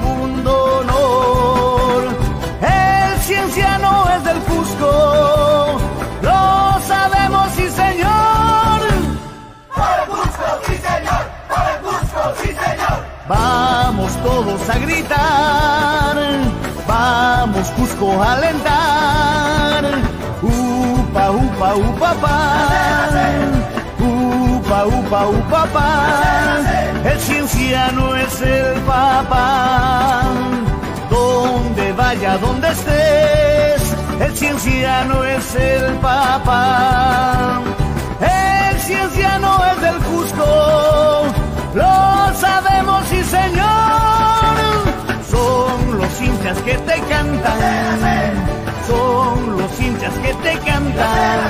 punto honor. El cienciano es del Cusco, lo sabemos, sí señor. Por el Cusco, sí señor, por el Cusco, sí señor. Vamos todos a gritar, vamos Cusco a alentar. Upa, upa, upa, pa. Upa, upa, pa. El cienciano es el papá. Donde vaya, donde estés, el cienciano es el papá. El cienciano es del Cusco, lo sabemos, sí señor. Son los hinchas que te cantan, son los hinchas que te cantan,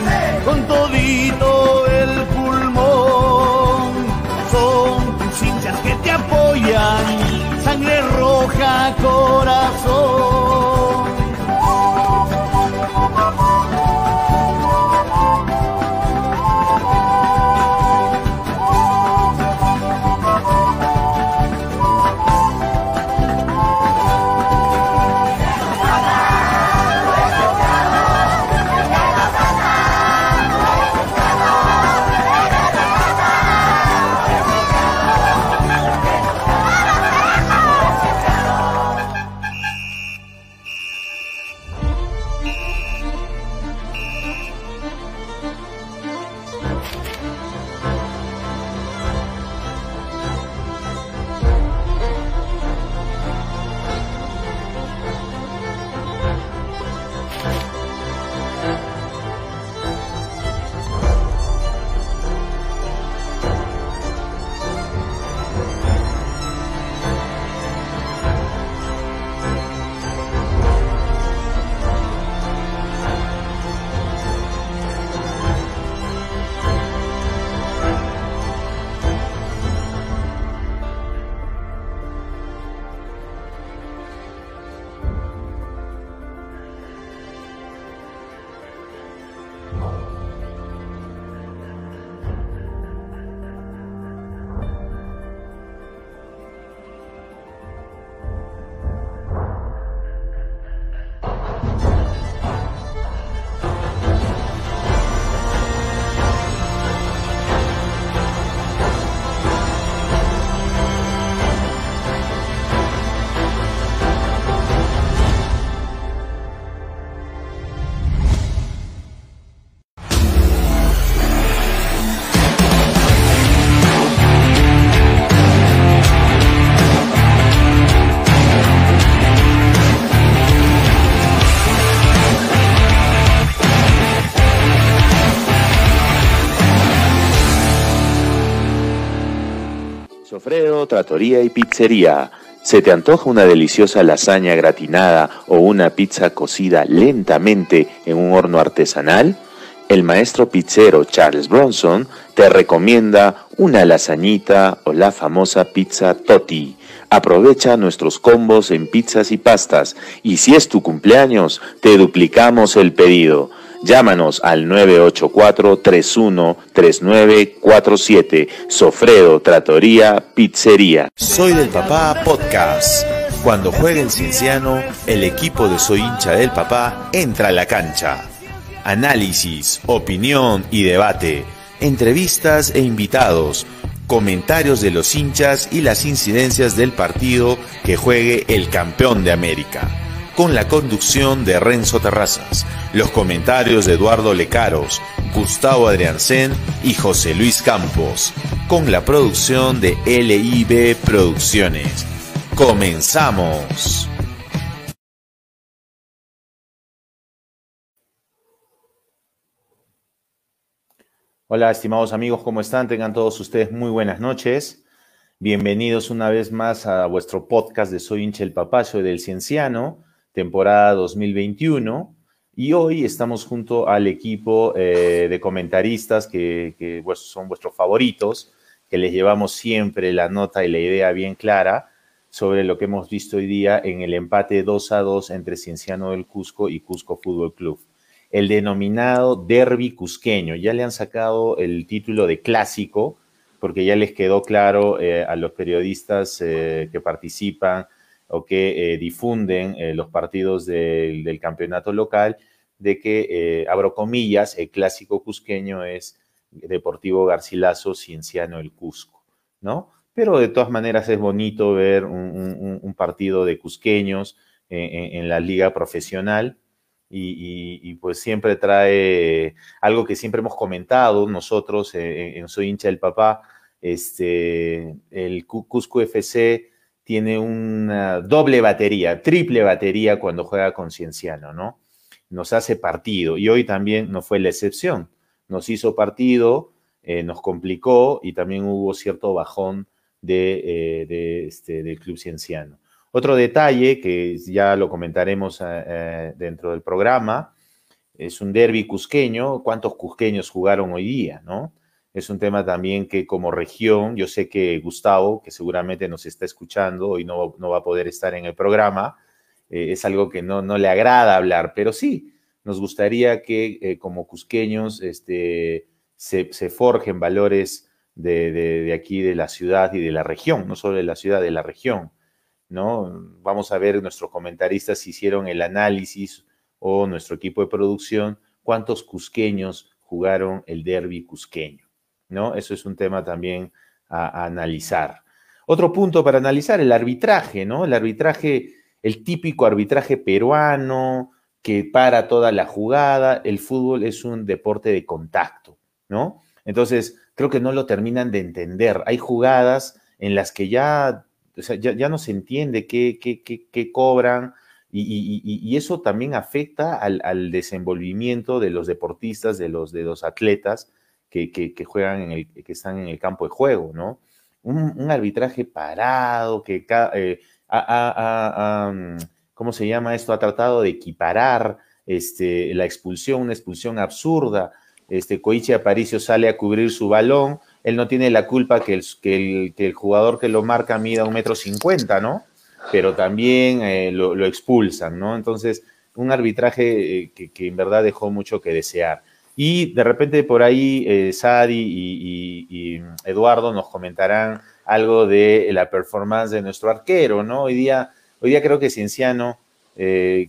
con sangre roja, corazón. Y pizzería. ¿Se te antoja una deliciosa lasaña gratinada o una pizza cocida lentamente en un horno artesanal? El maestro pizzero Charles Bronson te recomienda una lasañita o la famosa pizza Totti. Aprovecha nuestros combos en pizzas y pastas y si es tu cumpleaños, te duplicamos el pedido. Llámanos al 984-313947. Sofredo, Tratoría, Pizzería. Soy del Papá Podcast. Cuando juega el Cienciano, el equipo de Soy hincha del Papá entra a la cancha. Análisis, opinión y debate. Entrevistas e invitados. Comentarios de los hinchas y las incidencias del partido que juegue el campeón de América con la conducción de Renzo Terrazas, los comentarios de Eduardo Lecaros, Gustavo Adriancén y José Luis Campos, con la producción de LIB Producciones. ¡Comenzamos! Hola, estimados amigos, ¿cómo están? Tengan todos ustedes muy buenas noches. Bienvenidos una vez más a vuestro podcast de Soy hincha el papá, soy del Cienciano temporada 2021. Y hoy estamos junto al equipo eh, de comentaristas que, pues, son vuestros favoritos, que les llevamos siempre la nota y la idea bien clara sobre lo que hemos visto hoy día en el empate 2 a 2 entre Cienciano del Cusco y Cusco Fútbol Club. el denominado derby cusqueño. Ya le han sacado el título de clásico, porque ya les quedó claro eh, a los periodistas eh, que participan o que eh, difunden los partidos del, campeonato local, de que, abro comillas, el clásico cusqueño es Deportivo Garcilaso Cienciano el Cusco, ¿no? Pero de todas maneras es bonito ver un, partido de cusqueños en la liga profesional y, pues siempre trae algo que siempre hemos comentado nosotros eh, en, Soy hincha del papá, este, el Cusco FC tiene una doble batería, triple batería cuando juega con Cienciano, ¿no? Nos hace partido y hoy también no fue la excepción. Nos hizo partido, eh, nos complicó y también hubo cierto bajón de, eh, este, del Club Cienciano. Otro detalle que ya lo comentaremos eh, dentro del programa es un derby cusqueño. ¿Cuántos cusqueños jugaron hoy día? ¿no? Es un tema también que como región, yo sé que Gustavo, que seguramente nos está escuchando, hoy no, no va a poder estar en el programa, eh, es algo que no, no, le agrada hablar, pero sí, nos gustaría que como cusqueños este, se, se, forjen valores de, de, aquí, de la ciudad y de la región, no solo de la ciudad, de la región ¿no? Vamos a ver, nuestros comentaristas hicieron el análisis o nuestro equipo de producción, cuántos cusqueños jugaron el derby cusqueño, ¿no? Eso es un tema también a, analizar. Otro punto para analizar, el arbitraje, ¿no? El arbitraje, el típico arbitraje peruano que para toda la jugada, el fútbol es un deporte de contacto, ¿no? Entonces, creo que no lo terminan de entender. Hay jugadas en las que ya ya, no se entiende qué, qué, cobran y, eso también afecta al, desenvolvimiento de los deportistas, de los, de los atletas que, juegan, en el, que están en el campo de juego, ¿no? Un, arbitraje parado, que, eh, ¿cómo se llama esto? Ha tratado de equiparar este, la expulsión, una expulsión absurda. Este, Koichi Aparicio sale a cubrir su balón, él no tiene la culpa que el, que el, jugador que lo marca mida un metro cincuenta, ¿no? Pero también eh, lo, expulsan, ¿no? Entonces, un arbitraje eh, que, en verdad dejó mucho que desear. Y de repente por ahí eh, Sadi y, Eduardo nos comentarán algo de la performance de nuestro arquero, ¿no? Hoy día, hoy día creo que Cienciano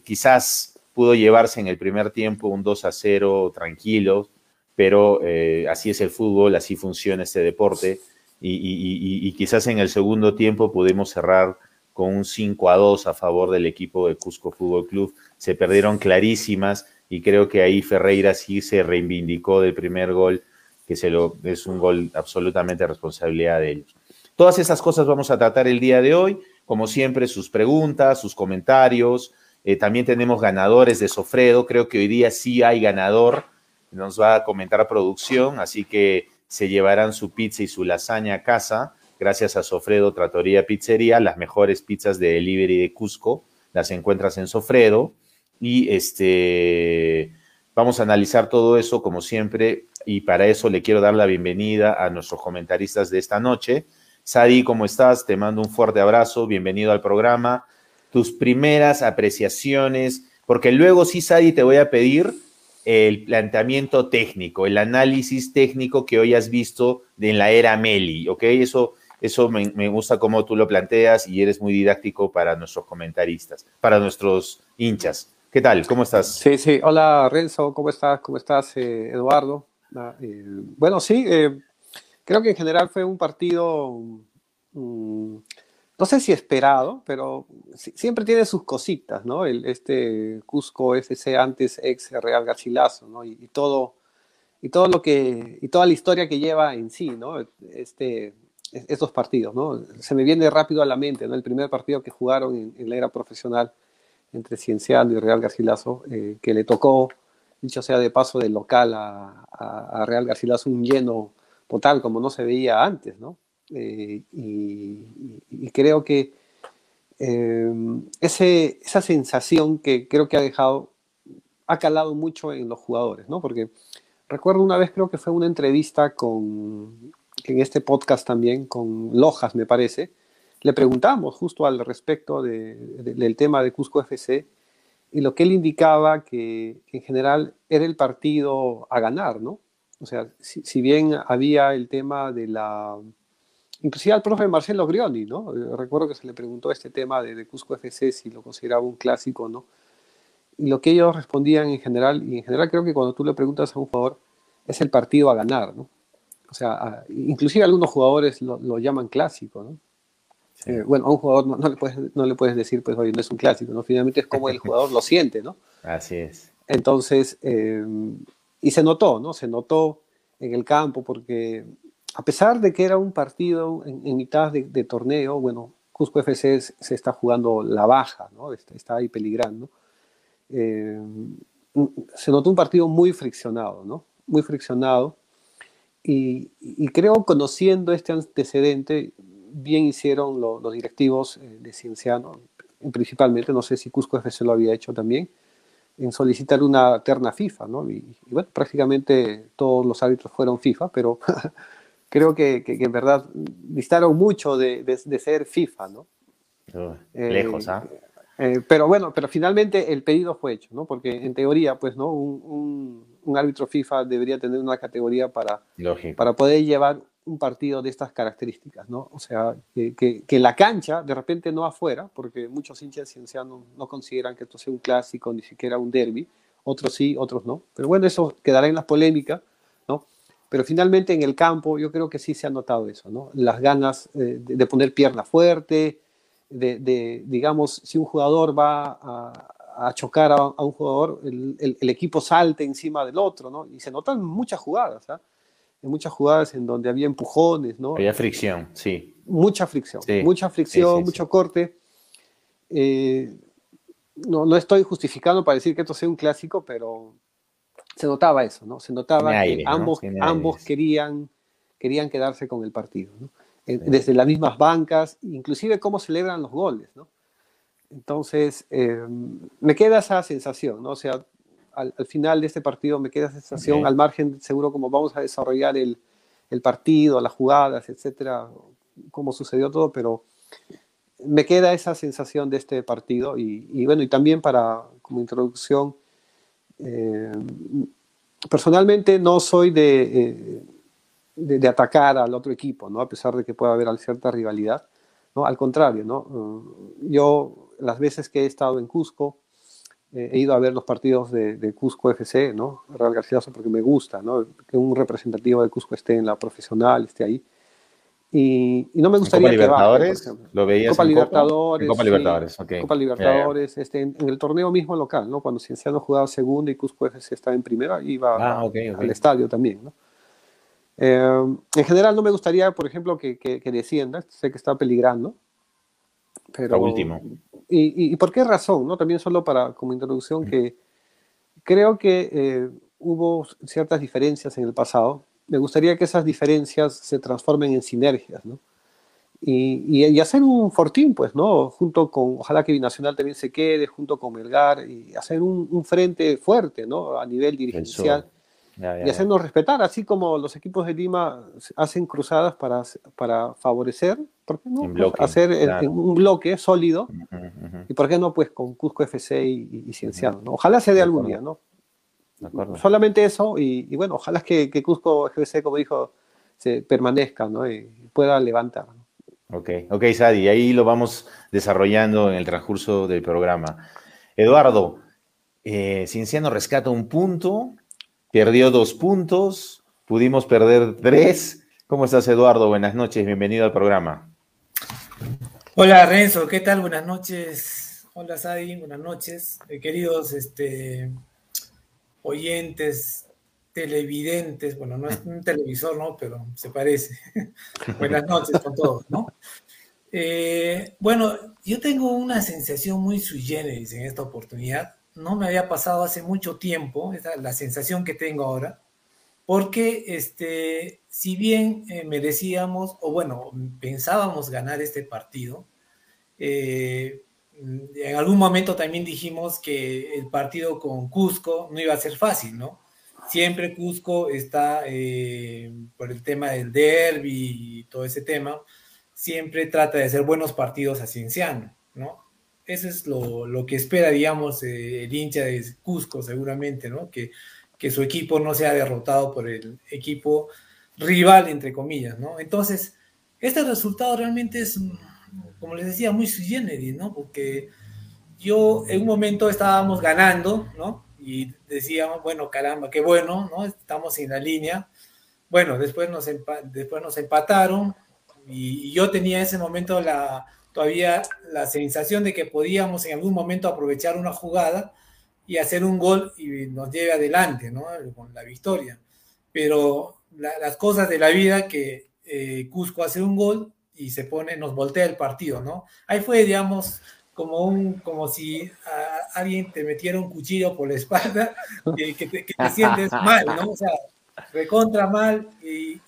quizás pudo llevarse en el primer tiempo un 2 a 0 tranquilo, pero eh, así es el fútbol, así funciona este deporte y, quizás en el segundo tiempo pudimos cerrar con un 5 a 2 a favor del equipo de Cusco Fútbol Club. Se perdieron clarísimas y creo que ahí Ferreira sí se reivindicó del primer gol, que se lo, es un gol absolutamente responsabilidad de ellos. Todas esas cosas vamos a tratar el día de hoy. Como siempre, sus preguntas, sus comentarios. Eh, también tenemos ganadores de Sofredo. Creo que hoy día sí hay ganador nos va a comentar producción, así que se llevarán su pizza y su lasaña a casa, gracias a Sofredo Tratoría Pizzería, las mejores pizzas de delivery de Cusco, las encuentras en Sofredo, y este, vamos a analizar todo eso como siempre, y para eso le quiero dar la bienvenida a nuestros comentaristas de esta noche. Sadi, ¿cómo estás? Te mando un fuerte abrazo, bienvenido al programa. Tus primeras apreciaciones, porque luego sí, Sadi, te voy a pedir el planteamiento técnico, el análisis técnico que hoy has visto en la era Meli, ¿ok? Eso, eso me, gusta cómo tú lo planteas y eres muy didáctico para nuestros comentaristas, para nuestros hinchas. ¿Qué tal? ¿Cómo estás? Sí, sí. Hola, Renzo. ¿Cómo estás? ¿Cómo estás, eh, Eduardo? Ah, eh, bueno, sí. Eh, creo que en general fue un partido mm, no sé si esperado, pero siempre tiene sus cositas, ¿no? El, este Cusco FC antes ex Real Garcilaso, ¿no? Y, todo, y todo lo que, y toda la historia que lleva en sí, ¿no? Este, estos partidos, ¿no? Se me viene rápido a la mente, ¿no? El primer partido que jugaron en, la era profesional entre Cienciano y Real Garcilaso, eh, que le tocó, dicho sea de paso, del local a, Real Garcilaso un lleno total como no se veía antes, ¿no? Eh, y, creo que eh, ese, esa sensación que creo que ha dejado, ha calado mucho en los jugadores, ¿no? Porque recuerdo una vez, creo que fue una entrevista con, en este podcast también, con Lojas, me parece, le preguntamos justo al respecto del tema de Cusco FC y lo que él indicaba que, en general era el partido a ganar, ¿no? O sea, si, bien había el tema de la... Inclusive al profe Marcelo Grioni, ¿no? Eh, recuerdo que se le preguntó este tema de, de Cusco FC si lo consideraba un clásico, ¿no? Y lo que ellos respondían en general, y en general creo que cuando tú le preguntas a un jugador, es el partido a ganar, ¿no? O sea, inclusive algunos jugadores lo, lo llaman clásico, ¿no? Eh, bueno, a un jugador no, le puedes, no le puedes decir, pues, oye, no es un clásico, ¿no? Finalmente es como el jugador lo siente, ¿no? Así es. Entonces, eh, y se notó, ¿no? Se notó en el campo porque a pesar de que era un partido en, mitad de, torneo, bueno, Cusco FC se está jugando la baja, ¿no? Está, ahí peligrando. Eh, se notó un partido muy friccionado, ¿no? Muy friccionado. Y, y creo, conociendo este antecedente, bien hicieron los directivos eh, de Cienciano, principalmente, no sé si Cusco FC lo había hecho también, en solicitar una terna FIFA, ¿no? Y, bueno, prácticamente todos los árbitros fueron FIFA, pero creo que, que, en verdad distaron mucho de, de, ser FIFA, ¿no? lejos, ¿ah? Eh, eh, pero bueno, pero finalmente el pedido fue hecho, ¿no? Porque en teoría, pues, ¿no? Un, un, un árbitro FIFA debería tener una categoría para, para poder llevar un partido de estas características, ¿no? O sea, que, que, la cancha, de repente no afuera, porque muchos hinchas ciencianos no consideran que esto sea un clásico, ni siquiera un derby, otros sí, otros no. Pero bueno, eso quedará en las polémicas, ¿no? Pero finalmente en el campo yo creo que sí se ha notado eso, ¿no? Las ganas eh, de, poner pierna fuerte, de, digamos, si un jugador va a, chocar a, un jugador, el, el, equipo salte encima del otro, ¿no? Y se notan muchas jugadas, ¿ah? En muchas jugadas en donde había empujones, ¿no? Había fricción, sí. Mucha fricción, mucha fricción, mucho corte. Eh, no, no estoy justificando para decir que esto sea un clásico, pero se notaba eso, ¿no? Se notaba que ambos, ambos querían, querían quedarse con el partido, ¿no? Eh, desde las mismas bancas, inclusive cómo celebran los goles, ¿no? Entonces, eh, me queda esa sensación, ¿no? O sea, al, final de este partido me queda sensación, al margen, seguro como vamos a desarrollar el, el, partido, las jugadas, etcétera, cómo sucedió todo, pero me queda esa sensación de este partido y, y bueno, y también para, como introducción, eh, personalmente no soy eh, de, de, atacar al otro equipo, ¿no? a pesar de que pueda haber cierta rivalidad, ¿no? al contrario, ¿no? yo las veces que he estado en Cusco, he ido a ver los partidos de, Cusco FC, ¿no? Real Garcilaso, porque me gusta, ¿no? Que un representativo de Cusco esté en la profesional, esté ahí. Y, no me gustaría Copa Libertadores, que ¿Lo veías Copa Libertadores, Copa Libertadores, Copa Libertadores, este, en, el torneo mismo local, ¿no? Cuando Cienciano jugaba segunda y Cusco FC estaba en primera, iba ah, al estadio también, ¿no? Eh, en general no me gustaría, por ejemplo, que, que, que descienda, sé que está peligrando, pero, último. Y, y, por qué razón? ¿no? También solo para como introducción que creo que eh, hubo ciertas diferencias en el pasado. Me gustaría que esas diferencias se transformen en sinergias, ¿no? Y, y, hacer un fortín, pues, ¿no? Junto con, ojalá que Binacional también se quede, junto con Melgar, y hacer un, un frente fuerte, ¿no? A nivel dirigencial y hacernos respetar, así como los equipos de Lima hacen cruzadas para, para favorecer, ¿por qué no? hacer un bloque sólido, y por qué no, pues con Cusco FC y, Cienciano, ¿no? Ojalá se dé algún día, ¿no? Solamente eso, y, bueno, ojalá que, que, Cusco FC, como dijo, se permanezca, ¿no? Y pueda levantar. Ok, ok, Sadi, ahí lo vamos desarrollando en el transcurso del programa. Eduardo, eh, Cienciano rescata un punto, perdió dos puntos, pudimos perder tres. ¿Cómo estás, Eduardo? Buenas noches, bienvenido al programa. Hola, Renzo, ¿qué tal? Buenas noches. Hola, Sadi, buenas noches. Eh, queridos este, oyentes, televidentes, bueno, no es un televisor, ¿no? Pero se parece. buenas noches con todos, ¿no? Eh, bueno, yo tengo una sensación muy sui generis en esta oportunidad no me había pasado hace mucho tiempo, esa es la sensación que tengo ahora, porque este, si bien eh, merecíamos, o bueno, pensábamos ganar este partido, eh, en algún momento también dijimos que el partido con Cusco no iba a ser fácil, ¿no? Siempre Cusco está, eh, por el tema del derby y todo ese tema, siempre trata de hacer buenos partidos a Cienciano, ¿no? Eso es lo, que espera, digamos, el hincha de Cusco, seguramente, ¿no? Que, que su equipo no sea derrotado por el equipo rival, entre comillas, ¿no? Entonces, este resultado realmente es, como les decía, muy sui generis, ¿no? Porque yo en un momento estábamos ganando, ¿no? Y decíamos, bueno, caramba, qué bueno, ¿no? Estamos en la línea. Bueno, después nos, después nos empataron y, yo tenía en ese momento la, todavía la sensación de que podíamos en algún momento aprovechar una jugada y hacer un gol y nos lleve adelante, ¿no? Con la victoria. Pero las cosas de la vida que eh, Cusco hace un gol y se pone, nos voltea el partido, ¿no? Ahí fue, digamos, como un, como si alguien te metiera un cuchillo por la espalda, que, te, sientes mal, ¿no? O sea, recontra mal y,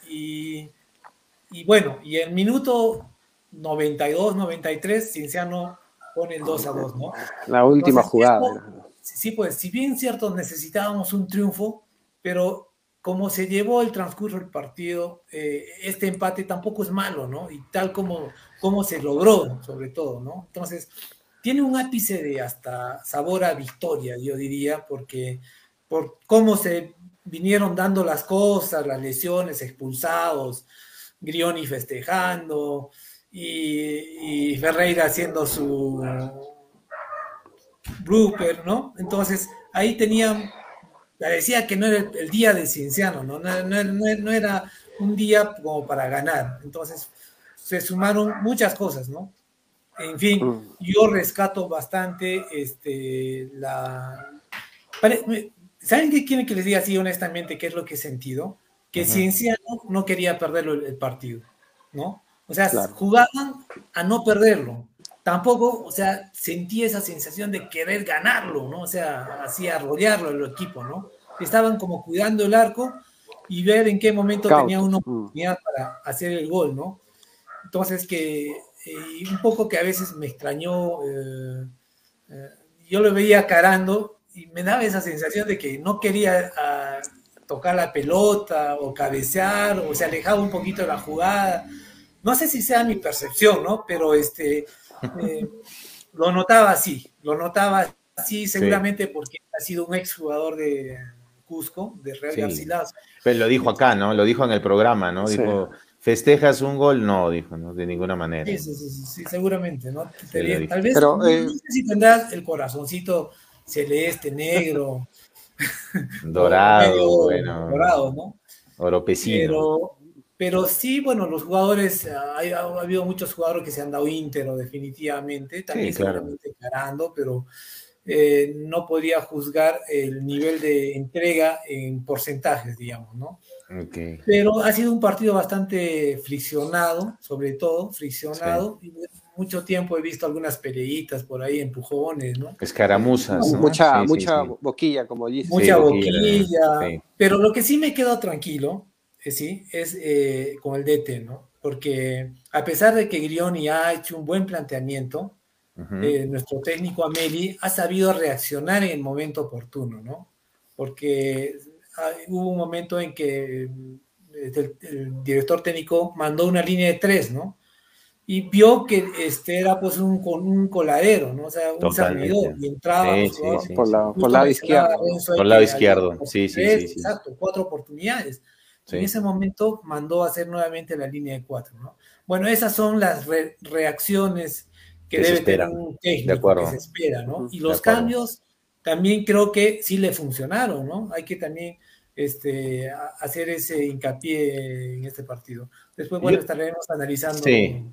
y, bueno, y en minuto 92, 93, Cinciano pone el 2 a 2, ¿no? La última jugada. Sí, pues, si bien cierto necesitábamos un triunfo, pero como se llevó el transcurso del partido, eh, este empate tampoco es malo, ¿no? Y tal como, como se logró, sobre todo, ¿no? Entonces, tiene un ápice de hasta sabor a victoria, yo diría, porque por cómo se vinieron dando las cosas, las lesiones, expulsados, Grioni festejando y, y Ferreira haciendo su blooper, ¿no? Entonces, ahí tenían decía que no era el, día de Cienciano, ¿no? No, era un día como para ganar. Entonces, se sumaron muchas cosas, ¿no? En fin, mm. yo rescato bastante este, la... ¿Saben qué quieren que les diga así honestamente qué es lo que he sentido? Que Cienciano no quería perderlo el, partido, ¿no? O sea, jugaban a no perderlo tampoco, o sea, sentí esa sensación de querer ganarlo, ¿no? O sea, así arrollarlo el equipo, ¿no? Estaban como cuidando el arco y ver en qué momento tenía una mm. oportunidad para hacer el gol, ¿no? Entonces que eh, un poco que a veces me extrañó, eh, eh, yo lo veía carando y me daba esa sensación de que no quería ah, tocar la pelota o cabecear o se alejaba un poquito de la jugada. No sé si sea mi percepción, ¿no? Pero este, eh, lo notaba así, lo notaba así seguramente porque ha sido un exjugador de Cusco, de Real Garcilaso. Pero lo dijo acá, ¿no? Lo dijo en el programa, ¿no? Dijo, ¿festejas un gol? No, dijo, ¿no? De ninguna manera. Sí, sí, sí, seguramente, ¿no? Tal vez, no, eh, sé si tendrás el corazoncito celeste, negro. Dorado, bueno. Dorado, ¿no? Oropecino. Pero, pero sí, bueno, los jugadores, ha, habido muchos jugadores que se han dado íntero definitivamente, también seguramente ganando, pero eh, no podría juzgar el nivel de entrega en porcentajes, digamos, ¿no? Pero ha sido un partido bastante friccionado, sobre todo, friccionado. Y mucho tiempo he visto algunas peleitas por ahí, empujones, ¿no? Escaramuzas. Mucha, mucha boquilla, como dices. Mucha boquilla. Pero lo que sí me quedó tranquilo eh, sí, es eh, con el DT, ¿no? Porque a pesar de que Grioni ha hecho un buen planteamiento, eh, nuestro técnico Ameli ha sabido reaccionar en el momento oportuno, ¿no? Porque ah, hubo un momento en que el, director técnico mandó una línea de tres, ¿no? Y vio que este era pues un, un coladero, ¿no? O sea, un servidor, y entraba por, la, por lado izquierdo. Por el lado izquierdo, sí, sí, sí, Exacto, cuatro oportunidades. En ese momento mandó a hacer nuevamente la línea de cuatro, ¿no? Bueno, esas son las reacciones que, debe tener un técnico que se espera, ¿no? Y los cambios también creo que sí le funcionaron, ¿no? Hay que también este, hacer ese hincapié en este partido. Después, bueno, estaremos analizando. Sí.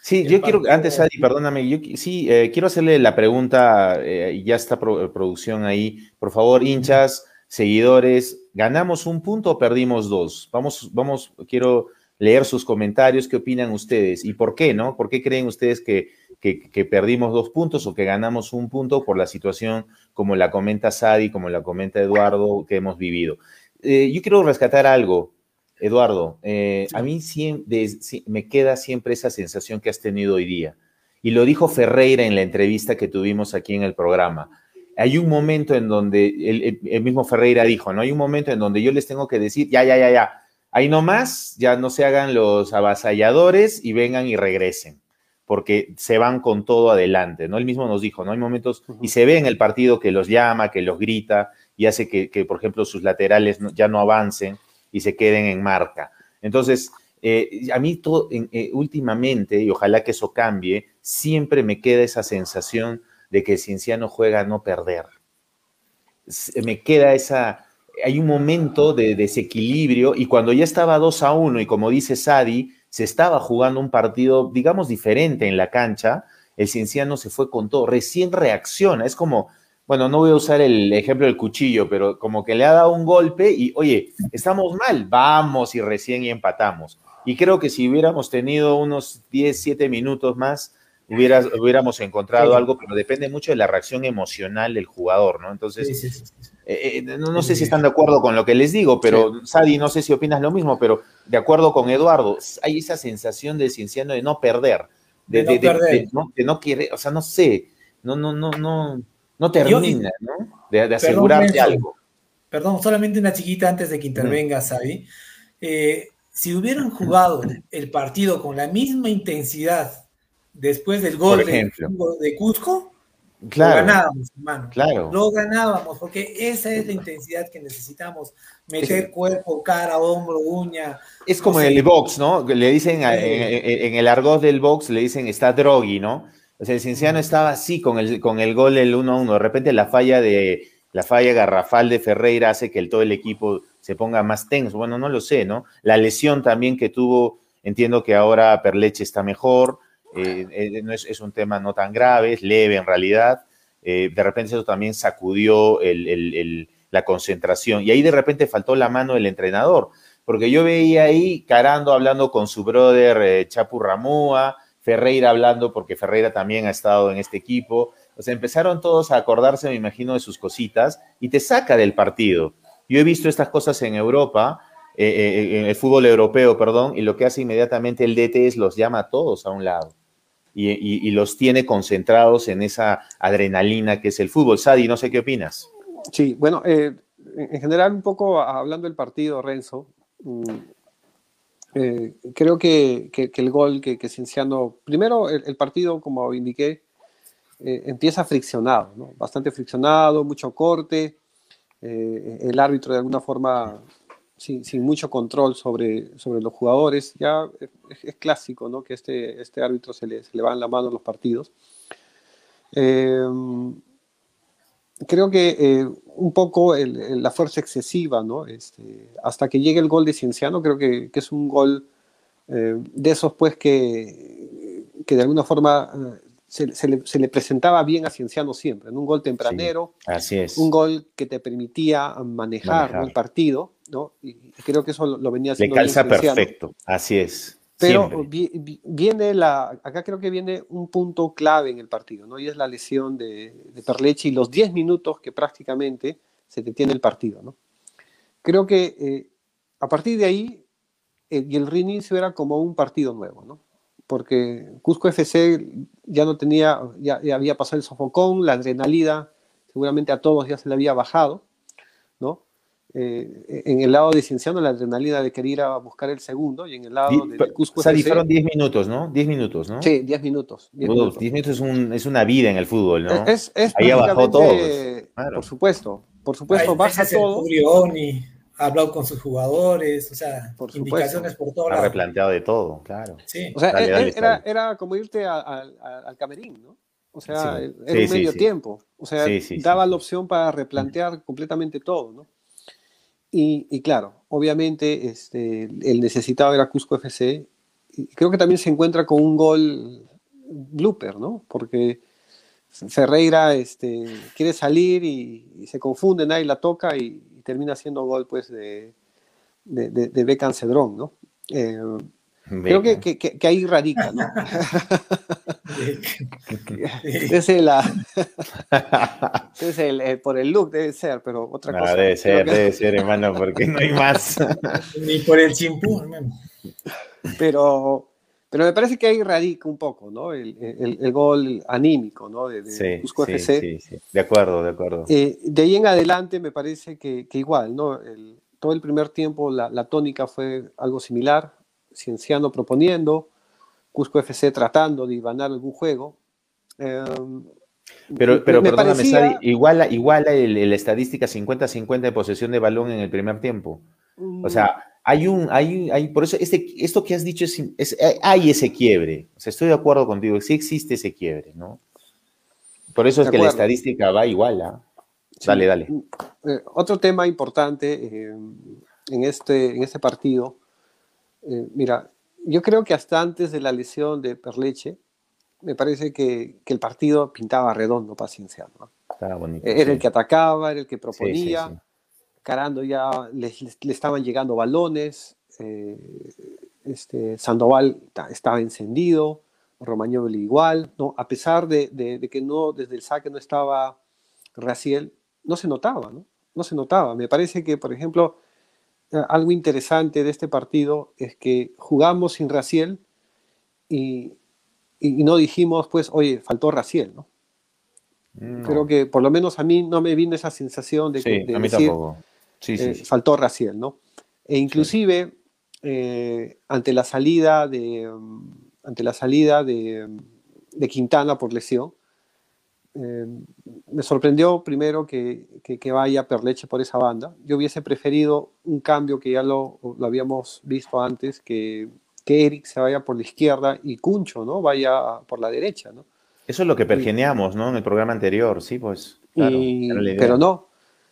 Sí, yo quiero, antes, Adi, perdóname, yo sí, eh, quiero hacerle la pregunta, eh, ya está producción ahí, por favor, hinchas, seguidores, ¿ganamos un punto o perdimos dos? Vamos, vamos, quiero leer sus comentarios, ¿qué opinan ustedes? ¿Y por qué, no? ¿Por qué creen ustedes que, que, perdimos dos puntos o que ganamos un punto por la situación como la comenta Sadi, como la comenta Eduardo, que hemos vivido? Eh, yo quiero rescatar algo, Eduardo. Eh, a mí me queda siempre esa sensación que has tenido hoy día. Y lo dijo Ferreira en la entrevista que tuvimos aquí en el programa hay un momento en donde el, mismo Ferreira dijo, ¿no? Hay un momento en donde yo les tengo que decir, ya, ya, ya, ya, ahí nomás, ya no se hagan los avasalladores y vengan y regresen. porque se van con todo adelante, ¿no? Él mismo nos dijo, ¿no? Hay momentos, y se ve en el partido que los llama, que los grita, y hace que, por ejemplo, sus laterales ya no avancen y se queden en marca. Entonces, eh, a mí todo, eh, últimamente, y ojalá que eso cambie, siempre me queda esa sensación de que Cienciano juega a no perder. Me queda esa, hay un momento de desequilibrio y cuando ya estaba 2 a 1 y como dice Sadi, se estaba jugando un partido, digamos, diferente en la cancha, el Cienciano se fue con todo, recién reacciona, es como, bueno, no voy a usar el ejemplo del cuchillo, pero como que le ha dado un golpe y, oye, estamos mal, vamos y recién y empatamos. Y creo que si hubiéramos tenido unos 10, 7 minutos más, hubiéramos encontrado algo, pero depende mucho de la reacción emocional del jugador, ¿no? Entonces, eh, eh, no, sé si están de acuerdo con lo que les digo, pero Sadi, no sé si opinas lo mismo, pero de acuerdo con Eduardo, hay esa sensación de Cienciano de no perder, de, no, perder. no, quiere, o sea, no sé, no, no, no, no, no termina, ¿no? De, asegurarte algo. Perdón, solamente una chiquita antes de que intervenga, Sadi. Eh, si hubieran jugado el partido con la misma intensidad después del gol de, Cusco, claro, lo ganábamos, hermano. Claro. Lo ganábamos, porque esa es la intensidad que necesitamos. Meter cuerpo, cara, hombro, uña. Es como en el box, ¿no? Le dicen, en, el argot del box, le dicen, está drogui, ¿no? O sea, el Cienciano estaba así con el, con el gol del 1-1. De repente la falla de la falla garrafal de Ferreira hace que el, todo el equipo se ponga más tenso. Bueno, no lo sé, ¿no? La lesión también que tuvo, entiendo que ahora Perleche está mejor. Eh, eh, no es, un tema no tan grave, es leve en realidad. Eh, de repente eso también sacudió la concentración y ahí de repente faltó la mano del entrenador, porque yo veía ahí Carando hablando con su brother Chapu Ramúa, Ferreira hablando porque Ferreira también ha estado en este equipo. O sea, empezaron todos a acordarse, me imagino, de sus cositas y te saca del partido. Yo he visto estas cosas en Europa, en el fútbol europeo, perdón, y lo que hace inmediatamente el DT es los llama a todos a un lado y, los tiene concentrados en esa adrenalina que es el fútbol. Sadi, no sé qué opinas. Sí, bueno, eh, en general, un poco hablando del partido, Renzo, mm, eh, creo que, el gol que, que Cienciano, primero el, partido, como indiqué, eh, empieza friccionado, bastante friccionado, mucho corte, el árbitro de alguna forma sin, mucho control sobre, sobre los jugadores. Ya es, clásico ¿no? que este, este árbitro se le, se le va en la mano en los partidos. Em, creo que eh, un poco la fuerza excesiva, ¿no? Este, hasta que llegue el gol de Cienciano, creo que, que es un gol eh, de esos pues que, que de alguna forma eh, se, le, presentaba bien a Cienciano siempre, en un gol tempranero, así es. un gol que te permitía manejar, el partido, ¿no? Y creo que eso lo, venía haciendo. Le calza perfecto, así es. Pero viene la, acá creo que viene un punto clave en el partido, ¿no? Y es la lesión de, de Perlechi y los 10 minutos que prácticamente se detiene el partido, ¿no? Creo que eh, a partir de ahí, eh, y el reinicio era como un partido nuevo, ¿no? porque Cusco FC ya no tenía, ya, había pasado el sofocón, la adrenalina, seguramente a todos ya se le había bajado. Eh, en el lado de Cienciano, la adrenalina de querer ir a buscar el segundo, y en el lado de, Cusco FC. fueron 10 minutos, ¿no? 10 minutos, ¿no? Sí, 10 minutos. 10 minutos, es, un, es, una vida en el fútbol, ¿no? Es, Ahí bajó todo. Por supuesto, por supuesto, baja todo ha hablado con sus jugadores, o sea, por indicaciones por todo Ha replanteado de todo, claro. Sí. O sea, era, era, como irte al camerín, ¿no? O sea, era un medio tiempo. O sea, daba la opción para replantear completamente todo, ¿no? Y, claro, obviamente este, el necesitado era Cusco FC. Creo que también se encuentra con un gol blooper, ¿no? Porque Ferreira este, quiere salir y, se confunde, nadie la toca y, termina siendo gol pues de, de, Cedrón, ¿no? Eh, creo que, que, que, ahí radica, ¿no? es el, es el, por el look debe ser, pero otra cosa. Debe ser, debe ser, hermano, porque no hay más. Ni por el chimpú, hermano. Pero, pero me parece que ahí radica un poco, ¿no? El, el, gol anímico, ¿no? De, de sí, FC. Sí, sí, de acuerdo, de acuerdo. Eh, de ahí en adelante me parece que, que igual, ¿no? todo el primer tiempo la, la, tónica fue algo similar, Cienciano proponiendo, Cusco FC tratando de ganar algún juego. Em, pero, pero perdóname, igual, igual la estadística 50-50 de posesión de balón en el primer tiempo. O sea, hay un, hay, hay, por eso este, esto que has dicho es, eh, hay ese quiebre. O sea, estoy de acuerdo contigo, sí existe ese quiebre, ¿no? Por eso es que la estadística va igual. ¿ah? Dale, dale. Eh, otro tema importante eh, en, este, en este partido, mira, yo creo que hasta antes de la lesión de Perleche, me parece que, que el partido pintaba redondo para Cienciano. Estaba bonito. Era el que atacaba, era el que proponía. Carando ya le, estaban llegando balones, eh, este, Sandoval estaba encendido, Romagnoli igual, ¿no? a pesar de, que no, desde el saque no estaba Raciel, no se notaba, ¿no? No se notaba. Me parece que, por ejemplo, eh, algo interesante de este partido es que jugamos sin Raciel y, no dijimos, pues, oye, faltó Raciel, ¿no? Creo que por lo menos a mí no me vino esa sensación de, que, a mí tampoco. Eh, sí, faltó Raciel, ¿no? E inclusive eh, ante la salida de mm, ante la salida de, Quintana por lesión, eh, me sorprendió primero que, que, vaya Perleche por esa banda. Yo hubiese preferido un cambio que ya lo, lo habíamos visto antes, que, que, Eric se vaya por la izquierda y Cuncho, ¿no? Vaya por la derecha, ¿no? Eso es lo que pergeneamos, ¿no? En el programa anterior, sí, pues. pero no,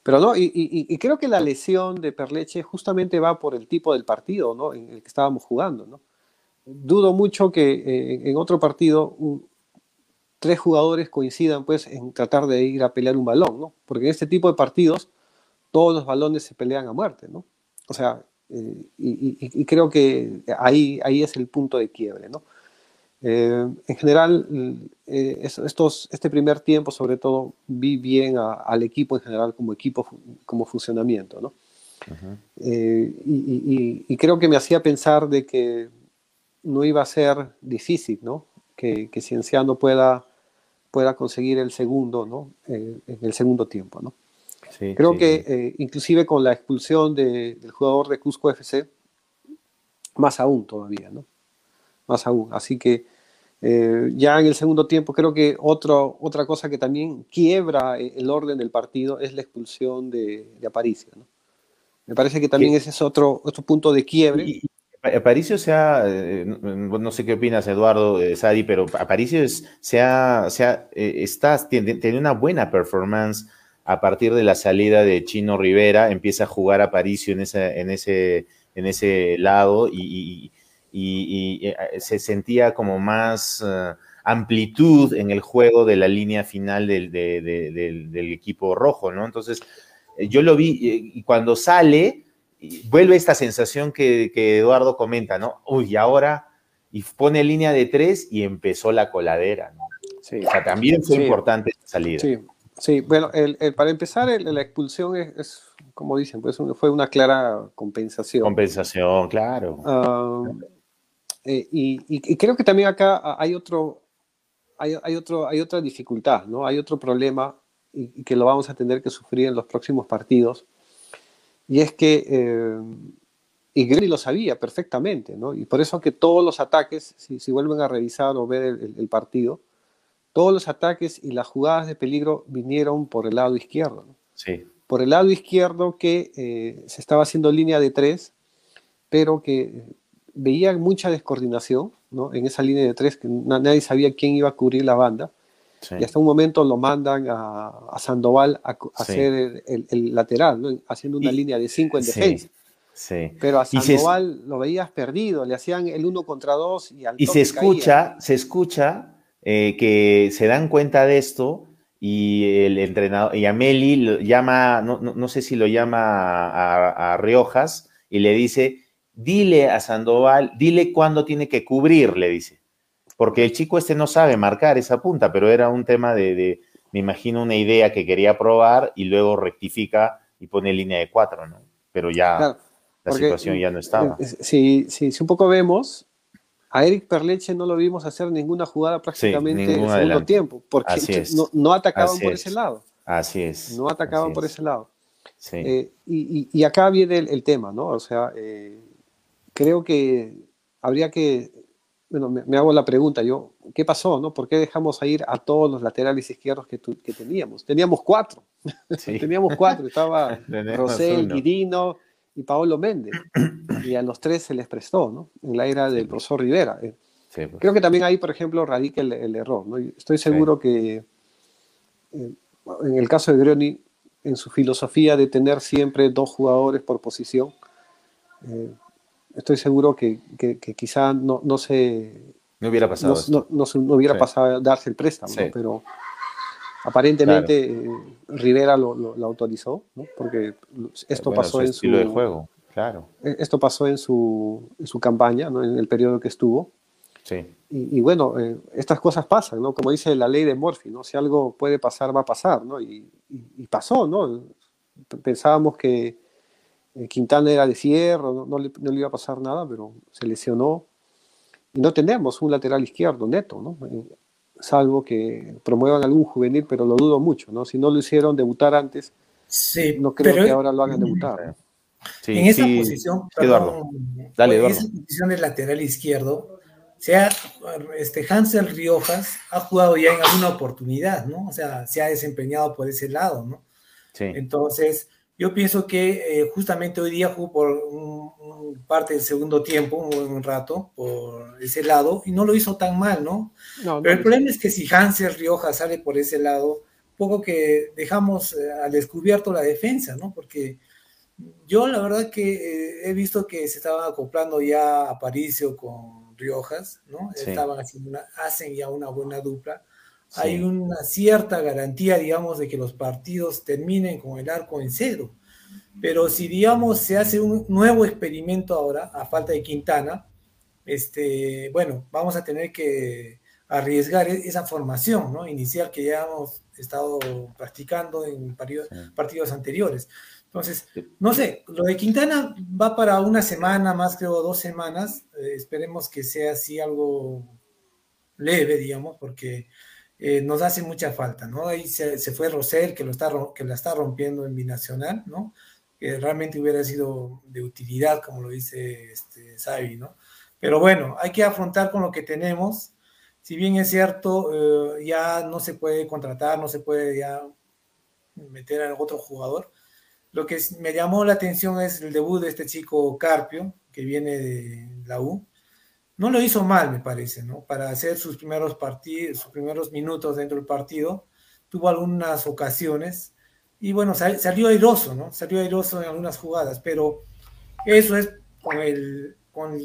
pero no, y, creo que la lesión de Perleche justamente va por el tipo del partido ¿no? en el que estábamos jugando. ¿no? Dudo mucho que eh, en otro partido tres jugadores coincidan pues, en tratar de ir a pelear un balón, ¿no? porque en este tipo de partidos todos los balones se pelean a muerte. ¿no? O sea, eh, y, creo que ahí, ahí es el punto de quiebre. ¿no? Eh, en general, eh, estos, este primer tiempo, sobre todo, vi bien al equipo en general como equipo, como funcionamiento, ¿no? Eh, y, creo que me hacía pensar de que no iba a ser difícil, ¿no? Que, que Cienciano pueda, pueda conseguir el segundo, ¿no? en el segundo tiempo, ¿no? creo que inclusive con la expulsión del jugador de Cusco FC, más aún todavía, ¿no? Más aún. Así que eh, ya en el segundo tiempo creo que otro, otra cosa que también quiebra el orden del partido es la expulsión de, de Aparicio. ¿no? Me parece que también ese es otro, otro punto de quiebre. Aparicio sea, eh, no sé qué opinas Eduardo eh, Sadi, pero Aparicio es, sea, sea, está, tiene, una buena performance a partir de la salida de Chino Rivera, empieza a jugar Aparicio en, en, ese, en ese lado y eh, se sentía como más eh, amplitud en el juego de la línea final del, del, equipo rojo, ¿no? Entonces, eh, yo lo vi y cuando sale, vuelve esta sensación que, Eduardo comenta, ¿no? Uy, y ahora, y pone línea de tres y empezó la coladera, ¿no? Sí. O sea, también fue importante esta salida. Sí, sí. bueno, el, para empezar, la expulsión es, como dicen, pues fue una clara compensación. Compensación, claro. Ah, eh, y, creo que también acá hay otro, hay, otro, hay otra dificultad, ¿no? Hay otro problema y, que lo vamos a tener que sufrir en los próximos partidos. Y es que, eh, y lo sabía perfectamente, ¿no? Y por eso que todos los ataques, si, si vuelven a revisar o ver el, partido, todos los ataques y las jugadas de peligro vinieron por el lado izquierdo. ¿no? Sí. Por el lado izquierdo que eh, se estaba haciendo línea de tres, pero que veía mucha descoordinación ¿no? en esa línea de tres, que nadie sabía quién iba a cubrir la banda. Y hasta un momento lo mandan a, Sandoval a, hacer el, lateral, haciendo una línea de cinco en defensa. Pero a Sandoval lo veías perdido, le hacían el uno contra dos y al Y se escucha, se escucha eh, que se dan cuenta de esto y el entrenador, y Ameli llama, no, no, sé si lo llama a, a Riojas y le dice, dile a Sandoval, dile cuándo tiene que cubrir, le dice. Porque el chico este no sabe marcar esa punta, pero era un tema de, me imagino, una idea que quería probar y luego rectifica y pone línea de cuatro, ¿no? Pero ya la situación ya no estaba. Si, si, si, un poco vemos, a Eric Perleche no lo vimos hacer ninguna jugada prácticamente en el segundo tiempo, porque no, atacaban por ese lado. Así es. No atacaban por ese lado. Eh, y, acá viene el, tema, ¿no? O sea, eh, creo que habría que bueno, me, hago la pregunta, yo, ¿qué pasó? No? ¿Por qué dejamos ir a todos los laterales izquierdos que, que teníamos? Teníamos cuatro, teníamos cuatro, estaba Rosel, Guirino y Paolo Méndez, y a los tres se les prestó, ¿no? En la era del profesor Rivera. Eh, pues. Creo que también ahí, por ejemplo, radica el, error, ¿no? Estoy seguro que eh, en el caso de Grioni, en su filosofía de tener siempre dos jugadores por posición, eh, estoy seguro que, que, quizá no, no, se... No hubiera pasado. No, no, hubiera pasado darse el préstamo, pero aparentemente eh, Rivera lo, lo, autorizó, porque esto pasó en su... de juego, claro. E, esto pasó en su, en su campaña, en el periodo que estuvo. Sí. Y, bueno, eh, estas cosas pasan, ¿no? Como dice la ley de Morphy, ¿no? Si algo puede pasar, va a pasar, ¿no? Y, y pasó, ¿no? Pensábamos que Quintana era de cierro, no, le, iba a pasar nada, pero se lesionó. Y no tenemos un lateral izquierdo neto, ¿no? Eh, salvo que promuevan algún juvenil, pero lo dudo mucho, ¿no? Si no lo hicieron debutar antes, no creo que ahora lo hagan debutar. en esa posición, Eduardo, dale, Eduardo. En esa posición de lateral izquierdo, sea, este Hansel Riojas ha jugado ya en alguna oportunidad, ¿no? O sea, se ha desempeñado por ese lado, ¿no? Sí. Entonces, yo pienso que eh, justamente hoy día jugó por un, parte del segundo tiempo, un buen rato, por ese lado, y no lo hizo tan mal, ¿no? Pero el problema es que si Hansel Rioja sale por ese lado, poco que dejamos eh, al descubierto la defensa, ¿no? Porque yo la verdad que eh, he visto que se estaban acoplando ya a Aparicio con Riojas, ¿no? Estaban haciendo una, hacen ya una buena dupla hay una cierta garantía, digamos, de que los partidos terminen con el arco en cero. Pero si, digamos, se hace un nuevo experimento ahora, a falta de Quintana, este, bueno, vamos a tener que arriesgar e-, esa formación ¿no? inicial que ya hemos estado practicando en partidos, anteriores. Entonces, no sé, lo de Quintana va para una semana más, creo, dos semanas. Eh, esperemos que sea así algo leve, digamos, porque eh, nos hace mucha falta, ¿no? Ahí se, fue Rosel, que, lo está, que la está rompiendo en binacional, ¿no? Que realmente hubiera sido de utilidad, como lo dice este, Xavi, ¿no? Pero bueno, hay que afrontar con lo que tenemos. Si bien es cierto, eh, ya no se puede contratar, no se puede ya meter a otro jugador. Lo que me llamó la atención es el debut de este chico Carpio, que viene de la U no lo hizo mal, me parece, ¿no? Para hacer sus primeros partidos, sus primeros minutos dentro del partido, tuvo algunas ocasiones y bueno, salió airoso, ¿no? Salió airoso en algunas jugadas, pero eso es con el, con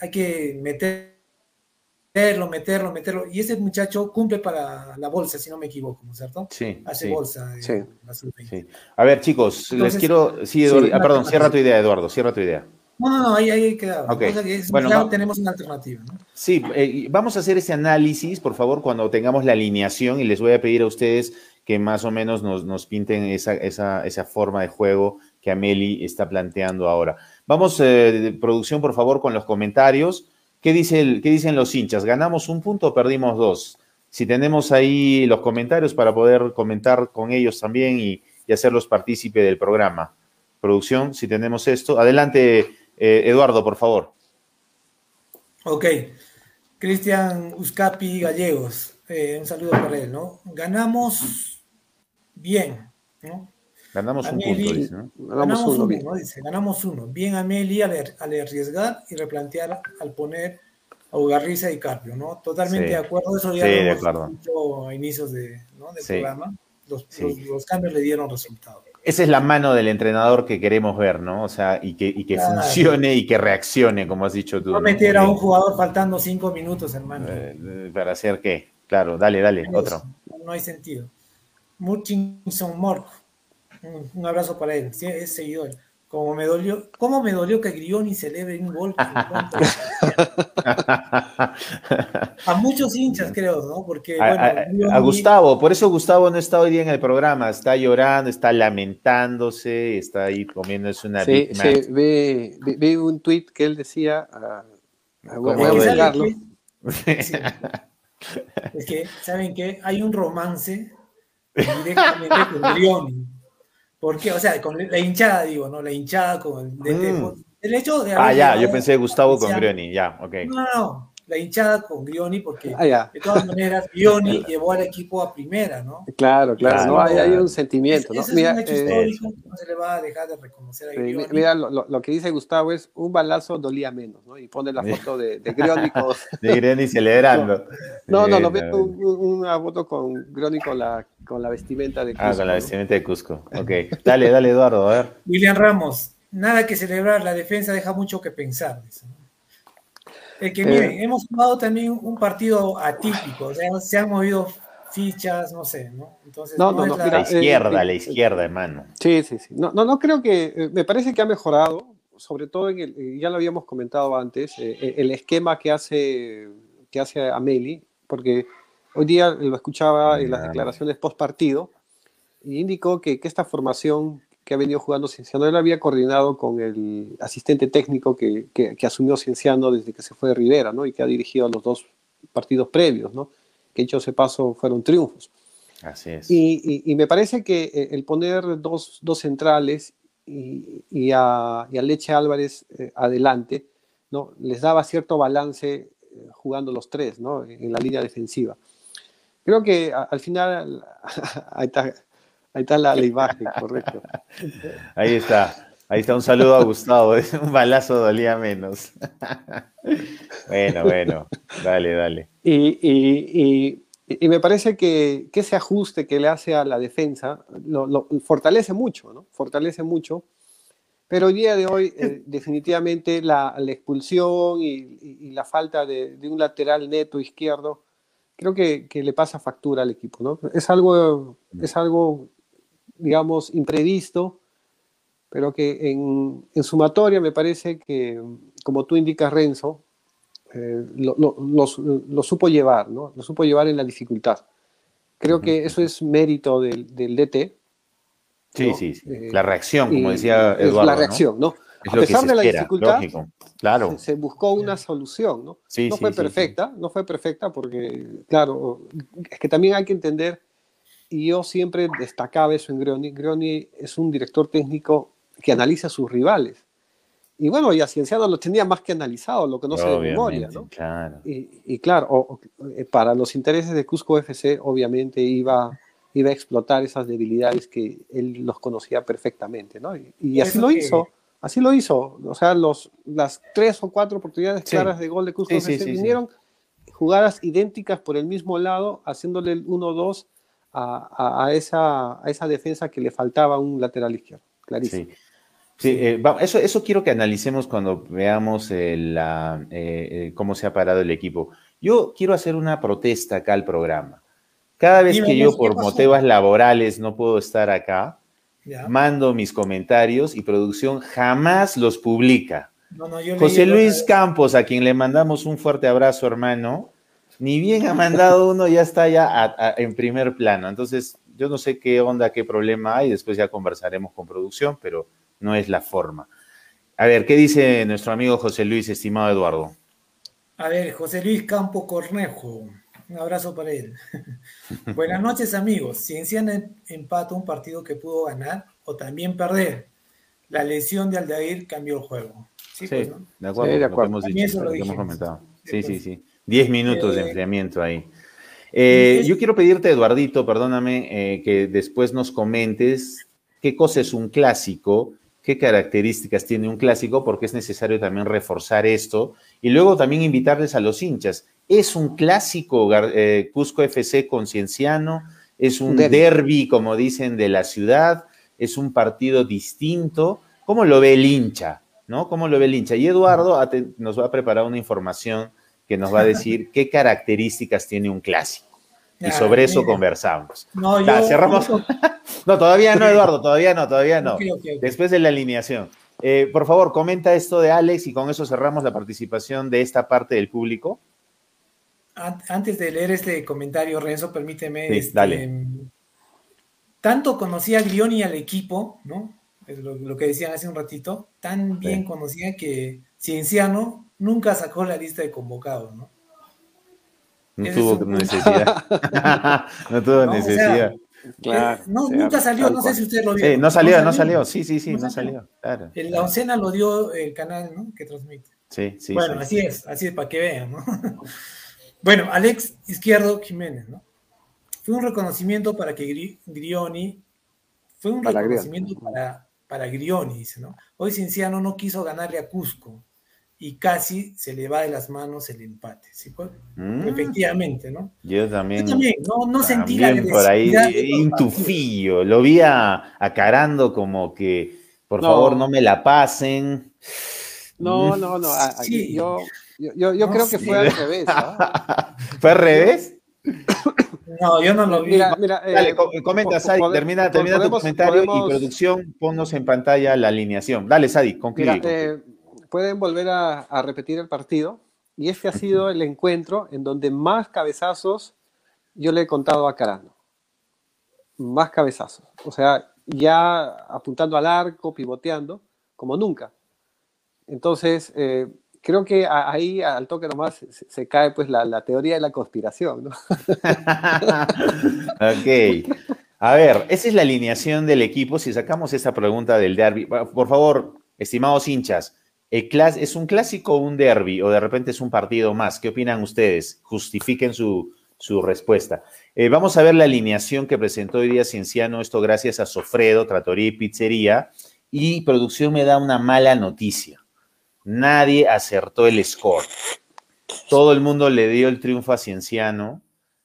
hay que meterlo, meterlo, meterlo. Y ese muchacho cumple para la bolsa, si no me equivoco, ¿no es cierto? Sí. Hace bolsa. Sí. sí. A ver, chicos, les quiero. Sí, Eduardo, ah, perdón, cierra tu idea, Eduardo, cierra tu idea. No, no, no, ahí, ahí queda. bueno, tenemos una alternativa. ¿no? Sí, eh, vamos a hacer ese análisis, por favor, cuando tengamos la alineación y les voy a pedir a ustedes que más o menos nos, nos pinten esa, esa, esa, forma de juego que Ameli está planteando ahora. Vamos, eh, producción, por favor, con los comentarios. ¿Qué, dice el, ¿Qué dicen los hinchas? ¿Ganamos un punto o perdimos dos? Si tenemos ahí los comentarios para poder comentar con ellos también y, y hacerlos partícipe del programa. Producción, si tenemos esto. Adelante, eh, Eduardo, por favor. Ok. Cristian Uscapi Gallegos, eh, un saludo para él, ¿no? Ganamos bien, ¿no? Ganamos un punto, dice, ¿no? Ganamos, uno, bien. Dice, ganamos uno. Bien Ameli al, arriesgar y replantear al poner a Ugarriza y Carpio, ¿no? Totalmente de acuerdo, eso ya lo hemos dicho a inicios de, ¿no? del programa. los, los, cambios le dieron resultados esa es la mano del entrenador que queremos ver, ¿no? O sea, y que, y que funcione y que reaccione, como has dicho tú. No meter a un jugador faltando cinco minutos, hermano. Eh, ¿Para hacer qué? Claro, dale, dale, otro. No, hay sentido. Murchison Mork, un, abrazo para él, es seguidor. Como me dolió, ¿Cómo me dolió que Grioni celebre un gol? a muchos hinchas, creo, ¿no? Porque, bueno, a, Gustavo, por eso Gustavo no está hoy día en el programa, está llorando, está lamentándose, está ahí comiéndose una sí, Sí, vi, un tweet que él decía, uh, voy a Es que, ¿saben qué? Hay un romance directamente con Grioni ¿Por qué? O sea, con la hinchada, digo, ¿no? La hinchada con el, mm. hecho de... Ah, ya, yo pensé Gustavo con Grioni, ya, ok. No, no, la hinchada con Grioni, porque Ah, de todas maneras Grioni llevó al equipo a primera, ¿no? Claro, claro, Claro, no, hay, un sentimiento, ¿no? Ese es Mira, un hecho eh, histórico que no se le va a dejar de reconocer a Grioni. mira lo, lo- lo que dice Gustavo es un balazo dolía menos, ¿no? Y pone la foto de, de Grioni con... De Greni celebrando. No, no, Bien, veo un- un- una foto con Grioni con la, con la vestimenta de Ah, Cusco, con la ¿no? vestimenta de Cusco. Ok. Dale, dale, Eduardo, a ver. William Ramos, nada que celebrar, la defensa deja mucho que pensar. dice, ¿no? El que Eh. miren, hemos jugado también un partido atípico, o sea, se han movido fichas, no sé, ¿no? Entonces, No, no, es no, la- la eh, izquierda, eh, la izquierda, hermano. Sí, sí, sí. No, no, no creo que, eh, me parece que ha mejorado, sobre todo en el, eh, ya lo habíamos comentado antes, eh, eh, el esquema que hace, que hace Ameli, porque hoy día lo escuchaba en las declaraciones post partido y indicó que, que esta formación que ha venido jugando Cienciano, él había coordinado con el asistente técnico que, que, que asumió Cienciano desde que se fue de Rivera, ¿no? Y que ha dirigido los dos partidos previos, ¿no? Que hecho ese paso fueron triunfos. Así es. Y, y- y me parece que eh, el poner dos, dos centrales y, y a, y a Leche Álvarez eh, adelante, ¿no? les daba cierto balance eh, jugando los tres ¿no? en la línea defensiva. Creo que a- al final, ahí está, la, la imagen, correcto. Ahí está. Ahí está un saludo a Gustavo. Un balazo dolía menos. bueno, bueno. Dale, dale. Y, y- y- y me parece que, que ese ajuste que le hace a la defensa lo, lo fortalece mucho, ¿no? Fortalece mucho. Pero el día de hoy, eh, definitivamente, la, la expulsión y la falta de, de un lateral neto izquierdo, creo que, que le pasa factura al equipo, ¿no? Es algo, es algo digamos, imprevisto, pero que en, en sumatoria me parece que, como tú indicas, Renzo, eh, lo, lo- los- lo supo llevar, ¿no? Lo supo llevar en la dificultad. Creo que eso es mérito del, del DT. Sí, ¿no? sí, sí. Eh, La reacción, como decía es Eduardo. la ¿no? reacción, ¿no? Es A lo pesar de la dificultad. Claro. se, se buscó una solución, ¿no? Sí, no sí, fue sí, sí. perfecta, no fue perfecta porque, claro, es que también hay que entender, y yo siempre destacaba eso en Grioni, Grioni es un director técnico que analiza a sus rivales. Y bueno, y a Cienciano lo tenía más que analizado, lo que no sé de memoria, ¿no? Claro. Y, y claro, o- o- eh, para los intereses de Cusco FC, obviamente iba, iba a explotar esas debilidades que él los conocía perfectamente, ¿no? Y, y así lo que- hizo, así lo hizo. O sea, los, las tres o cuatro oportunidades Sí. claras de gol de Cusco Sí, FC sí, sí. vinieron jugadas idénticas por el mismo lado, haciéndole el 1-2 a, a- a esa, a esa defensa que le faltaba un lateral izquierdo. Clarísimo. Sí. Sí, eh, eso, eso quiero que analicemos cuando veamos eh, la, eh, cómo se ha parado el equipo. Yo quiero hacer una protesta acá al programa. Cada vez Dime, que yo ¿qué por pasó? motivos laborales no puedo estar acá, Ya. mando mis comentarios y producción jamás los publica. No, no, yo leí José Luis Campos, a quien le mandamos un fuerte abrazo, hermano, ni bien ha mandado uno, ya está ya a- a- en primer plano. Entonces, yo no sé qué onda, qué problema hay, después ya conversaremos con producción, pero no es la forma. A ver, ¿qué dice nuestro amigo José Luis, estimado Eduardo? A ver, José Luis Campo Cornejo. Un abrazo para él. Buenas noches, amigos. Cienciano em- empata un partido que pudo ganar o también perder. La lesión de Aldair cambió el juego. Sí, pues, ¿no? de acuerdo, Sí, de lo que acuerdo. hemos dicho, eso lo lo que hemos dijimos. comentado. Sí, Sí, sí, pues. sí. Diez minutos de Eh, enfriamiento ahí. Eh, yo quiero pedirte, Eduardito, perdóname, eh, que después nos comentes qué cosa es un clásico, qué características tiene un clásico, porque es necesario también reforzar esto y luego también invitarles a los hinchas. ¿Es un clásico eh, Cusco FC concienciano? ¿Es un derby, como dicen, de la ciudad? ¿Es un partido distinto? ¿Cómo lo ve el hincha? ¿No? ¿Cómo lo ve el hincha? Y Eduardo nos va a preparar una información que nos va a decir qué características tiene un clásico. Y sobre eso conversamos. No, Ya, yo- cerramos. No, todavía no, Eduardo, todavía no, todavía no. Después de la alineación. Eh, por favor, comenta esto de Alex y con eso cerramos la participación de esta parte del público. An- Antes de leer este comentario, Renzo, permíteme. Sí, este, dale. Tanto conocía a Grioni al equipo, ¿no? Es lo, lo que decían hace un ratito. Tan bien Sí. conocía que Cienciano nunca sacó la lista de convocados, ¿no? No Ese tuvo necesidad. no tuvo No, o sea, necesidad. Claro, Eh, no, nunca salió, no sé si usted lo vio. Sí, no salió, no salió. Sí, sí, sí, no salió. Claro. La oncena lo dio el canal, ¿no? Que transmite. Sí, sí. Bueno, así es, así es para que vean, ¿no? bueno, Alex Izquierdo Jiménez, ¿no? Fue un reconocimiento para que Grioni, fue un reconocimiento para, para Grioni, dice, ¿no? Hoy Cienciano no quiso ganarle a Cusco y casi se le va de las manos el empate. ¿sí? Mm. Efectivamente, ¿no? Yo también. Yo también, no, no sentí la por ahí intufillo, lo vi acarando como que, por favor, no me la pasen. No, mm. no, no. yo, yo, yo creo que fue al revés. ¿Fue al revés? No, yo no lo vi. Mira, mira, Dale, eh, comenta, Sadi, termina, termina tu comentario y producción, ponnos en pantalla la alineación. Dale, Sadi, concluye. Eh, pueden volver a, repetir el partido y este ha sido el encuentro en donde más cabezazos yo le he contado a Carano. Más cabezazos. O sea, ya apuntando al arco, pivoteando, como nunca. Entonces, eh, creo que ahí al toque nomás se, cae pues la, teoría de la conspiración, ¿no? ok. A ver, esa es la alineación del equipo. Si sacamos esa pregunta del derby, por favor, estimados hinchas, ¿es un clásico o un derby? O de repente es un partido más. ¿Qué opinan ustedes? Justifiquen su, respuesta. Eh, vamos a ver la alineación que presentó hoy día Cienciano, esto gracias a Sofredo, Tratoría y Pizzería. Y producción me da una mala noticia nadie acertó el score. Todo el mundo le dio el triunfo a Cienciano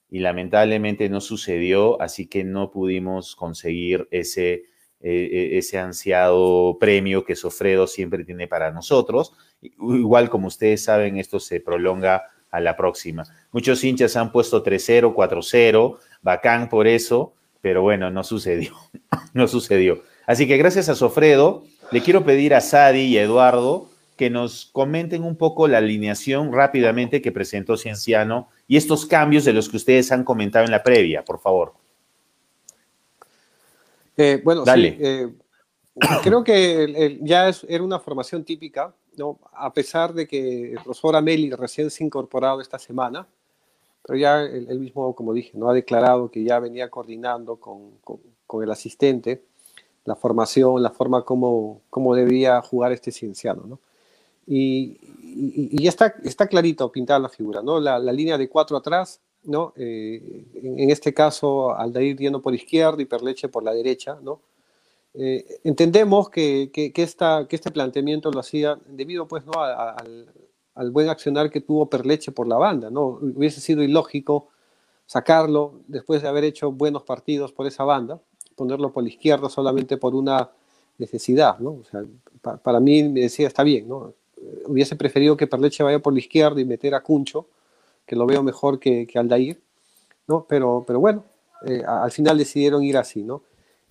y lamentablemente no sucedió, así que no pudimos conseguir ese, eh, ese ansiado premio que Sofredo siempre tiene para nosotros. Igual como ustedes saben, esto se prolonga a la próxima. Muchos hinchas han puesto 3-0, 4-0, bacán por eso, pero bueno, no sucedió, no sucedió. Así que gracias a Sofredo, le quiero pedir a Sadi y a Eduardo que nos comenten un poco la alineación rápidamente que presentó Cienciano y estos cambios de los que ustedes han comentado en la previa, por favor. Eh, bueno, Sí, eh, creo que ya era una formación típica, ¿no? a pesar de que el profesor Ameli recién se ha incorporado esta semana, pero ya él, mismo, como dije, no ha declarado que ya venía coordinando con, con, el asistente la formación, la forma como, como debía jugar este cienciano. ¿no? Y, ya está, está clarito pintada la figura, ¿no? La, línea de cuatro atrás, ¿no? Eh, en, este caso, Aldair yendo por izquierda y Perleche por la derecha, ¿no? Eh, entendemos que, que, esta, que este planteamiento lo hacía debido, pues, ¿no? al, al, buen accionar que tuvo Perleche por la banda, ¿no? Hubiese sido ilógico sacarlo después de haber hecho buenos partidos por esa banda, ponerlo por la izquierda solamente por una necesidad, ¿no? O sea, para mí me decía, está bien, ¿no? hubiese preferido que Perleche vaya por la izquierda y meter a Cuncho, que lo veo mejor que, que Aldair, ¿no? Pero, pero bueno, eh, al final decidieron ir así, ¿no?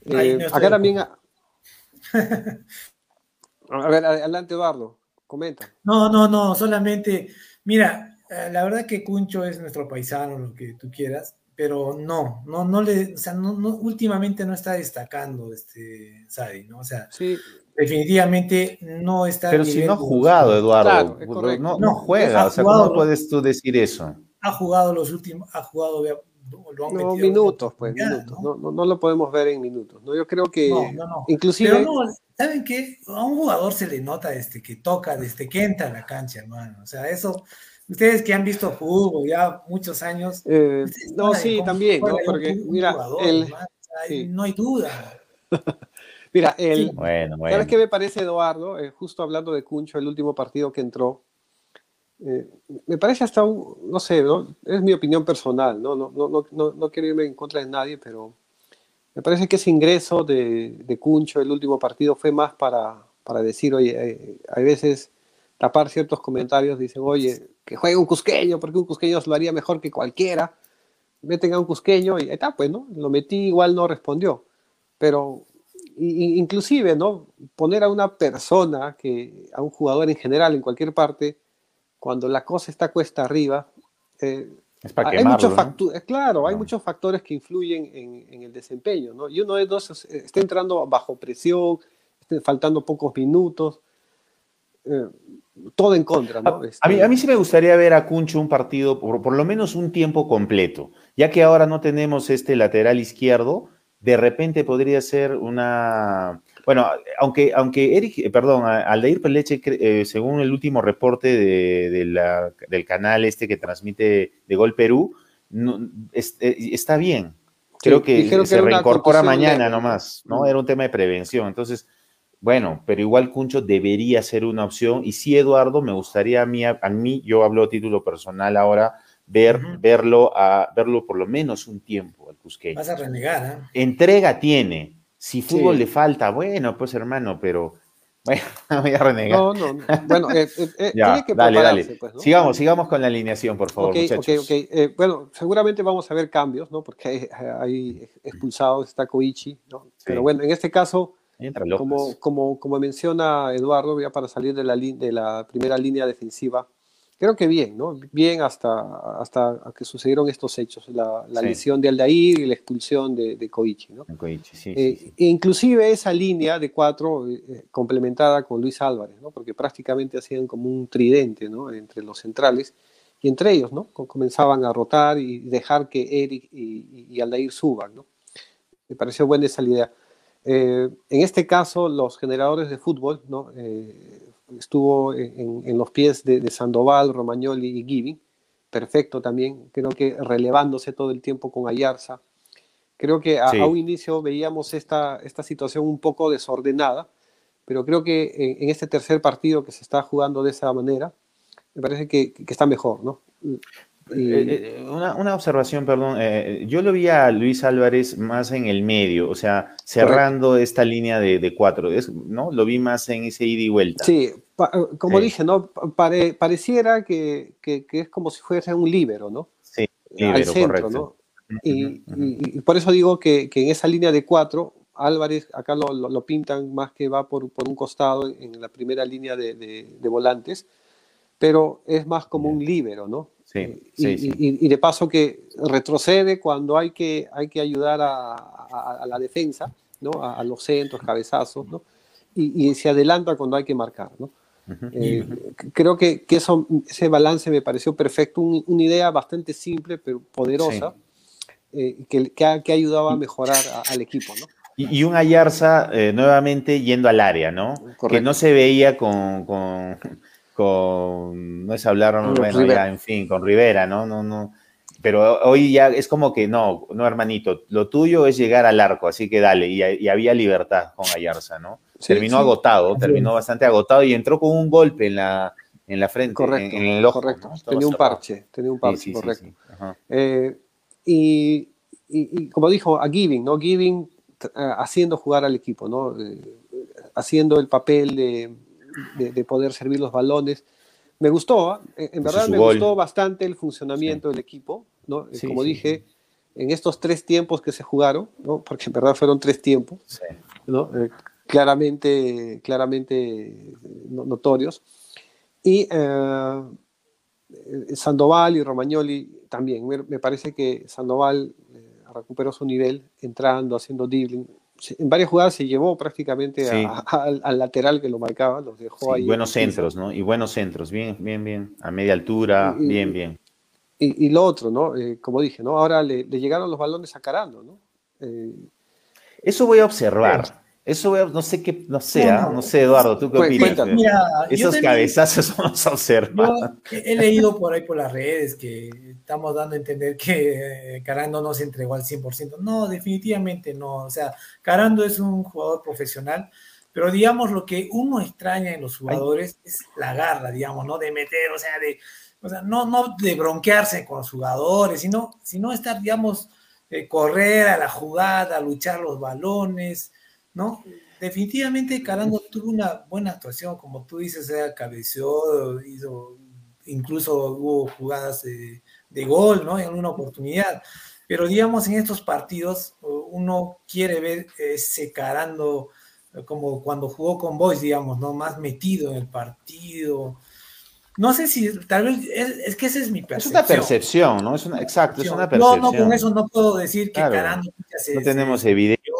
Eh, acá también... A... ver, adelante Eduardo, comenta. No, no, no, solamente, mira, eh, la verdad que Cuncho es nuestro paisano, lo que tú quieras, pero no, no, no le, o sea, no, últimamente no está destacando este Sadi, ¿no? O sea, sí definitivamente no está. Pero si no ha jugado, Eduardo, no, no, juega, o sea, ¿cómo puedes tú decir eso? Ha jugado los últimos, ha jugado, lo han no, minutos, pues, minutos. ¿no? ¿no? lo podemos ver en minutos. ¿no? Yo creo que, inclusive. Pero no, ¿saben qué? A un jugador se le nota desde que toca, desde que entra a la cancha, hermano. O sea, eso. Ustedes que han visto fútbol ya muchos años. Eh, no, sí, también, ¿no? Porque, mira, el, no hay duda. Mira, el, ¿sabes qué me parece, Eduardo? Eh, justo hablando de Cuncho, el último partido que entró, eh, me parece hasta un, no sé, ¿no? es mi opinión personal, ¿no? No, no, no, no quiero irme en contra de nadie, pero me parece que ese ingreso de, de Cuncho, el último partido, fue más para, para decir, oye, eh, hay veces tapar ciertos comentarios, dicen, oye, que juegue un cusqueño, porque un cusqueño lo haría mejor que cualquiera, meten a un cusqueño y está, pues, ¿no? Lo metí, igual no respondió, pero inclusive, ¿no? Poner a una persona, que, a un jugador en general, en cualquier parte, cuando la cosa está cuesta arriba, eh, es para hay muchos eh, Claro, hay muchos factores que influyen en, el desempeño, ¿no? Y uno de esos está entrando bajo presión, faltando pocos minutos, eh, todo en contra, ¿no? A, mí, a, mí, sí me gustaría ver a Cuncho un partido, por, por lo menos un tiempo completo, ya que ahora no tenemos este lateral izquierdo, de repente podría ser una, Bueno, aunque, aunque Eric, eh, perdón, Aldair Peleche, eh, según el último reporte de, del canal este que transmite de Gol Perú, eh, está bien. Creo que, se reincorpora mañana nomás, ¿no? Mm. Era un tema de prevención. Entonces, bueno, pero igual Cuncho debería ser una opción. Y sí, Eduardo, me gustaría a mí, a mí yo hablo a título personal ahora, ver, verlo, a, verlo por lo menos un tiempo al Cusqueño. Vas a renegar, ¿eh? Entrega tiene. Si fútbol le falta, bueno, pues hermano, pero bueno, voy a renegar. No, no, bueno, eh, eh, eh tiene que dale, dale. Pues, sigamos, sigamos con la alineación, por favor, muchachos. Ok, ok, bueno, seguramente vamos a ver cambios, ¿no? Porque hay, expulsados, está Koichi, ¿no? Pero bueno, en este caso, como, como, como menciona Eduardo, ya para salir de la, de la primera línea defensiva, creo que bien, ¿no? Bien hasta, hasta que sucedieron estos hechos, la, la lesión de Aldair y la expulsión de, de Koichi, ¿no? Koichi, sí, eh, inclusive esa línea de cuatro eh, eh, complementada con Luis Álvarez, ¿no? Porque prácticamente hacían como un tridente, ¿no? Entre los centrales y entre ellos, ¿no? Comenzaban a rotar y dejar que Eric y, y Aldair suban, ¿no? Me pareció buena esa idea. en este caso, los generadores de fútbol, ¿no? Estuvo en, los pies de, Sandoval, Romagnoli y Giving, perfecto también, creo que relevándose todo el tiempo con Ayarza. Creo que a, un inicio veíamos esta, esta situación un poco desordenada, pero creo que en, este tercer partido que se está jugando de esa manera, me parece que, que está mejor, ¿no? Eh, eh, una, observación, perdón. Eh, yo lo vi a Luis Álvarez más en el medio, o sea, cerrando esta línea de, cuatro, ¿no? Lo vi más en ese ida y vuelta. Sí, como dije, ¿no? pareciera que, es como si fuese un líbero, ¿no? Sí, líbero, correcto. ¿no? Y, por eso digo que, en esa línea de cuatro, Álvarez acá lo, pintan más que va por, un costado en la primera línea de, volantes, pero es más como un líbero, ¿no? Sí, eh, sí, y, de paso que retrocede cuando hay que, hay que ayudar a, la defensa, ¿no? A, los centros, cabezazos, ¿no? Y, se adelanta cuando hay que marcar, ¿no? Eh, creo que, que, eso, ese balance me pareció perfecto, una idea bastante simple pero poderosa eh, que, que, ha, que, ayudado a mejorar al equipo, ¿no? Y, un Ayarza nuevamente yendo al área, ¿no? Que no se veía con, con con, no es hablar, bueno, ya, en fin, con Rivera, ¿no? No, no. Pero hoy ya es como que no, no, hermanito, lo tuyo es llegar al arco, así que dale, y, había libertad con Ayarza, ¿no? terminó agotado, terminó bastante agotado y entró con un golpe en la, en la frente, correcto, en, el ojo. Correcto, tenía un parche, tenía un parche, correcto. Eh, y, y, como dijo a Giving, ¿no? Giving eh, haciendo jugar al equipo, ¿no? Eh, haciendo el papel de de, poder servir los balones. Me gustó, ¿ah? en verdad me gustó bastante el funcionamiento del equipo, ¿no? Como dije, en estos tres tiempos que se jugaron, ¿no? porque en verdad fueron tres tiempos, ¿no? Eh, claramente, claramente notorios. Y eh, Sandoval y Romagnoli también. Me, parece que Sandoval eh, recuperó su nivel entrando, haciendo dribbling, en varias jugadas se llevó prácticamente al, lateral que lo marcaba, los dejó ahí. Buenos centros, ¿no? Y buenos centros, bien, bien, bien, a media altura, bien, bien. Y, lo otro, ¿no? Eh, como dije, ¿no? Ahora le, llegaron los balones a Carando, ¿no? Eh, Eso voy a observar. Eso no sé qué, no sé, ¿ah? no, sé, Eduardo, ¿tú qué opinas? Esos cabezazos vamos a observar. he leído por ahí por las redes que estamos dando a entender que eh, Carando no se entregó al 100%. No, definitivamente no. O sea, Carando es un jugador profesional, pero digamos lo que uno extraña en los jugadores es la garra, digamos, ¿no? De meter, o sea, de, o sea, no, no de bronquearse con los jugadores, sino, sino estar, digamos, eh, correr a la jugada, luchar los balones ¿no? Definitivamente Carando tuvo una buena actuación, como tú dices, sea, cabeció, hizo, incluso hubo jugadas de, gol, ¿no? En una oportunidad. Pero digamos, en estos partidos uno quiere ver ese Carando como cuando jugó con Boys, digamos, ¿no? Más metido en el partido, no sé si, tal vez, es, que esa es mi percepción. Es una percepción, ¿no? Es una, exacto, es una percepción. No, no, con eso no puedo decir que Carando... No tenemos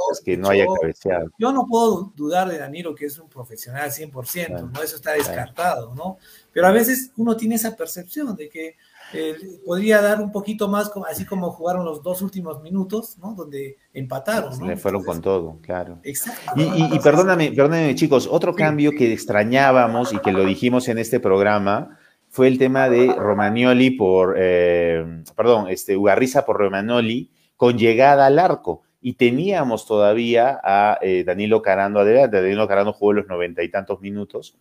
evidencias que no haya cabeceado. Yo no puedo dudar de Danilo que es un profesional al 100%, ¿no? Eso está descartado, ¿no? Pero a veces uno tiene esa percepción de que eh, podría dar un poquito más, así como jugaron los dos últimos minutos, ¿no? Donde empataron, ¿no? Le fueron con todo, claro. Exacto. Y, perdóname, perdóname, chicos, otro cambio que extrañábamos y que lo dijimos en este programa fue el tema de Romagnoli por, eh, perdón, este, Ugarriza por Romagnoli con llegada al arco. Y teníamos todavía a eh, Danilo Carando adelante. Danilo Carando jugó los noventa y tantos minutos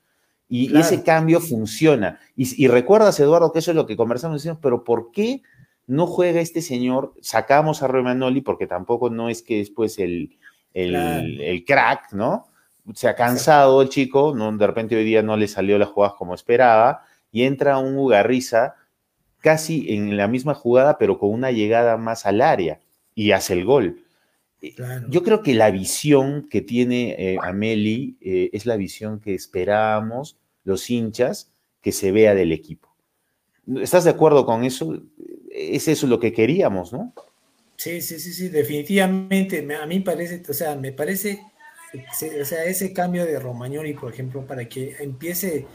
y ese cambio funciona. Y, recuerdas, Eduardo, que eso es lo que conversamos, decimos, pero ¿por qué no juega este señor? Sacamos a Romanoli porque tampoco no es que después el, el, crack, ¿no? Se ha cansado el chico, ¿no? de repente hoy día no le salió las jugadas como esperaba, y entra un Ugarriza casi en la misma jugada, pero con una llegada más al área, y hace el gol. Yo creo que la visión que tiene eh, Ameli eh, es la visión que esperábamos los hinchas que se vea del equipo. ¿Estás de acuerdo con eso? Es eso lo que queríamos, ¿no? Sí, sí, sí, sí, definitivamente. A mí parece, o sea, me parece, o sea, ese cambio de Romagnoli, por ejemplo, para que empiece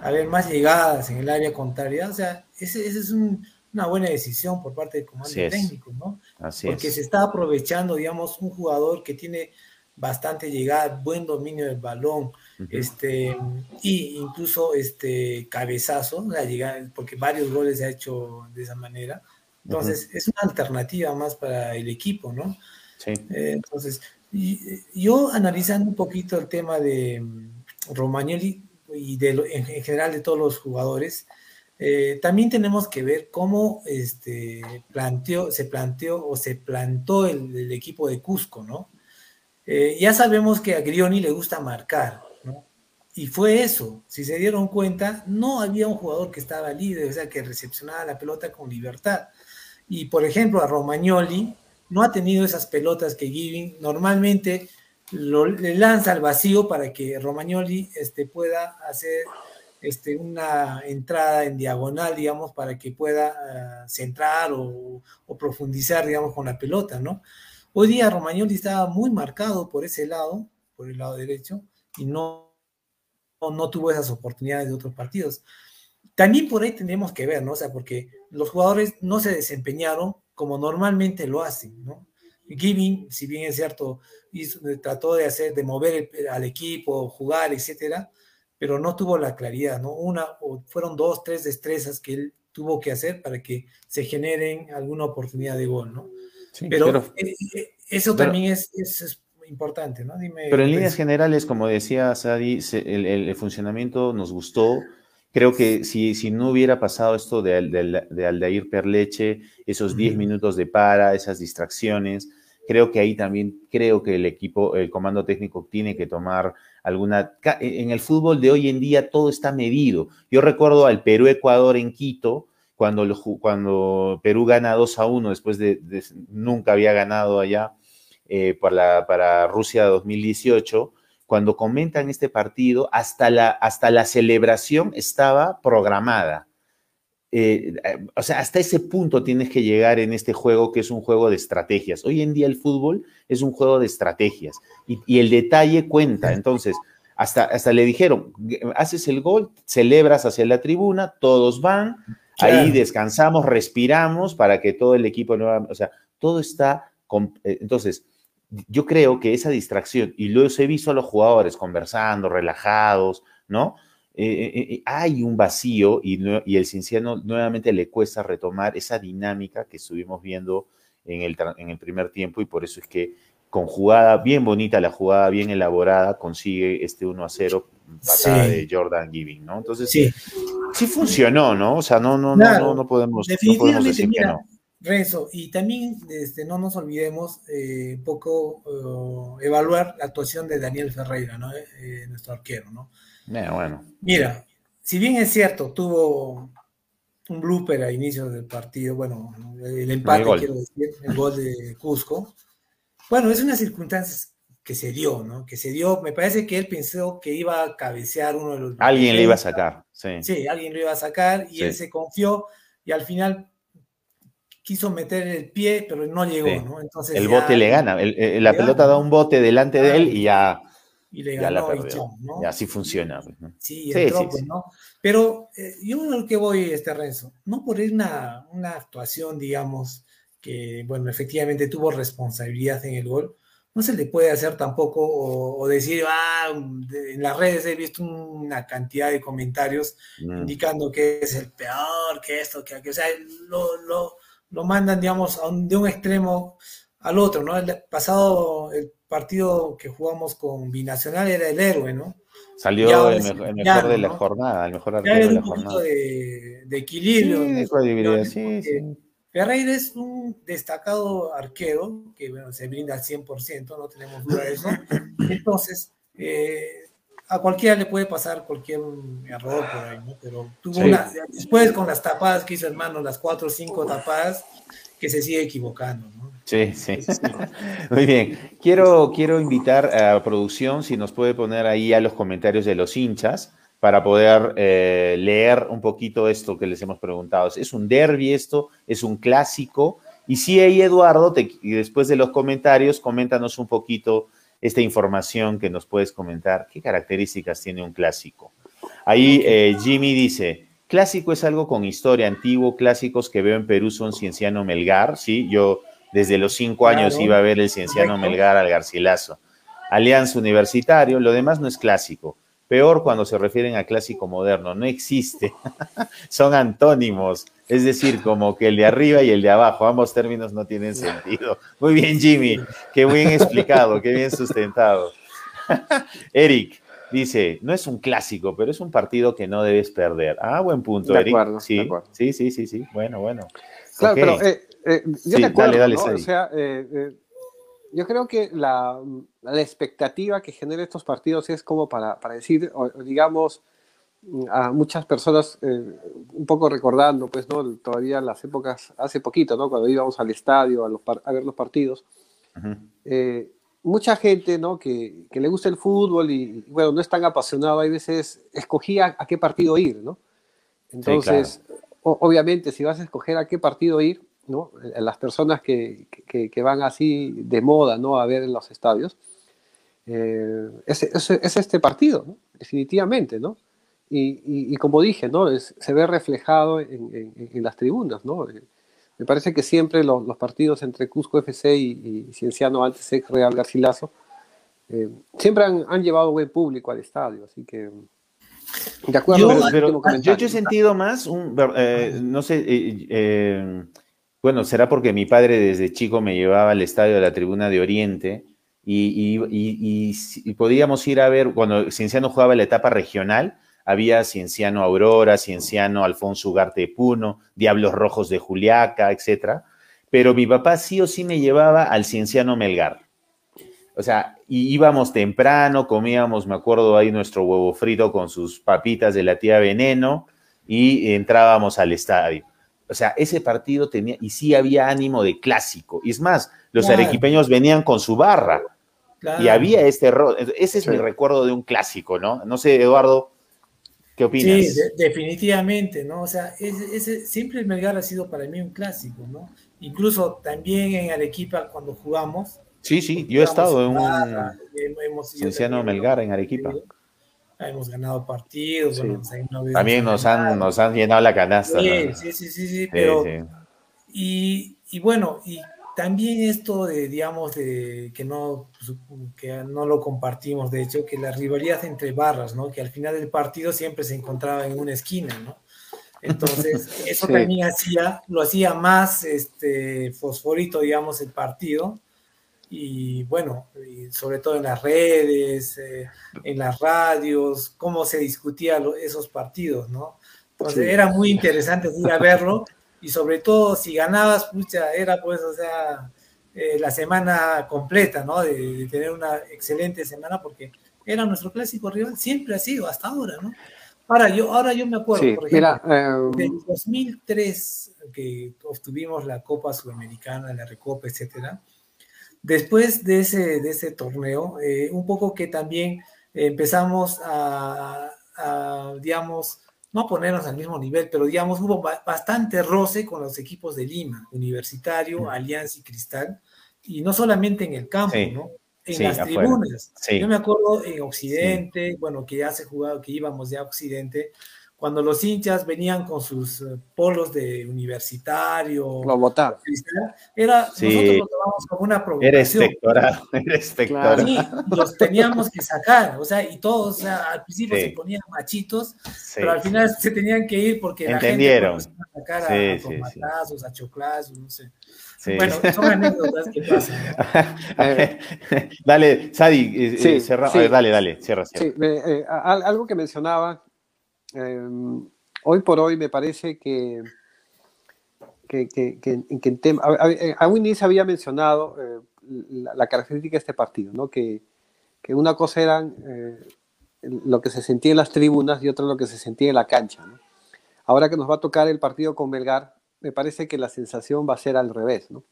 a haber más llegadas en el área contraria, o sea, ese es un, una buena decisión por parte del comando técnico, ¿no? Porque se está aprovechando, digamos, un jugador que tiene bastante llegada, buen dominio del balón, este, y incluso este cabezazo, la llegada, porque varios goles se ha hecho de esa manera. Entonces, es una alternativa más para el equipo, ¿no? Sí. Eh, entonces, yo analizando un poquito el tema de mm, Romagnoli y de en general de todos los jugadores, eh, también tenemos que ver cómo este, planteó, se planteó o se plantó el, equipo de Cusco, ¿no? Eh, ya sabemos que a Grioni le gusta marcar, ¿no? Y fue eso, si se dieron cuenta, no había un jugador que estaba libre, o sea, que recepcionaba la pelota con libertad. Y por ejemplo, a Romagnoli no ha tenido esas pelotas que Giving normalmente le lanza al vacío para que Romagnoli este, pueda hacer este, una entrada en diagonal, digamos, para que pueda uh, centrar o, profundizar, digamos, con la pelota, ¿no? Hoy día Romagnoli estaba muy marcado por ese lado, por el lado derecho, y no, no, tuvo esas oportunidades de otros partidos. También por ahí tendríamos que ver, ¿no? O sea, porque los jugadores no se desempeñaron como normalmente lo hacen, ¿no? Giving, si bien es cierto, trató de hacer, de mover al equipo, jugar, etcétera, pero no tuvo la claridad, ¿no? Una o fueron dos, tres destrezas que él tuvo que hacer para que se generen alguna oportunidad de gol, ¿no? pero, eh, eh, eso también es, es, importante, ¿no? Dime, pero en líneas generales, como decía Sadi, el, el, funcionamiento nos gustó. Creo que si, si no hubiera pasado esto de, de, de Aldair Perleche, esos 10 minutos de para, esas distracciones, creo que ahí también creo que el equipo, el comando técnico tiene que tomar alguna... En el fútbol de hoy en día todo está medido. Yo recuerdo al Perú-Ecuador en Quito, cuando, cuando Perú gana 2 a 1 después de, nunca había ganado allá eh, para, para Rusia 2018, cuando comentan este partido, hasta la, hasta la celebración estaba programada. Eh, o sea, hasta ese punto tienes que llegar en este juego que es un juego de estrategias. Hoy en día el fútbol es un juego de estrategias y, el detalle cuenta. Entonces, hasta, hasta le dijeron, haces el gol, celebras hacia la tribuna, todos van, ahí descansamos, respiramos para que todo el equipo, o sea, todo está, eh, entonces, yo creo que esa distracción, y luego he visto a los jugadores conversando, relajados, ¿no? Eh, eh, eh, hay un vacío y, el Cinciano nuevamente le cuesta retomar esa dinámica que estuvimos viendo en el, en el primer tiempo y por eso es que con jugada bien bonita, la jugada bien elaborada, consigue este 1 a 0 patada de Jordan Giving, ¿no? Entonces sí. sí funcionó, ¿no? O sea, no, no, no, no, podemos, decir que no. Rezo, y también este, no nos olvidemos un poco evaluar la actuación de Daniel Ferreira, ¿no? nuestro arquero, ¿no? Eh, bueno. Mira, si bien es cierto, tuvo un blooper a inicio del partido, bueno, el empate, quiero decir, el gol de Cusco. Bueno, es una circunstancia que se dio, ¿no? Que se dio, me parece que él pensó que iba a cabecear uno de los... Alguien le iba a sacar, sí. Sí, alguien lo iba a sacar y él se confió y al final quiso meter el pie, pero no llegó, ¿no? Entonces el bote le gana, la pelota da un bote delante de él y ya y le Ya la ganó y así funciona. pues, ¿no? Sí, entró, sí, pues, sí. ¿no? Pero eh, yo lo que voy, este Renzo, no por ir una, una actuación, digamos, que, bueno, efectivamente tuvo responsabilidad en el gol, no se le puede hacer tampoco o, o decir, ah, de- en las redes he visto una cantidad de comentarios Mm. indicando que es el peor, que esto, que aquello, o sea, lo, lo, lo mandan, digamos, a un- de un extremo al otro, ¿no? El pasado, el partido que jugamos con Binacional era el héroe, ¿no? Salió el, mejor, el ya, mejor de la ¿no? jornada, el mejor arquero de la jornada. de, de equilibrio. Sí, de sí. Ferreira es un destacado arquero que bueno, se brinda al 100%, no tenemos duda de eso. Entonces, eh, a cualquiera le puede pasar cualquier error por ahí, ¿no? Pero tuvo Sí. una, después con las tapadas que hizo hermano, las cuatro o cinco tapadas, que se sigue equivocando, ¿no? Sí, sí. Muy bien. Quiero, quiero invitar a producción si nos puede poner ahí a los comentarios de los hinchas para poder eh, leer un poquito esto que les hemos preguntado. ¿Es un derby esto? ¿Es un clásico? Y sí, ahí Eduardo, te- y después de los comentarios, coméntanos un poquito esta información que nos puedes comentar. ¿Qué características tiene un clásico? Ahí eh, Jimmy dice, clásico es algo con historia antiguo, clásicos que veo en Perú son Cienciano Melgar, sí, yo desde los cinco años Claro. iba a ver el Cienciano Correcto. Melgar al Garcilaso. Alianza Universitario, lo demás no es clásico. Peor cuando se refieren a clásico moderno, no existe. Son antónimos, es decir, como que el de arriba y el de abajo, ambos términos no tienen sentido. Muy bien, Jimmy, qué bien explicado, qué bien sustentado. Eric dice, no es un clásico, pero es un partido que no debes perder. Ah, buen punto, De Eric. acuerdo, sí, de acuerdo. sí, sí, sí, sí. Bueno, bueno. Claro, pero eh, eh, yo Sí, de acuerdo, dale, dale, ¿no? O sea, eh, yo creo que la, la expectativa que genera estos partidos es como para, para decir, digamos, a muchas personas, eh, un poco recordando, pues, ¿no? Todavía las épocas, hace poquito, ¿no? Cuando íbamos al estadio a, los par- a ver los partidos, eh, mucha gente, ¿no? Que, que le gusta el fútbol y, bueno, no es tan apasionado, hay veces escogía a qué partido ir, ¿no? Entonces, o- obviamente, si vas a escoger a qué partido ir, ¿no? Eh, Las personas que, que- que van así de moda, ¿no? A ver en los estadios, eh, es, es- es este partido, ¿no? Definitivamente, ¿no? Y, y- y como dije, ¿no? Es- se ve reflejado en, en- en las tribunas, ¿no? Eh, Me parece que siempre los, los partidos entre Cusco FC y, y Cienciano, antes ex Real Garcilaso, eh, siempre han, han llevado buen público al estadio, así que de acuerdo Yo- Pero, pero yo, yo he sentido más un, eh, no sé, eh, eh, bueno, será porque mi padre desde chico me llevaba al estadio de la Tribuna de Oriente y, y- y- y podíamos ir a ver, cuando Cienciano jugaba la etapa regional, había Cienciano Aurora, Cienciano Alfonso Ugarte de Puno, Diablos Rojos de Juliaca, etcétera. Pero mi papá sí o sí me llevaba al Cienciano Melgar. O sea, y íbamos temprano, comíamos, me acuerdo ahí nuestro huevo frito con sus papitas de la tía Veneno y entrábamos al estadio. O sea, ese partido tenía, y sí había ánimo de clásico. Y es más, los Claro. arequipeños venían con su barra y había este error. Ese es Sí. mi recuerdo de un clásico, ¿no? No sé, Eduardo, ¿qué opinas? Sí, de- definitivamente, ¿no? O sea, ese, ese- siempre el Melgar ha sido para mí un clásico, ¿no? Incluso también en Arequipa cuando jugamos. sí, sí, yo he estado en un Cienciano Melgar en Arequipa. Hemos ganado partidos. Sí. bueno, ahí no También nos han, nos han llenado la canasta. Sí, ¿no? sí, sí, sí, pero. Y, y bueno, y también esto de, digamos, de que no, pues, que no lo compartimos, de hecho, que la rivalidad entre barras, ¿no? Que al final del partido siempre se encontraba en una esquina, ¿no? Entonces, eso Sí. también hacía, lo hacía más este, fosforito, digamos, el partido. Y bueno, y sobre todo en las redes, eh, en las radios, cómo se discutían esos partidos, ¿no? Entonces, Sí. era muy interesante ir a verlo y sobre todo si ganabas, pucha, era pues, o sea, eh, la semana completa, ¿no? De, de tener una excelente semana porque era nuestro clásico rival, siempre ha sido hasta ahora, ¿no? Ahora yo, ahora yo me acuerdo, Sí, por ejemplo, mira, eh, del 2003 que obtuvimos la Copa Sudamericana, la Recopa, etcétera. Después de ese, de ese torneo, eh, un poco que también empezamos a, a, digamos, no ponernos al mismo nivel, pero digamos, hubo ba- bastante roce con los equipos de Lima, Universitario, Alianza y Cristal, y no solamente en el campo, Sí. ¿no? en las tribunas. Yo me acuerdo en Occidente, bueno, que ya se jugaba, que íbamos ya a Occidente, cuando los hinchas venían con sus eh, polos de universitario, lo. Era, nosotros lo tomamos como una provocación. Era espectorado. Sí, los teníamos que sacar, o sea, y todos, o sea, al principio se ponían machitos, pero al final se tenían que ir porque Entendieron. la gente pues, a sacar a, a tomatazos, a choclazos, no sé. Bueno, son anécdotas que pasan. dale, Sadi, eh, eh, cerra, dale, dale, cierra. cierra. Sí, algo que mencionaba Em, hoy por hoy me parece que, que, que, que, tema, había mencionado eh, la, característica de este partido, ¿no? que, una cosa eran eh, lo que se sentía en las tribunas y otra lo que se sentía en la cancha. Ahora que nos va a tocar el partido con Belgar, me parece que la sensación va a ser al revés. ¿no?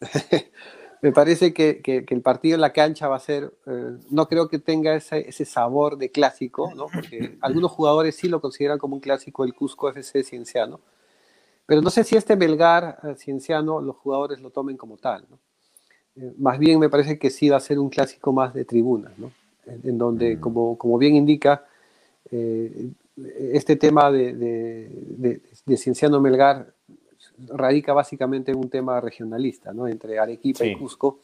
me parece que, que, el partido en la cancha va a ser, eh, no creo que tenga ese, ese, sabor de clásico, ¿no? porque algunos jugadores sí lo consideran como un clásico el Cusco FC Cienciano, pero no sé si este Belgar eh, Cienciano los jugadores lo tomen como tal. ¿no? Eh, más bien me parece que sí va a ser un clásico más de tribuna, ¿no? en, donde, mm. como, como bien indica, este tema de, de, de, de Cienciano Melgar radica básicamente en un tema regionalista, ¿no? Entre Arequipa y Cusco.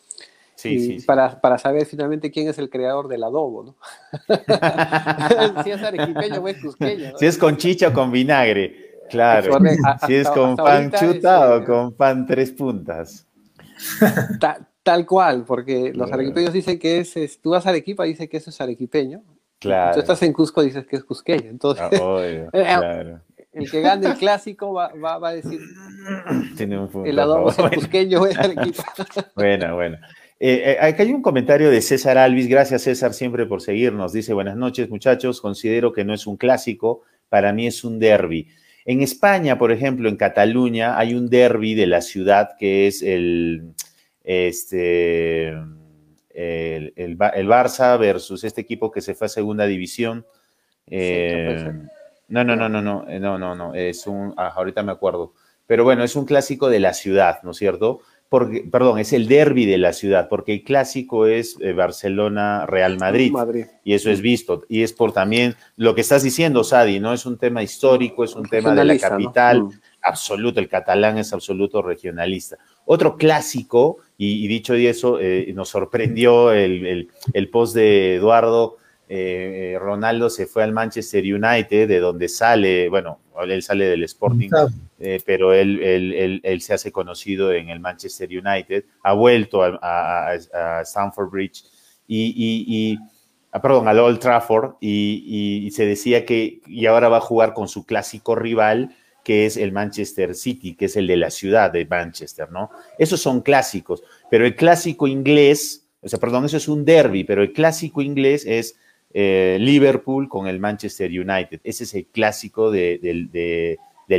Sí, sí, para, para, saber finalmente quién es el creador del adobo, ¿no? si es arequipeño o es cusqueño. Si es con chicha o con vinagre, claro. si es con pan chuta o con pan tres puntas. tal cual, porque los arequipeños dicen que es, tú vas a Arequipa y dices que eso es arequipeño. Claro. Tú estás en Cusco y dices que es cusqueño. Entonces, ah, claro el que gane el clásico va, va, a decir Tiene un punto, el adobo es el equipo. Bueno, bueno. Eh, eh hay un comentario de César Alvis. Gracias, César, siempre por seguirnos. Dice: Buenas noches, muchachos. Considero que no es un clásico, para mí es un derby. En España, por ejemplo, en Cataluña, hay un derby de la ciudad que es el, este, el, el, Barça versus este equipo que se fue a segunda división. Eh, no, no, no, no, no, eh, no, no, no, es un, ah, ahorita me acuerdo, pero bueno, es un clásico de la ciudad, ¿no es cierto? Porque, perdón, es el derby de la ciudad, porque el clásico es eh, Barcelona-Real Madrid, y eso es visto, y es por también lo que estás diciendo, Sadi, ¿no? Es un tema histórico, es un tema de la capital, mm. absoluto, el catalán es absoluto regionalista. Otro clásico, y, dicho y eso, eh, nos sorprendió el, el post de Eduardo, eh, Ronaldo se fue al Manchester United, de donde sale, bueno, él sale del Sporting, eh, pero él, se hace conocido en el Manchester United, ha vuelto a, Stamford Bridge y, ah, perdón, al Old Trafford y, se decía que y ahora va a jugar con su clásico rival que es el Manchester City, que es el de la ciudad de Manchester, ¿no? Esos son clásicos, pero el clásico inglés, o sea, perdón, eso es un derby, pero el clásico inglés es eh, Liverpool con el Manchester United. Ese es el clásico del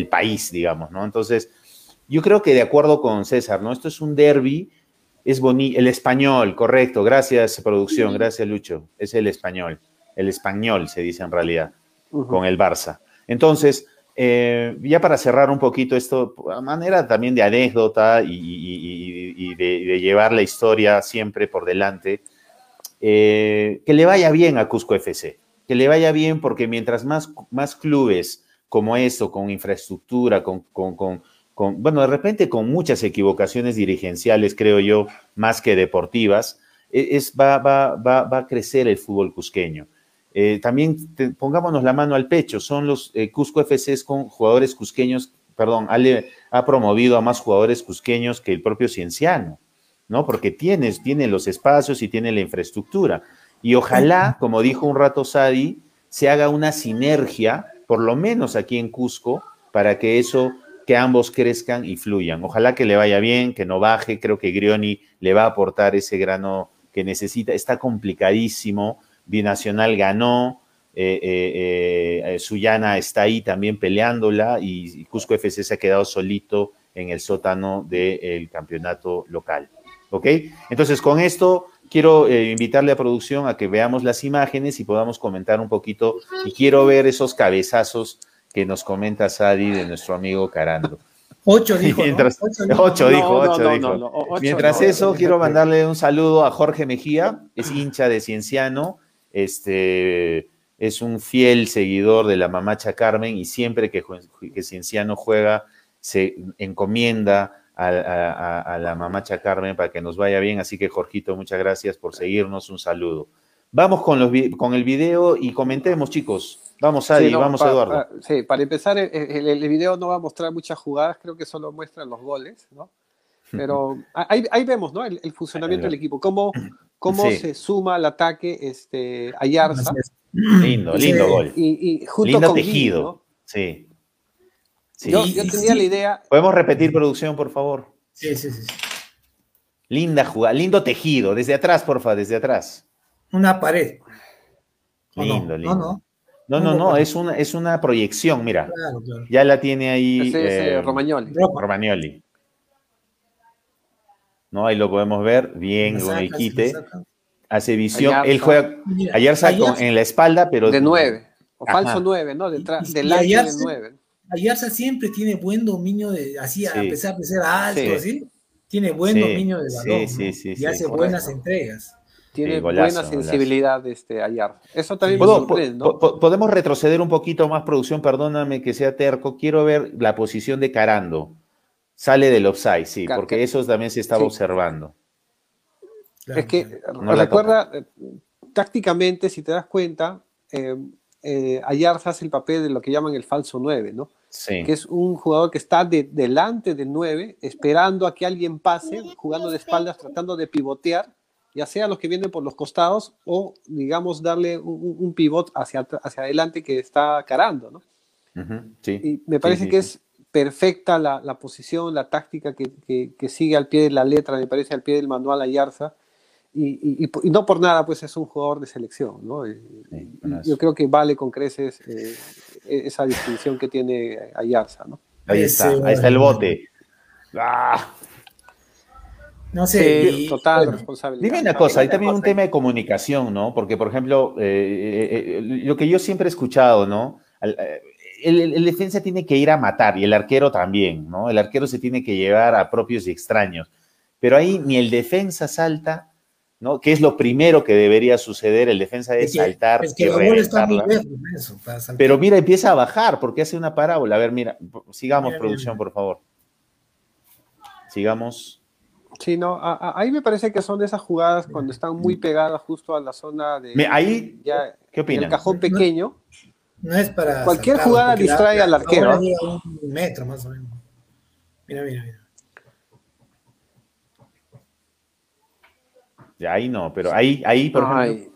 país, digamos, ¿no? Entonces, yo creo que de acuerdo con César, ¿no? Esto es un derby, es bonito, el español, correcto, gracias producción, gracias Lucho, es el español, el español se dice en realidad, con el Barça. Entonces, eh, ya para cerrar un poquito esto, a manera también de anécdota y, de, llevar la historia siempre por delante, eh, que le vaya bien a Cusco FC, que le vaya bien porque mientras más, más clubes como esto, con infraestructura, con, con, con, bueno, de repente con muchas equivocaciones dirigenciales, creo yo, más que deportivas, e, es, va, va, va, va a crecer el fútbol cusqueño. Eh, también pongámonos la mano al pecho, son los eh, Cusco FC con jugadores cusqueños, perdón, ha promovido a más jugadores cusqueños que el propio Cienciano. ¿No? Porque tienes, tiene los espacios y tiene la infraestructura. Y ojalá, como dijo un rato Sadi, se haga una sinergia, por lo menos aquí en Cusco, para que eso, que ambos crezcan y fluyan. Ojalá que le vaya bien, que no baje. Creo que Grioni le va a aportar ese grano que necesita. Está complicadísimo. Binacional ganó. Eh, eh, eh, Suyana está ahí también peleándola y, Cusco FC se ha quedado solito en el sótano del campeonato local. ¿Ok? Entonces, con esto quiero eh, invitarle a producción a que veamos las imágenes y podamos comentar un poquito. Y quiero ver esos cabezazos que nos comenta Sadi de nuestro amigo Carando. Ocho dijo. Mientras, Ocho ocho, dijo. ocho dijo. no, no, o- ocho Mientras eso, quiero mandarle un saludo a Jorge Mejía, es hincha de Cienciano, este, es un fiel seguidor de la mamacha Carmen y siempre que Cienciano juega se encomienda a, a- a- la mamacha Carmen para que nos vaya bien. Así que, Jorgito, muchas gracias por seguirnos. Un saludo. Vamos con, los, con el video y comentemos, chicos. Vamos, Adi, Sí, no, vamos, pa- Eduardo. pa- sí, para empezar, el, el- el video no va a mostrar muchas jugadas, creo que solo muestra los goles, ¿no? Pero ahí, ahí vemos, ¿no? El, el funcionamiento del equipo, cómo, cómo Sí. se suma al ataque este, Ayarza. Lindo, lindo gol. y, y junto Lindo con tejido. ¿no? Sí. Sí. Yo, tenía sí. la idea, ¿Podemos repetir producción, por favor? Sí, sí, sí. Linda jugada, lindo tejido. Desde atrás, porfa, desde atrás. Una pared. ¿O no? Lindo, lindo. No, no. No, no, No, es una, es una proyección, mira. Claro, claro. Ya la tiene ahí eh, eh, Romagnoli. Romagnoli. No, ahí lo podemos ver bien con el quite. Hace visión. Ayarza. Él juega Mira, Ayarza con- en la espalda, pero. De nueve, o falso nueve, ¿no? Detrás, del Ayarza- nueve. Ayarza siempre tiene buen dominio de, así, a pesar de ser alto, Sí. así, tiene buen Sí, dominio de balón. sí, ¿no? sí, y sí, hace buenas entregas. Tiene Sí, golazo, buena sensibilidad este, Ayarza. Eso también me ¿Puedo- sorprende, po- ¿no? po- podemos retroceder un poquito más, producción, perdóname que sea terco. Quiero ver la posición de Carando. Sale del offside, sí, porque eso también se estaba sí. observando. Claro, Es que claro. No la recuerda, eh, tácticamente, si te das cuenta, eh, eh, Ayarza hace el papel de lo que llaman el falso 9, ¿no? Sí. Que es un jugador que está de- delante del 9, esperando a que alguien pase, jugando de espaldas, tratando de pivotear, ya sea los que vienen por los costados o, digamos, darle un, un- pivot hacia, adelante que está carando, ¿no? Sí. Y me parece Sí, que sí. es perfecta la, la posición, la táctica que, que- que sigue al pie de la letra, me parece al pie del manual Ayarza. Y, no por nada, pues es un jugador de selección, ¿no? Sí, yo creo que vale con creces eh, esa distinción que tiene Ayarza, ¿no? Ahí Ese, está, ahí está el bote. Ah, No sé. Sí, total bueno, responsabilidad. Dime una cosa, hay también un tema de comunicación, ¿no? Porque, por ejemplo, eh, eh, eh, lo que yo siempre he escuchado, ¿no? Al- eh, El, el- el defensa tiene que ir a matar y el arquero también, ¿no? El arquero se tiene que llevar a propios y extraños. Pero ahí ni el defensa salta, ¿no? Que es lo primero que debería suceder, el defensa debe es que- saltar es que y la bola está muy reventarla. lejos de eso, para saltar. Pero mira, empieza a bajar porque hace una parábola. A ver, mira, sigamos, Mira, producción, mira. por favor. Sigamos. Sí, no, a- a- ahí me parece que son de esas jugadas cuando están muy pegadas justo a la zona de... Me- ahí, ya, ¿Qué en opinan? el cajón pequeño. No es para. Cualquier saltar, jugada distrae la- al arquero, un metro más o menos. Mira, mira, mira. Ya, Ahí no, pero ahí, ahí por ejemplo, Ay,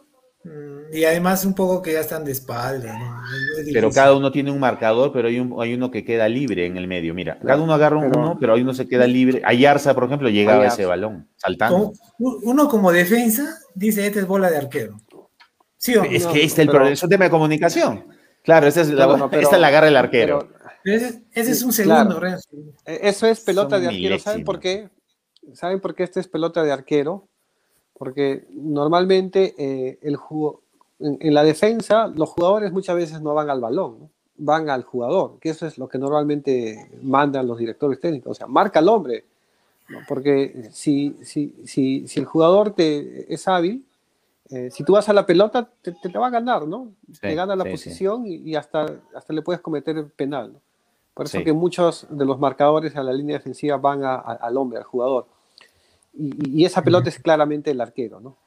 Mm, Y además un poco que ya están de espalda, ¿no? Pero cada uno tiene un marcador, pero hay, un- hay uno que queda libre en el medio. Mira, cada uno agarra pero- uno, pero hay uno se queda libre. Ayarza, por ejemplo, llegaba a ese balón, saltando. Como- uno como defensa dice, esta es bola de arquero. ¿Sí o no? Es No, que este es el pero- problema, es un tema de comunicación. Claro, esta es la, No, no, pero- esta la agarra el arquero. ese, ese es un Claro. segundo, Renzo. Eh, Eso es pelota Son de arquero. ¿Saben por qué? ¿Saben por qué este es pelota de arquero? Porque normalmente eh, el jugo- en, en la defensa los jugadores muchas veces no van al balón, ¿no? van al jugador, que eso es lo que normalmente mandan los directores técnicos. O sea, marca al hombre. ¿no? Porque si, si, si, si el jugador te, es hábil, eh, si tú vas a la pelota, te, te, te va a ganar, ¿no? te gana la sí, sí. posición y, y hasta, hasta le puedes cometer penal. ¿no? Por eso Sí. que muchos de los marcadores a la línea defensiva van a- a- al hombre, al jugador. Y, y esa pelota es claramente el arquero, ¿no?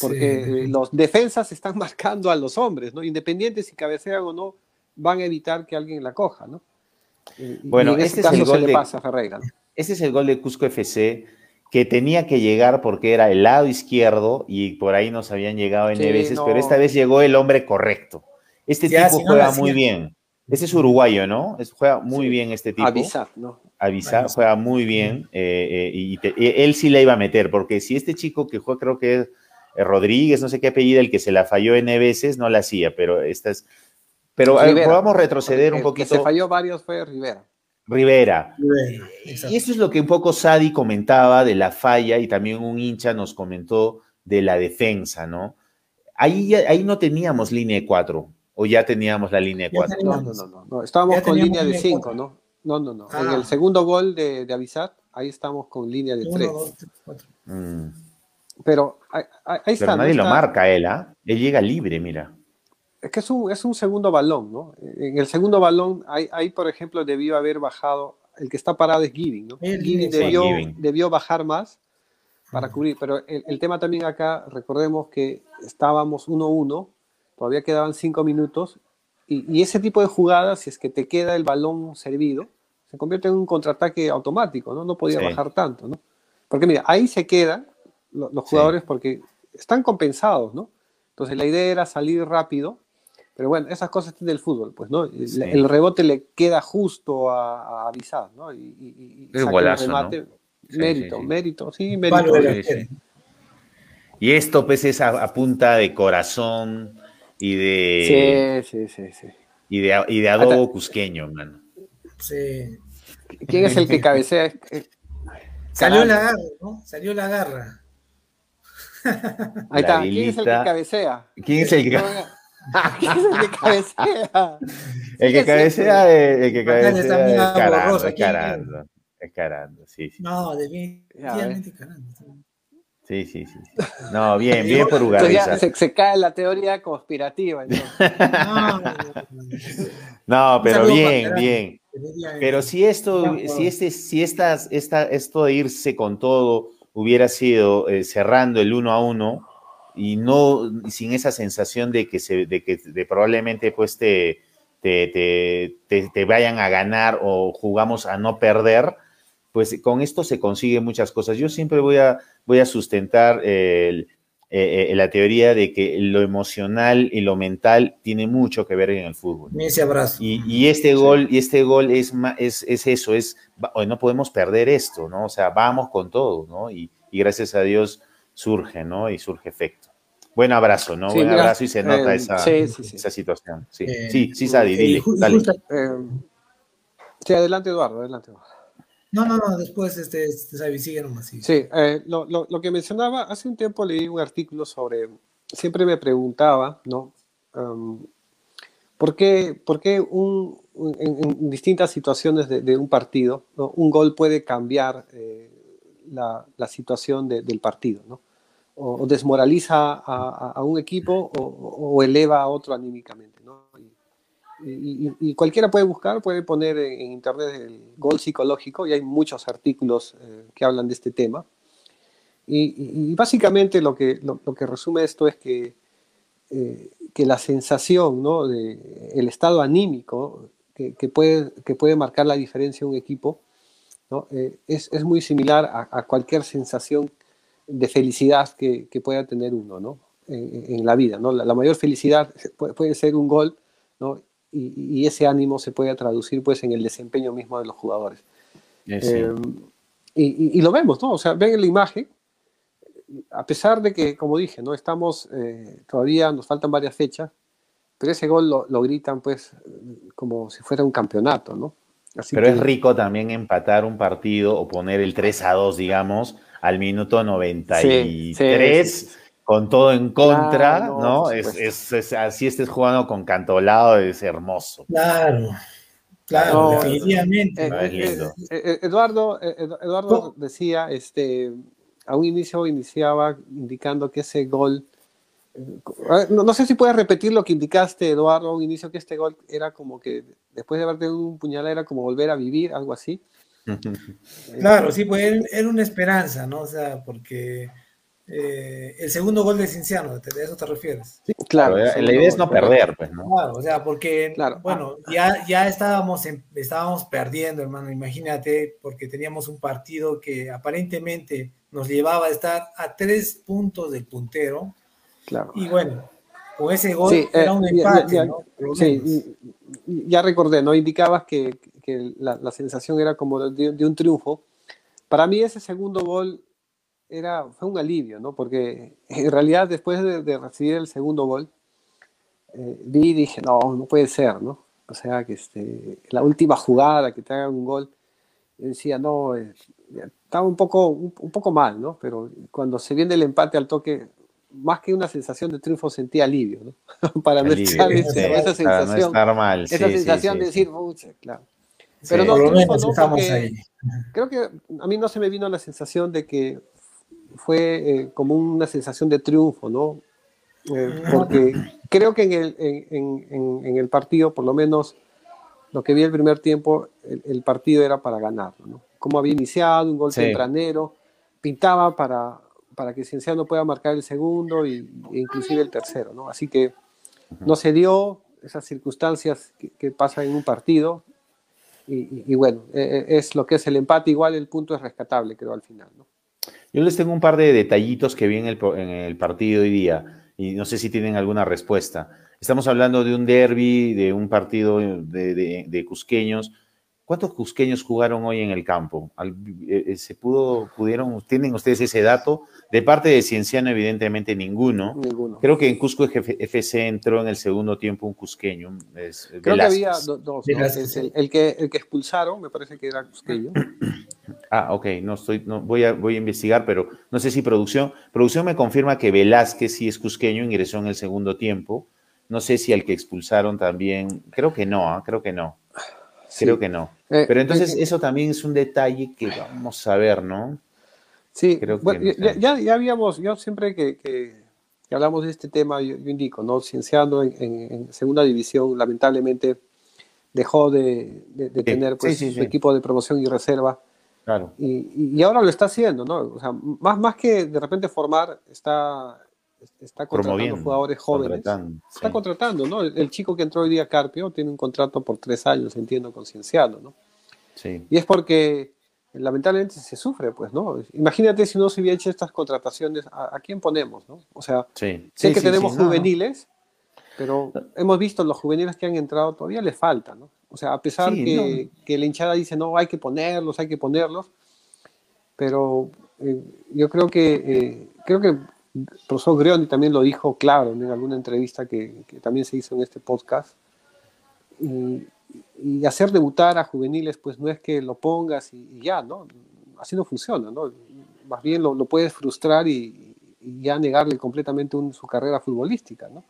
Porque Sí. eh, los defensas están marcando a los hombres, ¿no? Independientes si cabecean o no, van a evitar que alguien la coja, ¿no? Y, y Bueno, en este ese es el caso se gol le de- pasa a Ferreira. ¿no? Ese es el gol de Cusco FC que tenía que llegar porque era el lado izquierdo y por ahí nos habían llegado N Sí, veces, no. pero esta vez llegó el hombre correcto. Este Ya, tipo si no juega muy bien. Este es uruguayo, ¿no? Es- juega muy Sí. bien este tipo. Avisar, ¿no? Avisa, Avisa. juega muy bien eh, eh, y te- eh, él sí la iba a meter, porque si este chico que juega, creo que es eh, Rodríguez, no sé qué apellido, el que se la falló N veces, no la hacía, pero esta es... Pero Rivera. podamos retroceder un El poquito. que se falló varios fue Rivera. Rivera. Bueno, Y eso es lo que un poco Sadi comentaba de la falla y también un hincha nos comentó de la defensa, ¿no? Ahí, ya- ahí no teníamos línea de cuatro, o ya teníamos la línea de cuatro. No, no, no, no, no. Estábamos con línea de 5, cuatro. ¿No? No, no. En el segundo gol de, de Avisat, ahí estamos con línea de tres. Mm. Pero ahí, está. Pero nadie lo marca él, ¿ah? Él llega libre, mira. Es que es un, es un segundo balón, ¿no? En el segundo balón, ahí, por ejemplo, debió haber bajado. El que está parado es Giving, ¿no? Giving, debió, debió bajar más para cubrir. Pero el, tema también acá, recordemos que estábamos 1-1, todavía quedaban 5 minutos, y, ese tipo de jugadas, si es que te queda el balón servido, se convierte en un contraataque automático, ¿no? No podía bajar tanto, ¿no? Porque mira, ahí se quedan los, jugadores porque están compensados, ¿no? Entonces la idea era salir rápido, pero bueno, esas cosas del fútbol, pues, ¿no? El, rebote le queda justo a, a avisar, ¿no? Y, y, remate, mérito, mérito, sí, mérito. Y esto, pues, es a, punta de corazón y de. Sí, sí, sí, sí. Y de, y de adobo cusqueño, hermano. Sí. ¿Quién es el que cabecea? Salió la garra, ¿no? Salió la garra. Ahí está. ¿Quién es el que cabecea? ¿Quién es el que cabecea? ¿Quién es el que cabecea? El que cabecea, el que cabecea es Carando, es Carando. Es Carando, sí, sí. No, definitivamente Carando. Sí, sí, sí. No, bien, bien por Ugariza. Se, se, cae la teoría conspirativa. no, pero bien, bien. Pero si esto, si este, si estas, esta, esto de irse con todo hubiera sido eh, cerrando el uno a uno y no sin esa sensación de que se, de que de probablemente pues te, te, te, vayan a ganar o jugamos a no perder, pues con esto se consiguen muchas cosas. Yo siempre voy a, voy a sustentar el, eh, eh, la teoría de que lo emocional y lo mental tiene mucho que ver en el fútbol. Ese abrazo. Y, este gol, y este gol es, es, es eso, es, no podemos perder esto, ¿no? O sea, vamos con todo, ¿no? Y, gracias a Dios surge, ¿no? Y surge efecto. Buen abrazo, ¿no? Buen abrazo y se nota eh, esa, esa, situación. Sí, sí, sí, Sadi, dile, dale. sí, adelante Eduardo, adelante Eduardo. No, no, no, después este, este sigue nomás. Sí, eh, lo, lo, lo, que mencionaba, hace un tiempo leí un artículo sobre, siempre me preguntaba, ¿no? ¿Por qué, por qué un, en, distintas situaciones de, un partido, un gol puede cambiar eh, la, la, situación de, del partido, ¿no? O, desmoraliza a, a, un equipo o, o, eleva a otro anímicamente, y, cualquiera puede buscar, puede poner en, internet el gol psicológico y hay muchos artículos eh, que hablan de este tema. Y, básicamente lo que, lo, que resume esto es que, eh, que la sensación, ¿no? de, el estado anímico que, que, puede, que puede marcar la diferencia en un equipo, ¿no? Eh, es, es, muy similar a, cualquier sensación de felicidad que, que pueda tener uno ¿no? en, en, la vida. ¿no? La, la mayor felicidad puede, puede ser un gol ¿no? Y, ese ánimo se puede traducir pues en el desempeño mismo de los jugadores. Eh, y, lo vemos, ¿no? O sea, ven la imagen, a pesar de que, como dije, no estamos, eh, todavía nos faltan varias fechas, pero ese gol lo, gritan pues como si fuera un campeonato, ¿no? pero es rico también empatar un partido o poner el 3 a 2, digamos, al minuto 93 con todo en contra, ¿no? Es, así estés jugando con Cantolado, es hermoso. Claro, claro, definitivamente. Eh, eh, eh, Eduardo, Eduardo decía, este, a un inicio iniciaba indicando que ese gol, no, sé si puedes repetir lo que indicaste, Eduardo, a un inicio que este gol era como que después de haberte un puñal era como volver a vivir, algo así. Claro, sí, pues era una esperanza, ¿no? O sea, porque eh, el segundo gol de Cinciano, ¿de eso te refieres? Sí, claro, la idea es no perder, pues, ¿no? Claro, o sea, porque, bueno, ya, ya estábamos, estábamos perdiendo, hermano, imagínate, porque teníamos un partido que aparentemente nos llevaba a estar a tres puntos del puntero. Claro. Y bueno, con ese gol era un empate, ya, ¿no? Sí, ya recordé, ¿no? Indicabas que, que la, la, sensación era como de, de un triunfo. Para mí ese segundo gol era, fue un alivio, ¿no? Porque en realidad después de, recibir el segundo gol, eh, vi y dije, no, no puede ser, ¿no? O sea, que este, la última jugada que te hagan un gol, decía, no, eh, estaba un poco, un, poco mal, ¿no? Pero cuando se viene el empate al toque, más que una sensación de triunfo, sentía alivio, ¿no? para no estar esa sensación, mal. esa sensación de decir, pucha, claro. Pero no, por lo menos estamos ahí. Creo que a mí no se me vino la sensación de que fue eh, como una sensación de triunfo, ¿no? Eh, porque creo que en el, en, en, el, partido, por lo menos lo que vi el primer tiempo, el, partido era para ganarlo, ¿no? Como había iniciado, un gol tempranero, pintaba para, para que Cienciano pueda marcar el segundo y, e inclusive el tercero, ¿no? Así que no se dio esas circunstancias que, pasan en un partido y, bueno, e, e, es lo que es el empate, igual el punto es rescatable, creo, al final, ¿no? Yo les tengo un par de detallitos que vi en el, en el partido hoy día y no sé si tienen alguna respuesta. Estamos hablando de un derby, de un partido de, cusqueños. ¿Cuántos cusqueños jugaron hoy en el campo? Eh, eh, ¿Se pudo, pudieron, tienen ustedes ese dato? De parte de Cienciano, evidentemente ninguno. ninguno. Creo que en Cusco FC entró en el segundo tiempo un cusqueño. Creo que había dos. El, que, el que expulsaron, me parece que era cusqueño. Ah, ok, no estoy, no, voy, a, voy a investigar, pero no sé si producción. Producción me confirma que Velázquez sí es cusqueño, ingresó en el segundo tiempo. No sé si al que expulsaron también, creo que no, ¿ah? creo que no. Creo que no. Eh, pero entonces eh, eso también es un detalle que vamos a ver, ¿no? Sí, creo que, ya, ya, habíamos, yo siempre que, que, hablamos de este tema, yo, indico, ¿no? Cienciano en, segunda división, lamentablemente dejó de, tener pues, su equipo de promoción y reserva y, ahora lo está haciendo, ¿no? O sea, más, más que de repente formar, está, está contratando jugadores jóvenes. Está contratando, ¿no? El, chico que entró hoy día, Carpio, tiene un contrato por tres años, entiendo, con Cienciano, ¿no? Sí. Y es porque lamentablemente se sufre, pues, ¿no? Imagínate si no se hubiera hecho estas contrataciones, ¿a, quién ponemos, no? O sea, sé que tenemos juveniles, pero hemos visto los juveniles que han entrado, todavía le falta, ¿no? O sea, a pesar que, que, la hinchada dice, no, hay que ponerlos, hay que ponerlos, pero eh, yo creo que, eh, creo que el profesor Greoni también lo dijo claro en alguna entrevista que, también se hizo en este podcast. Y, hacer debutar a juveniles, pues no es que lo pongas y, ya, ¿no? Así no funciona, ¿no? Más bien lo, lo puedes frustrar y, y, ya negarle completamente su carrera futbolística, ¿no?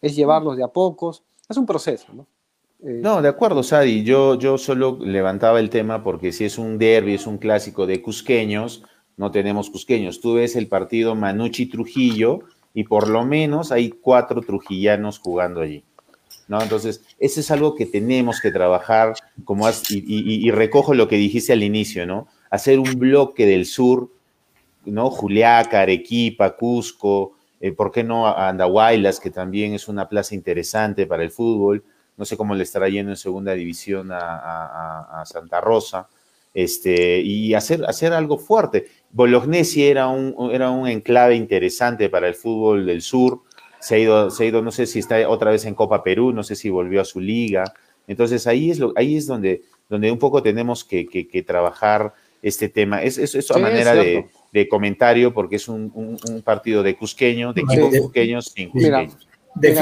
Es llevarlos de a pocos, es un proceso, ¿no? Eh, no, de acuerdo, Sadi. Yo, yo solo levantaba el tema porque si es un derby, es un clásico de cusqueños, no tenemos cusqueños. Tú ves el partido Manucci Trujillo y por lo menos hay cuatro trujillanos jugando allí. ¿no? Entonces, eso es algo que tenemos que trabajar, como y, recojo lo que dijiste al inicio, ¿no? Hacer un bloque del sur, ¿no? Juliaca, Arequipa, Cusco, eh, ¿por qué no Andahuaylas, que también es una plaza interesante para el fútbol? no sé cómo le estará yendo en segunda división a, Santa Rosa, este, y hacer, hacer algo fuerte. Bolognesi era un, era un enclave interesante para el fútbol del sur, se ha, ido, se ha ido, no sé si está otra vez en Copa Perú, no sé si volvió a su liga, entonces ahí es, lo, ahí es donde, donde un poco tenemos que, trabajar este tema. Es, es, manera de, comentario porque es un, partido de cusqueño, de equipos cusqueños sin cusqueños.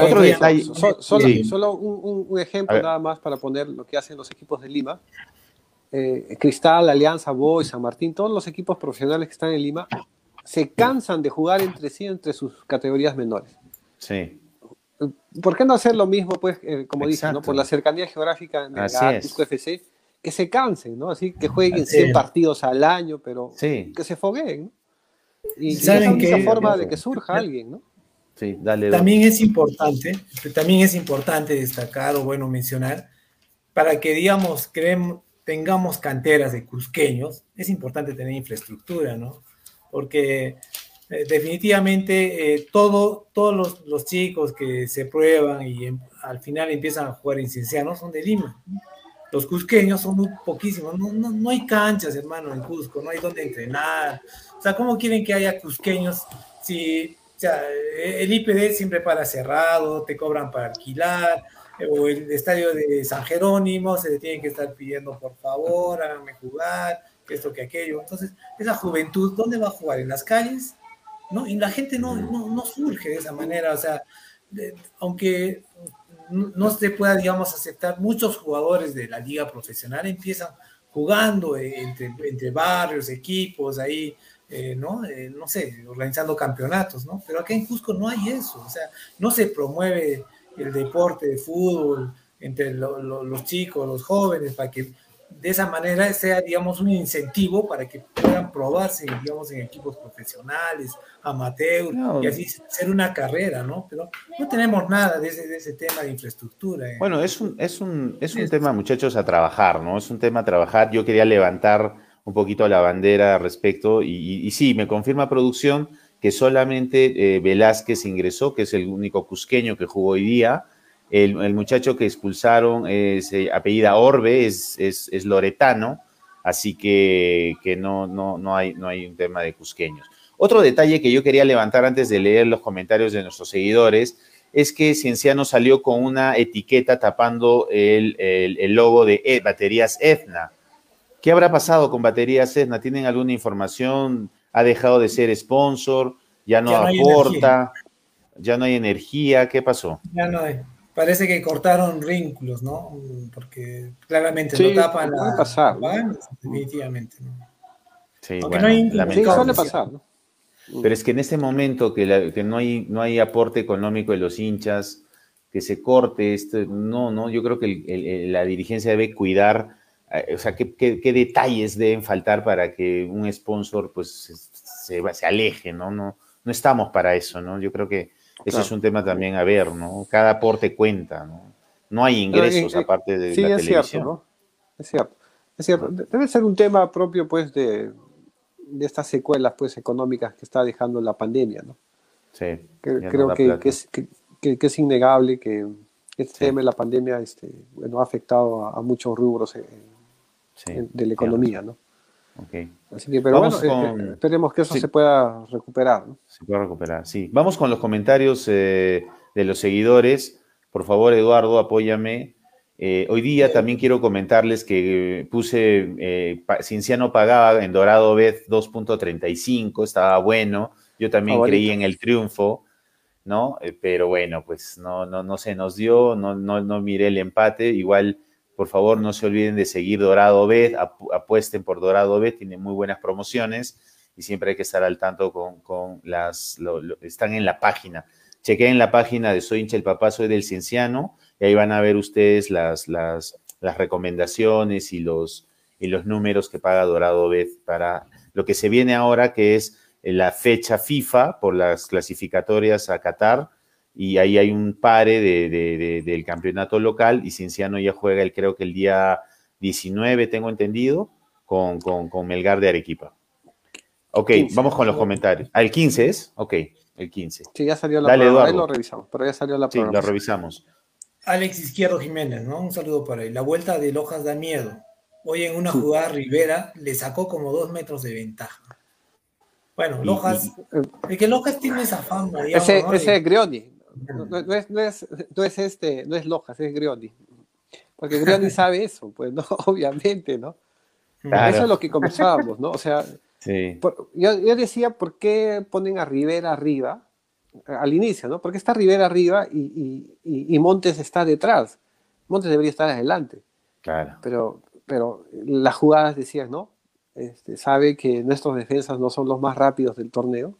otro detalle. solo, un, ejemplo nada más para poner lo que hacen los equipos de Lima. Eh, Cristal, Alianza, Boy, San Martín, todos los equipos profesionales que están en Lima se cansan de jugar entre sí, entre sus categorías menores. Sí. ¿Por qué no hacer lo mismo, pues, eh, como dicen, ¿no? por la cercanía geográfica de la FC, que se cansen, ¿no? Así que jueguen 100 partidos al año, pero que se fogueen, Y, y esa es forma de que surja alguien, ¿no? También es importante, también es importante destacar o bueno mencionar, para que digamos, creemos, tengamos canteras de cusqueños, es importante tener infraestructura, ¿no? Porque eh, definitivamente eh, todo, todos los, los, chicos que se prueban y em, al final empiezan a jugar en Cienciano son de Lima. Los cusqueños son muy poquísimos, no, no, no hay canchas, hermano, en Cusco, no hay donde entrenar. O sea, ¿cómo quieren que haya cusqueños si o sea, el IPD siempre para cerrado, te cobran para alquilar, o el estadio de San Jerónimo se le tienen que estar pidiendo por favor, háganme jugar, esto que aquello. Entonces, esa juventud, ¿dónde va a jugar? ¿En las calles? ¿No? Y la gente no, no, surge de esa manera, o sea, aunque no se pueda, digamos, aceptar, muchos jugadores de la liga profesional empiezan jugando entre, entre barrios, equipos, ahí eh, ¿no? Eh, no sé, organizando campeonatos, ¿no? Pero acá en Cusco no hay eso, o sea, no se promueve el deporte de fútbol entre los chicos, los jóvenes, para que de esa manera sea, digamos, un incentivo para que puedan probarse, digamos, en equipos profesionales, amateur, y así ser una carrera, ¿no? Pero no tenemos nada de ese, de ese tema de infraestructura. ¿eh? Bueno, es un, es un, es un tema, muchachos, a trabajar, ¿no? Es un tema a trabajar. Yo quería levantar un poquito la bandera al respecto, y, sí, me confirma producción que solamente eh, Velázquez ingresó, que es el único cusqueño que jugó hoy día, el, muchacho que expulsaron es eh, apellida Orbe, es, es, loretano, así que, que no, no, no, hay, no hay un tema de cusqueños. Otro detalle que yo quería levantar antes de leer los comentarios de nuestros seguidores es que Cienciano salió con una etiqueta tapando el, el, logo de e, baterías Etna. ¿Qué habrá pasado con baterías Etna? ¿Tienen alguna información? ¿Ha dejado de ser sponsor? ¿Ya no, aporta? ¿Ya no hay energía? ¿Qué pasó? Ya no hay parece que cortaron vínculos, ¿no? Porque claramente no tapan la, pasar, definitivamente, ¿no? Sí, bueno, sí, suele pasar, ¿no? Pero es que en este momento que, que, no, hay, no hay aporte económico de los hinchas, que se corte esto, no, no, yo creo que la dirigencia debe cuidar, o sea, qué, qué, detalles deben faltar para que un sponsor pues se, se aleje, ¿no? No, no estamos para eso, ¿no? Yo creo que ese es un tema también a ver, ¿no? Cada aporte cuenta, ¿no? No hay ingresos eh, eh, aparte de la es televisión. Cierto, ¿no? Es cierto, es cierto. Debe ser un tema propio, pues, de, de estas secuelas, pues, económicas que está dejando la pandemia, ¿no? Sí. creo que, que, es, que, es, innegable que este tema de la pandemia este, bueno, ha afectado a, muchos rubros de la economía, ¿no? Okay. Así que, pero bueno, eh, esperemos que eso se pueda recuperar. ¿no? Se pueda recuperar, sí. Vamos con los comentarios eh, de los seguidores. Por favor, Eduardo, apóyame. Eh, hoy día también quiero comentarles que puse, Cinciano pagaba en Dorado Bet 2.35, estaba bueno. Yo también creí en el triunfo, ¿no? pero bueno, pues no, no, no se nos dio, no, no, no miré el empate. Igual por favor, no se olviden de seguir Dorado Bet, apuesten por Dorado Bet, tiene muy buenas promociones y siempre hay que estar al tanto con, las, están en la página. Chequen la página de Soy hincha el papá, soy del cienciano, y ahí van a ver ustedes las, las, las recomendaciones y los, y los números que paga Dorado Bet para lo que se viene ahora, que es la fecha FIFA por las clasificatorias a Qatar y ahí hay un pare de, del campeonato local y Cinciano ya juega, el, creo que el día 19, tengo entendido, con, con, Melgar de Arequipa. Ok, vamos con los comentarios. ¿Al ah, 15 es? Ok, el 15. Sí, ya salió la Dale, Eduardo. Ahí lo revisamos, pero ya salió la Sí, lo revisamos. Alex Izquierdo Jiménez, ¿no? Un saludo para él. La vuelta de Lojas da miedo. Hoy en una jugada Rivera le sacó como dos metros de ventaja. Bueno, Lojas, el que Lojas tiene esa fama. ese, ese es Grioni, no, es, no, es, no, es, este, no es Lojas, es Grioni. Porque Grioni sabe eso, pues, ¿no? Obviamente, ¿no? Eso es lo que conversábamos, ¿no? O sea, yo, yo, decía, ¿por qué ponen a Rivera arriba al inicio, ¿no? Porque está Rivera arriba y, y, y, Montes está detrás. Montes debería estar adelante. Claro. Pero, pero las jugadas decían, ¿no? Este, sabe que nuestros defensas no son los más rápidos del torneo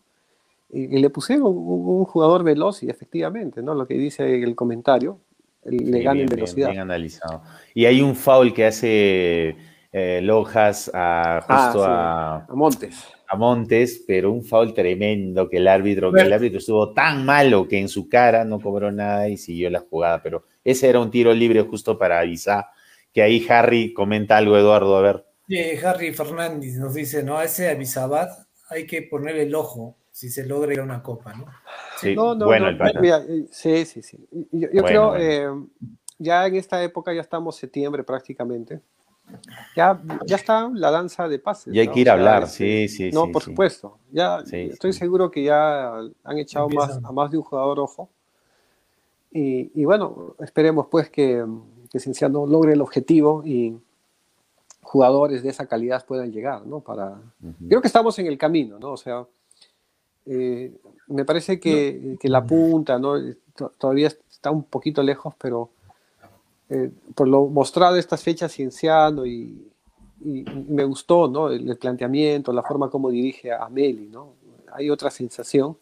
y, le pusieron un, jugador veloz y efectivamente, ¿no? Lo que dice el comentario, le gana en velocidad. Bien, analizado. Y hay un foul que hace eh, Lojas a, justo ah, a, Montes. A Montes, pero un foul tremendo que el árbitro, que el árbitro estuvo tan malo que en su cara no cobró nada y siguió la jugada. Pero ese era un tiro libre justo para avisar. Que ahí Harry comenta algo, Eduardo, a ver. Harry Fernández nos dice, no, a ese Avisabat hay que ponerle el ojo si se logra ir a una copa, ¿no? Sí, bueno el eh, sí, sí, sí. Yo, creo, eh, ya en esta época, ya estamos septiembre prácticamente, ya, ya está la danza de pases. Y hay que ir a hablar, sí, sí. No, por supuesto. Ya estoy seguro que ya han echado más, a más de un jugador ojo. Y, y bueno, esperemos pues que, que Cienciano logre el objetivo y jugadores de esa calidad puedan llegar, ¿no? Para... Creo que estamos en el camino, ¿no? O sea, eh, me parece que, la punta ¿no? todavía está un poquito lejos, pero eh, por lo mostrado estas fechas cienciano y, y, me gustó ¿no? el, planteamiento, la forma como dirige a Meli, ¿no? hay otra sensación.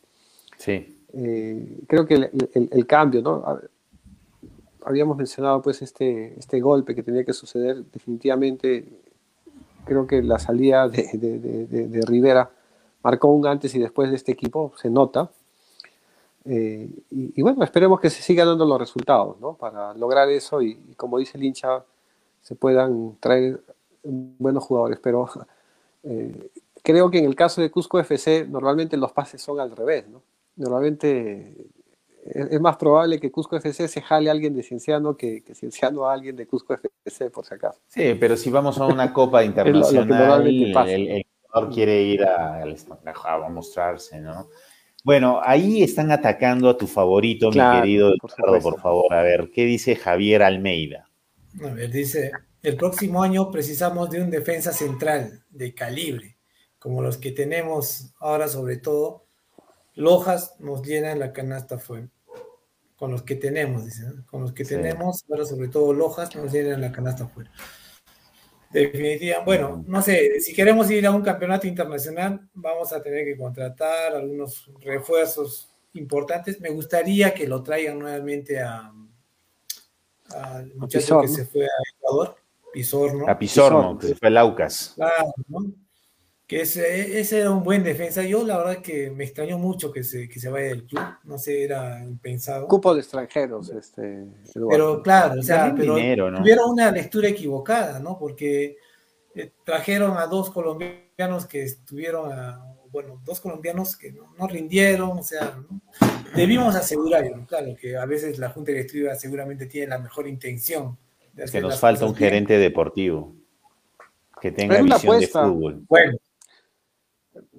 Sí. Eh, creo que el, cambio, ¿no? habíamos mencionado pues este, este golpe que tenía que suceder, definitivamente creo que la salida de, de, Rivera marcó un antes y después de este equipo, se nota. Eh, y, bueno, esperemos que se sigan dando los resultados, ¿no? Para lograr eso y, como dice el hincha, se puedan traer buenos jugadores. Pero eh, creo que en el caso de Cusco FC, normalmente los pases son al revés, ¿no? Normalmente es, más probable que Cusco FC se jale a alguien de Cienciano que, que Cienciano a alguien de Cusco FC, por si acaso. Sí, pero si vamos a una copa internacional, el, jugador quiere ir a, a, mostrarse, ¿no? Bueno, ahí están atacando a tu favorito, mi querido por, por favor. A ver, ¿qué dice Javier Almeida? A ver, dice, el próximo año precisamos de un defensa central de calibre, como los que tenemos ahora sobre todo. Lojas nos llenan la canasta fuerte con los que tenemos, dicen, con los que tenemos, ahora sobre todo Lojas, nos llenan la canasta afuera. Definitivamente, bueno, no sé, si queremos ir a un campeonato internacional, vamos a tener que contratar algunos refuerzos importantes. Me gustaría que lo traigan nuevamente a al muchacho que se fue a Ecuador, Pizorno. A Pizorno, que se fue a Laucas. Claro, ¿no? Que ese, ese, era un buen defensa. Yo la verdad que me extrañó mucho que se, que se vaya del club, no sé, era impensado. Cupo de extranjeros, este. Pero claro, o sea, pero tuvieron una lectura equivocada, ¿no? Porque eh, trajeron a dos colombianos que estuvieron a, bueno, dos colombianos que no, rindieron, o sea, debimos asegurar, claro, que a veces la Junta Directiva seguramente tiene la mejor intención. De que nos falta un gerente deportivo que tenga visión de fútbol. Bueno,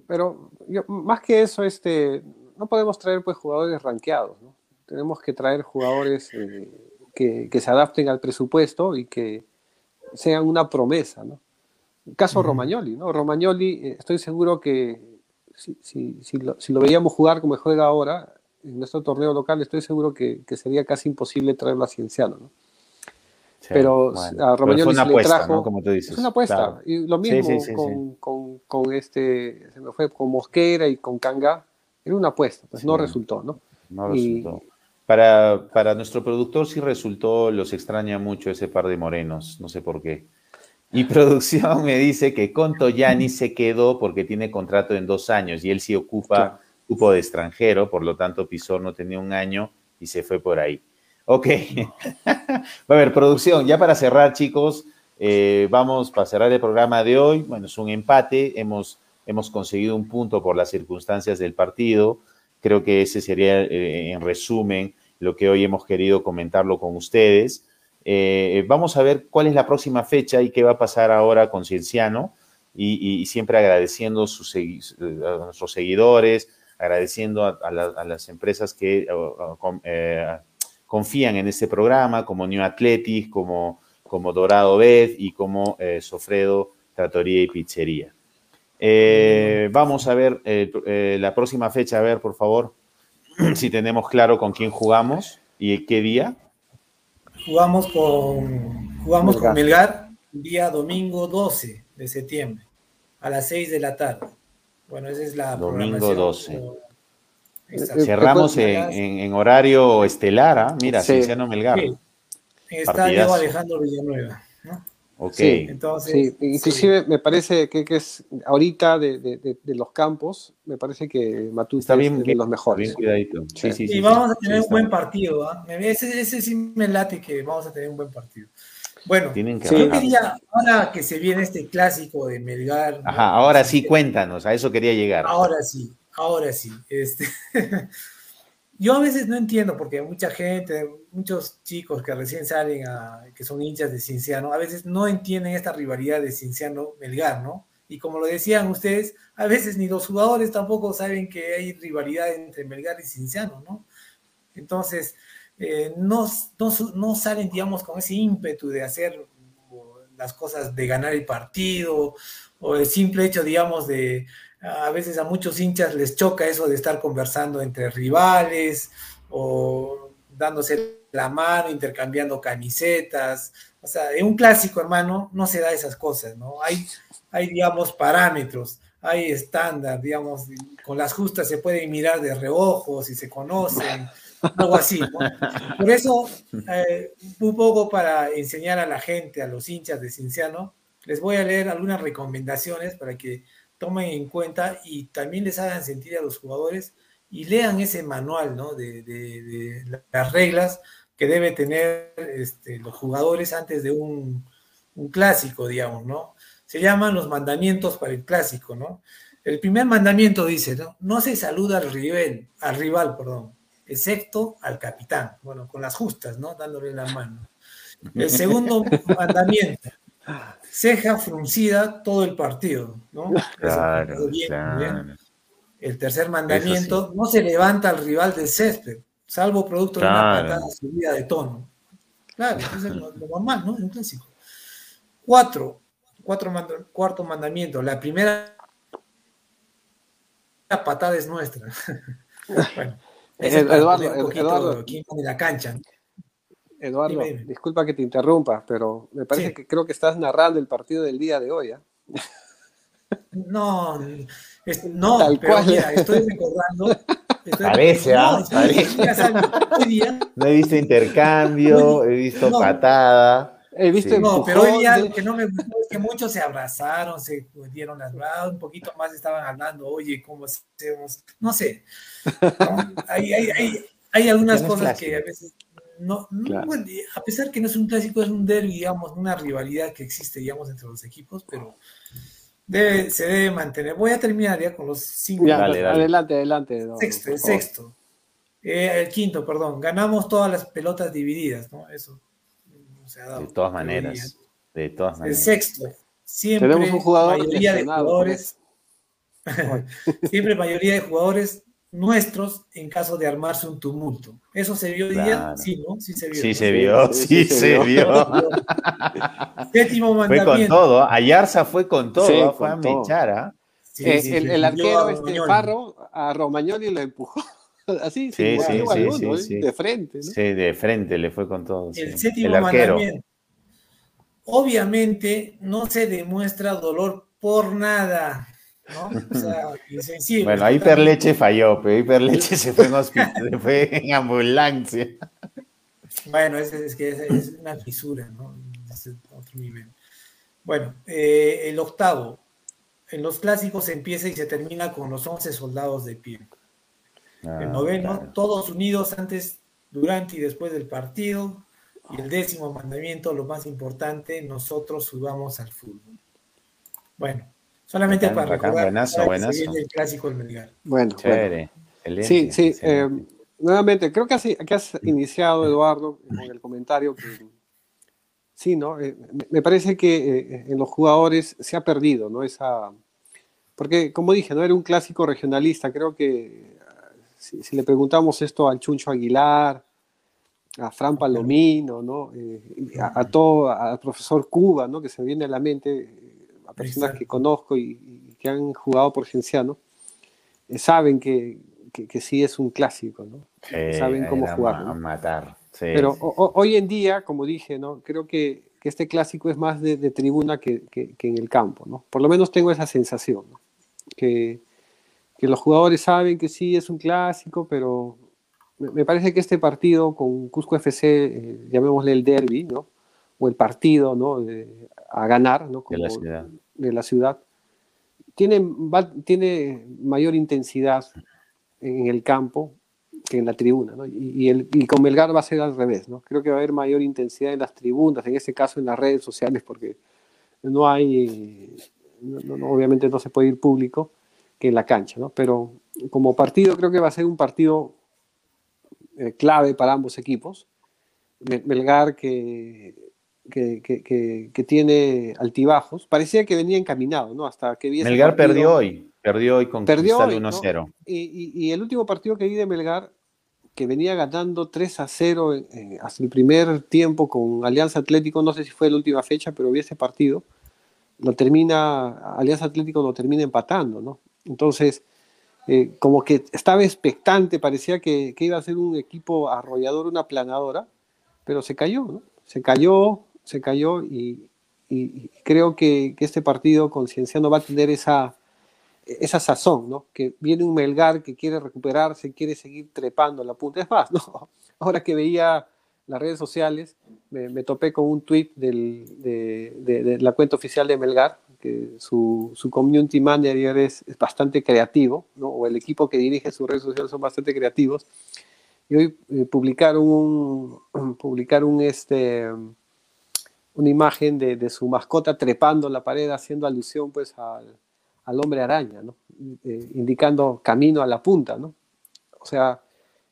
pero más que eso, este, no podemos traer pues jugadores ranqueados, ¿no? Tenemos que traer jugadores eh, que, se adapten al presupuesto y que sean una promesa, ¿no? El caso Romagnoli, ¿no? Romagnoli, eh, estoy seguro que si, si, si, lo, si, lo, veíamos jugar como juega ahora en nuestro torneo local, estoy seguro que, que sería casi imposible traerlo a Cienciano, ¿no? Pero a Romagnoli se le trajo. Como tú dices. Es una apuesta. Y lo mismo con, con, con, este, se me fue, con Mosquera y con Kanga. Era una apuesta, pues no resultó, ¿no? No resultó. Para, para nuestro productor sí resultó, los extraña mucho ese par de morenos, no sé por qué. Y producción me dice que Conto ni se quedó porque tiene contrato en dos años y él sí ocupa cupo de extranjero, por lo tanto Pizor no tenía un año y se fue por ahí. Ok. a ver, producción, ya para cerrar, chicos, eh, vamos para cerrar el programa de hoy. Bueno, es un empate, hemos, hemos conseguido un punto por las circunstancias del partido. Creo que ese sería, eh, en resumen, lo que hoy hemos querido comentarlo con ustedes. Eh, vamos a ver cuál es la próxima fecha y qué va a pasar ahora con Cienciano. Y, siempre agradeciendo a nuestros seguidores, agradeciendo a, las empresas que confían en este programa, como New Athletic, como, como Dorado Bed y como eh, Sofredo Tratoría y Pizzería. Eh, vamos a ver eh, la próxima fecha, a ver, por favor, si tenemos claro con quién jugamos y qué día. Jugamos con, jugamos con Melgar día domingo 12 de septiembre a las 6 de la tarde. Bueno, esa es la domingo 12. Cerramos en, horario estelar, ¿ah? mira, Cienciano Melgar. Sí. Está Diego Alejandro Villanueva, ¿no? Ok. Sí, Entonces, inclusive me parece que, es ahorita de, los campos, me parece que Matú está bien, es de los mejores. Bien Sí, sí, y vamos a tener un buen partido. ¿ah? Ese, ese, sí me late que vamos a tener un buen partido. Bueno, yo quería, ahora que se viene este clásico de Melgar. Ajá, ahora sí, cuéntanos, a eso quería llegar. Ahora sí. Ahora sí, este, yo a veces no entiendo porque mucha gente, muchos chicos que recién salen, a, que son hinchas de Cinciano, a veces no entienden esta rivalidad de Cinciano-Melgar, ¿no? Y como lo decían ustedes, a veces ni los jugadores tampoco saben que hay rivalidad entre Melgar y Cinciano, ¿no? Entonces, eh, no, no, no salen, digamos, con ese ímpetu de hacer las cosas, de ganar el partido, o el simple hecho, digamos, de, a veces a muchos hinchas les choca eso de estar conversando entre rivales o dándose la mano, intercambiando camisetas. O sea, en un clásico, hermano, no se da esas cosas, ¿no? Hay, hay digamos, parámetros, hay estándar, digamos, con las justas se pueden mirar de reojo, si se conocen, algo así. ¿no? Por eso, eh, un poco para enseñar a la gente, a los hinchas de Cinciano, les voy a leer algunas recomendaciones para que tomen en cuenta y también les hagan sentir a los jugadores y lean ese manual ¿no? de, de, de las reglas que debe tener este, los jugadores antes de un, un, clásico, digamos, ¿no? Se llaman los mandamientos para el clásico, ¿no? El primer mandamiento dice, ¿no? No se saluda al rival, al rival, perdón, excepto al capitán, bueno, con las justas, ¿no? Dándole la mano. El segundo mandamiento, ceja fruncida todo el partido, ¿no? Claro, bien, claro. Bien. El tercer mandamiento, sí. no se levanta al rival del césped, salvo producto claro. de una patada subida de tono. Claro, eso es lo, lo normal, ¿no? En un clásico. Cuatro, cuatro mand cuarto mandamiento, la primera patada es nuestra. bueno, Eduardo, Eduardo, aquí en la cancha. Eduardo, dime, dime. disculpa que te interrumpa, pero me parece sí. que creo que estás narrando el partido del día de hoy. ¿eh? No, es, no, Tal pero cual. mira, estoy recordando. Estoy, parece, no, ¿ah? No he visto intercambio, he visto no, patada. He visto sí. No, pero hoy día lo que no me gustó es que muchos se abrazaron, se dieron las brazos, un poquito más estaban hablando, oye, ¿cómo hacemos? No sé. ¿no? Hay, hay, hay, hay, algunas cosas que a veces no, no claro. bueno, a pesar que no es un clásico, es un derby, digamos, una rivalidad que existe, digamos, entre los equipos, pero debe, se debe mantener. Voy a terminar ya con los cinco. Ya, dale, dale. Adelante, adelante. No, sexto, el sexto. Eh, el quinto, perdón. Ganamos todas las pelotas divididas, ¿no? Eso. No se ha dado de todas maneras. De todas maneras. El sexto. Siempre Tenemos un jugador mayoría de jugadores. siempre mayoría de jugadores nuestros en caso de armarse un tumulto. ¿Eso se vio hoy claro. día? Sí, ¿no? Sí se vio. Sí, se vio, sí, sí, sí se, vio. vio. Séptimo mandamiento. Fue con todo. Ayarza fue con todo, sí, fue a Mechara. Sí, eh, el, el, arquero, este Parro, a Romagnoli lo empujó. Así, sí, sí, alguno, ¿eh? de frente. ¿no? Sí, de frente le fue con todo. El séptimo el mandamiento. Obviamente no se demuestra dolor por nada. ¿No? O sea, insensible. Bueno, ahí Perleche falló, pero ahí Perleche se fue en, hospital, se fue en ambulancia. Bueno, es, es que es, es, una fisura, ¿no? Es otro nivel. Bueno, eh, el octavo. En los clásicos empieza y se termina con los 11 soldados de pie. Ah, el noveno, claro. todos unidos antes, durante y después del partido. Y el décimo mandamiento, lo más importante, nosotros subamos al fútbol. Bueno, Solamente bacán, para recordar buenazo, buenazo. el clásico del Melgar. Bueno, Chévere. Bueno. Sí, sí. Eh, nuevamente, creo que has, que has, iniciado, Eduardo, con el comentario que sí, ¿no? Eh, me parece que eh, en los jugadores se ha perdido, ¿no? Esa. Porque, como dije, no era un clásico regionalista. Creo que si, si le preguntamos esto al Chuncho Aguilar, a Fran Palomino, ¿no? A, a, todo, al profesor Cuba, ¿no? Que se viene a la mente personas que conozco y, y, que han jugado por Genciano, eh, saben que, que, que, sí es un clásico, ¿no? Sí, saben cómo jugar. ¿no? matar. Sí, Pero sí. O, hoy en día, como dije, ¿no? Creo que, que este clásico es más de, de tribuna que, en el campo, ¿no? Por lo menos tengo esa sensación, ¿no? Que, los jugadores saben que sí es un clásico, pero me parece que este partido con Cusco FC, eh, llamémosle el derby, ¿no? O el partido, ¿no? De, a ganar, ¿no? Como, de la ciudad de la ciudad, tiene, va, tiene mayor intensidad en el campo que en la tribuna, ¿no? Y, y, el, y con Melgar va a ser al revés, ¿no? Creo que va a haber mayor intensidad en las tribunas, en este caso en las redes sociales, porque no hay, no, no, obviamente no se puede ir público que en la cancha, ¿no? Pero como partido creo que va a ser un partido eh, clave para ambos equipos. Melgar que que, que, que, tiene altibajos. Parecía que venía encaminado, ¿no? Hasta que vi Melgar partido, perdió hoy, perdió hoy con perdió Cristal 1-0. ¿no? Y, y, y, el último partido que vi de Melgar, que venía ganando 3 a 0 eh, hasta el primer tiempo con Alianza Atlético, no sé si fue la última fecha, pero vi ese partido, lo termina, Alianza Atlético lo termina empatando, ¿no? Entonces, eh, como que estaba expectante, parecía que, que iba a ser un equipo arrollador, una planadora, pero se cayó, ¿no? Se cayó, se cayó y, y creo que, que, este partido con Cienciano va a tener esa, esa sazón, ¿no? Que viene un Melgar que quiere recuperarse, quiere seguir trepando la punta. Es más, ¿no? Ahora que veía las redes sociales, me, topé con un tweet de, la cuenta oficial de Melgar, que su, su community manager es, bastante creativo, ¿no? o el equipo que dirige sus redes sociales son bastante creativos. Y hoy eh, publicaron, un, publicaron este, una imagen de, su mascota trepando la pared, haciendo alusión pues al, al hombre araña, ¿no? Eh, indicando camino a la punta. ¿no? O sea,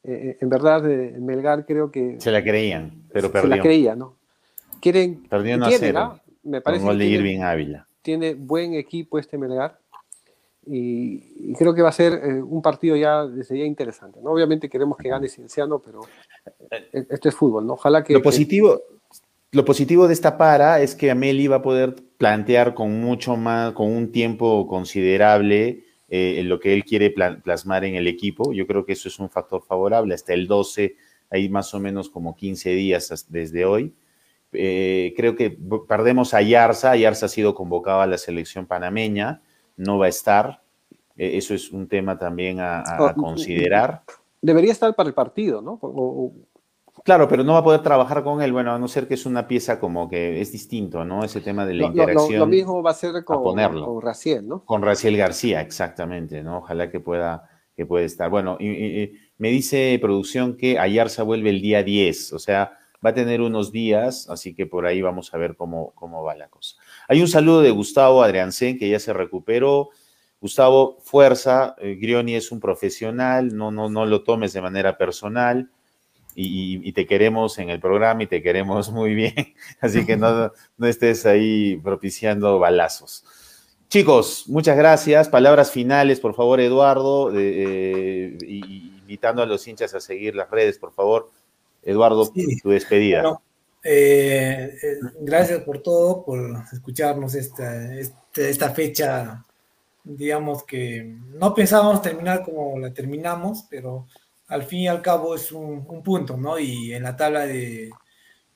eh, en verdad, Melgar creo que... Se la creían, pero perdió. Se la creía, ¿no? Quieren... Perdió no tiene, Me parece que tiene, Ávila. tiene buen equipo este Melgar y, creo que va a ser eh, un partido ya desde ya interesante. ¿no? Obviamente queremos que gane Cienciano, pero eh, esto es fútbol, ¿no? Ojalá que... Lo positivo, lo positivo de esta para es que Ameli va a poder plantear con mucho más, con un tiempo considerable eh, lo que él quiere plasmar en el equipo. Yo creo que eso es un factor favorable. Hasta el 12 hay más o menos como 15 días desde hoy. creo que perdemos a Yarza. Yarza ha sido convocado a la selección panameña no va a estar. E, eso es un tema también a, considerar. Debería estar para el partido, ¿no? Claro, pero no va a poder trabajar con él, bueno, a no ser que es una pieza como que es distinto, ¿no? Ese tema de la interacción. Lo, mismo va a ser con, con Raciel, ¿no? Con Raciel García, exactamente, ¿no? Ojalá que pueda, que pueda estar. Bueno, y, me dice producción que Ayarza vuelve el día 10, o sea, va a tener unos días, así que por ahí vamos a ver cómo, cómo va la cosa. Hay un saludo de Gustavo Adriancén, que ya se recuperó. Gustavo, fuerza, eh, Grioni es un profesional, no, no, no lo tomes de manera personal y, te queremos en el programa y te queremos muy bien, así que no, no estés ahí propiciando balazos. Chicos, muchas gracias. Palabras finales, por favor, Eduardo, eh, invitando a los hinchas a seguir las redes, por favor. Eduardo, tu despedida. Eh, eh, gracias por todo, por escucharnos esta, este, esta, fecha, digamos que no pensábamos terminar como la terminamos, pero al fin y al cabo es un, punto, ¿no? Y en la tabla de,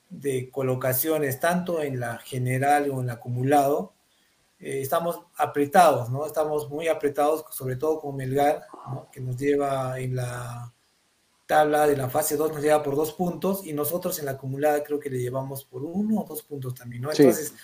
de, colocaciones, tanto en la general o en el acumulado, eh, estamos apretados, ¿no? Estamos muy apretados, sobre todo con Melgar, que nos lleva en la tabla de la fase 2 nos lleva por dos puntos y nosotros en la acumulada creo que le llevamos por uno o dos puntos también, ¿no? Entonces,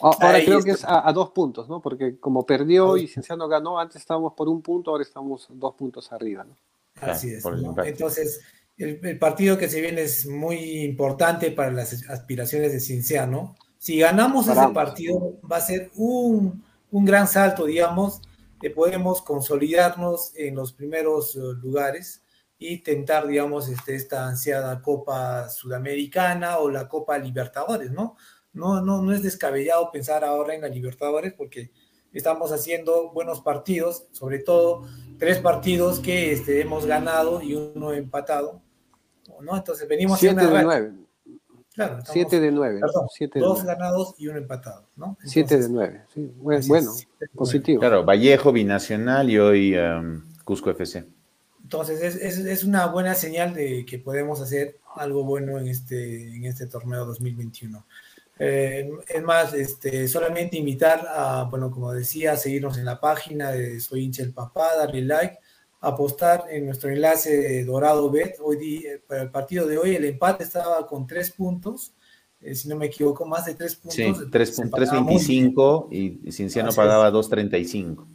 ahora creo que es a, dos puntos, ¿no? Porque como perdió y Cienciano ganó, antes estábamos por un punto, ahora estamos dos puntos arriba, ¿no? Así es. Entonces, el, partido que se viene es muy importante para las aspiraciones de Cienciano. Si ganamos ese partido, va a ser un, un gran salto, digamos, que podemos consolidarnos en los primeros eh, lugares y tentar, digamos, este, esta ansiada Copa Sudamericana o la Copa Libertadores, ¿no? No, no, no es descabellado pensar ahora en la Libertadores porque estamos haciendo buenos partidos, sobre todo tres partidos que este, hemos ganado y uno empatado, ¿no? Entonces venimos... Siete de nueve. Claro, siete de nueve. dos ganados y uno empatado, ¿no? siete de nueve, sí. Bueno, positivo. Claro, Vallejo, Binacional y hoy um, Cusco FC. Entonces es, una buena señal de que podemos hacer algo bueno en este, en este torneo 2021. Eh, es más, este, solamente invitar a, bueno, como decía, a seguirnos en la página de Soy hincha el papá, darle like, apostar en nuestro enlace Dorado Bet. Hoy, para el partido de hoy, el empate estaba con tres puntos, eh, si no me equivoco, más de tres puntos. Sí, 3.25 y Cinciano pagaba 2.35.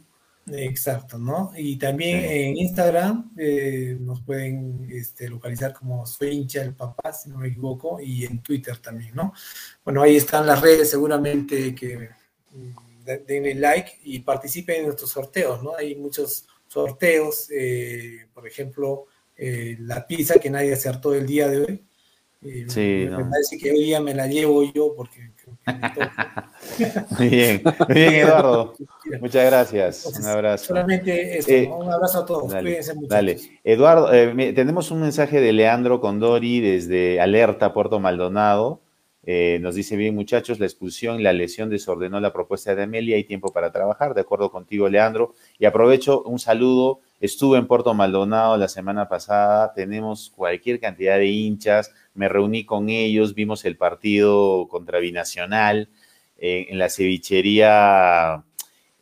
Exacto, ¿no? Y también en Instagram eh, nos pueden este, localizar como soy hincha del papá, si no me equivoco, y en Twitter también, ¿no? Bueno, ahí están las redes, seguramente que mm, denle like y participen en nuestros sorteos, ¿no? Hay muchos sorteos, eh, por ejemplo, eh, la pizza que nadie acertó el día de hoy. sí, me parece que hoy día me la llevo yo porque muy bien, muy bien, Eduardo. Muchas gracias. un abrazo. Solamente eso, eh, un abrazo a todos. Cuídense mucho. Dale. Eduardo, eh, tenemos un mensaje de Leandro Condori desde Alerta, Puerto Maldonado. Eh, nos dice bien, muchachos, la expulsión y la lesión desordenó la propuesta de Amelia. Hay tiempo para trabajar. De acuerdo contigo, Leandro. Y aprovecho un saludo. Estuve en Puerto Maldonado la semana pasada. Tenemos cualquier cantidad de hinchas me reuní con ellos, vimos el partido contra Binacional eh, en la cevichería,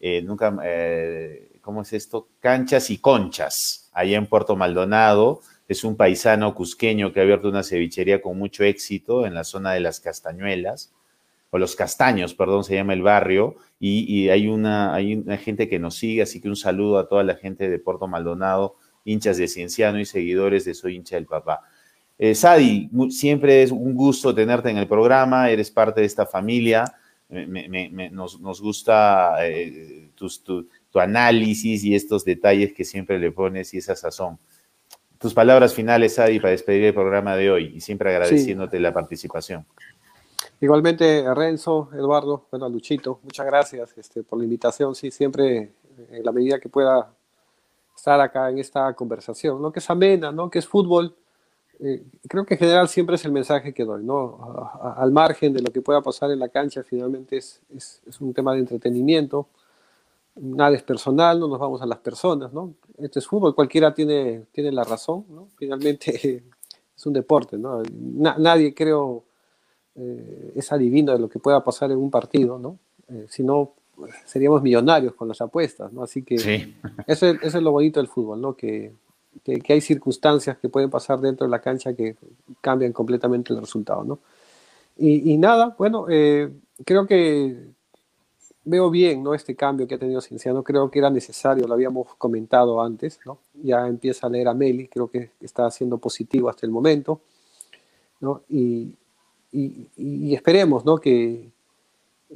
eh, nunca, eh, ¿cómo es esto? Canchas y Conchas, allá en Puerto Maldonado. Es un paisano cusqueño que ha abierto una cevichería con mucho éxito en la zona de las Castañuelas, o los Castaños, perdón, se llama el barrio, y, hay, una, hay una gente que nos sigue, así que un saludo a toda la gente de Puerto Maldonado, hinchas de Cienciano y seguidores de Soy hincha del papá. Eh, Sadi, siempre es un gusto tenerte en el programa, eres parte de esta familia, nos, gusta eh, tu, análisis y estos detalles que siempre le pones y esa sazón. Tus palabras finales, Sadi, para despedir el programa de hoy y siempre agradeciéndote la participación. Igualmente, Renzo, Eduardo, bueno, Luchito, muchas gracias este, por la invitación. Sí, siempre en la medida que pueda estar acá en esta conversación, ¿no? Que es amena, ¿no? Que es fútbol. Eh, creo que en general siempre es el mensaje que doy, ¿no? al margen de lo que pueda pasar en la cancha, finalmente es, es, es, un tema de entretenimiento. Nada es personal, no nos vamos a las personas, ¿no? Este es fútbol, cualquiera tiene, tiene la razón, ¿no? Finalmente es un deporte, ¿no? nadie creo eh, es adivino de lo que pueda pasar en un partido, ¿no? Eh, si no, seríamos millonarios con las apuestas, ¿no? Así que eso, es, lo bonito del fútbol, ¿no? Que, que, hay circunstancias que pueden pasar dentro de la cancha que cambian completamente el resultado, ¿no? Y, nada, bueno, eh, creo que veo bien, ¿no? Este cambio que ha tenido Cienciano, creo que era necesario, lo habíamos comentado antes, ¿no? Ya empieza a leer a Meli, creo que está siendo positivo hasta el momento, ¿no? Y, y, esperemos ¿no? que,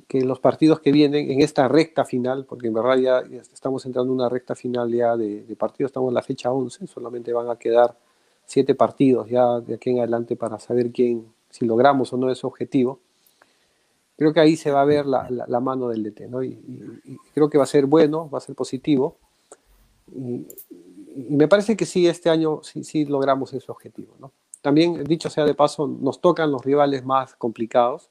que los partidos que vienen en esta recta final, porque en verdad ya, estamos entrando en una recta final ya de, partidos, estamos en la fecha 11, solamente van a quedar siete partidos ya de aquí en adelante para saber quién, si logramos o no ese objetivo. Creo que ahí se va a ver la, mano del DT, ¿no? Y, creo que va a ser bueno, va a ser positivo. Y, me parece que sí, este año sí, sí logramos ese objetivo, ¿no? También, dicho sea de paso, nos tocan los rivales más complicados,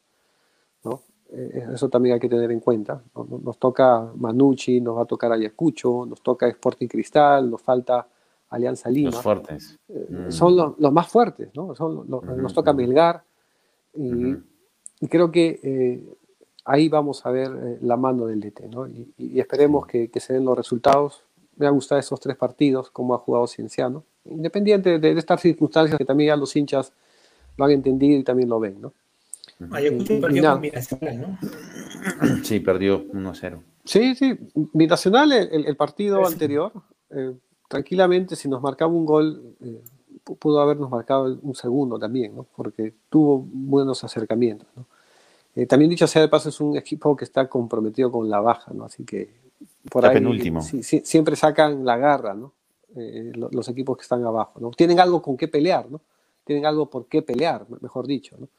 ¿no? Eh, eso también hay que tener en cuenta. Nos toca Manucci, nos va a tocar Ayacucho, nos toca Sporting Cristal, nos falta Alianza Lima. Los fuertes. Eh, mm. Son los, más fuertes, ¿no? Son Nos toca Melgar. Y, creo que eh, ahí vamos a ver la mano del DT, ¿no? Y, esperemos que, que, se den los resultados. Me han gustado esos tres partidos, cómo ha jugado Cienciano independiente de, estas circunstancias que también ya los hinchas lo han entendido y también lo ven, ¿no? Ayacucho perdió con Binacional, ¿no? Sí, perdió 1-0. Sí, sí, Binacional, el, el partido anterior, eh, tranquilamente, si nos marcaba un gol, eh, pudo habernos marcado un segundo también, ¿no? Porque tuvo buenos acercamientos, ¿no? Eh, también dicho sea de paso, es un equipo que está comprometido con la baja, ¿no? Así que por ahí penúltimo. siempre sacan la garra, ¿no? Eh, los equipos que están abajo, ¿no? Tienen algo con qué pelear, ¿no? Tienen algo por qué pelear, mejor dicho, ¿no?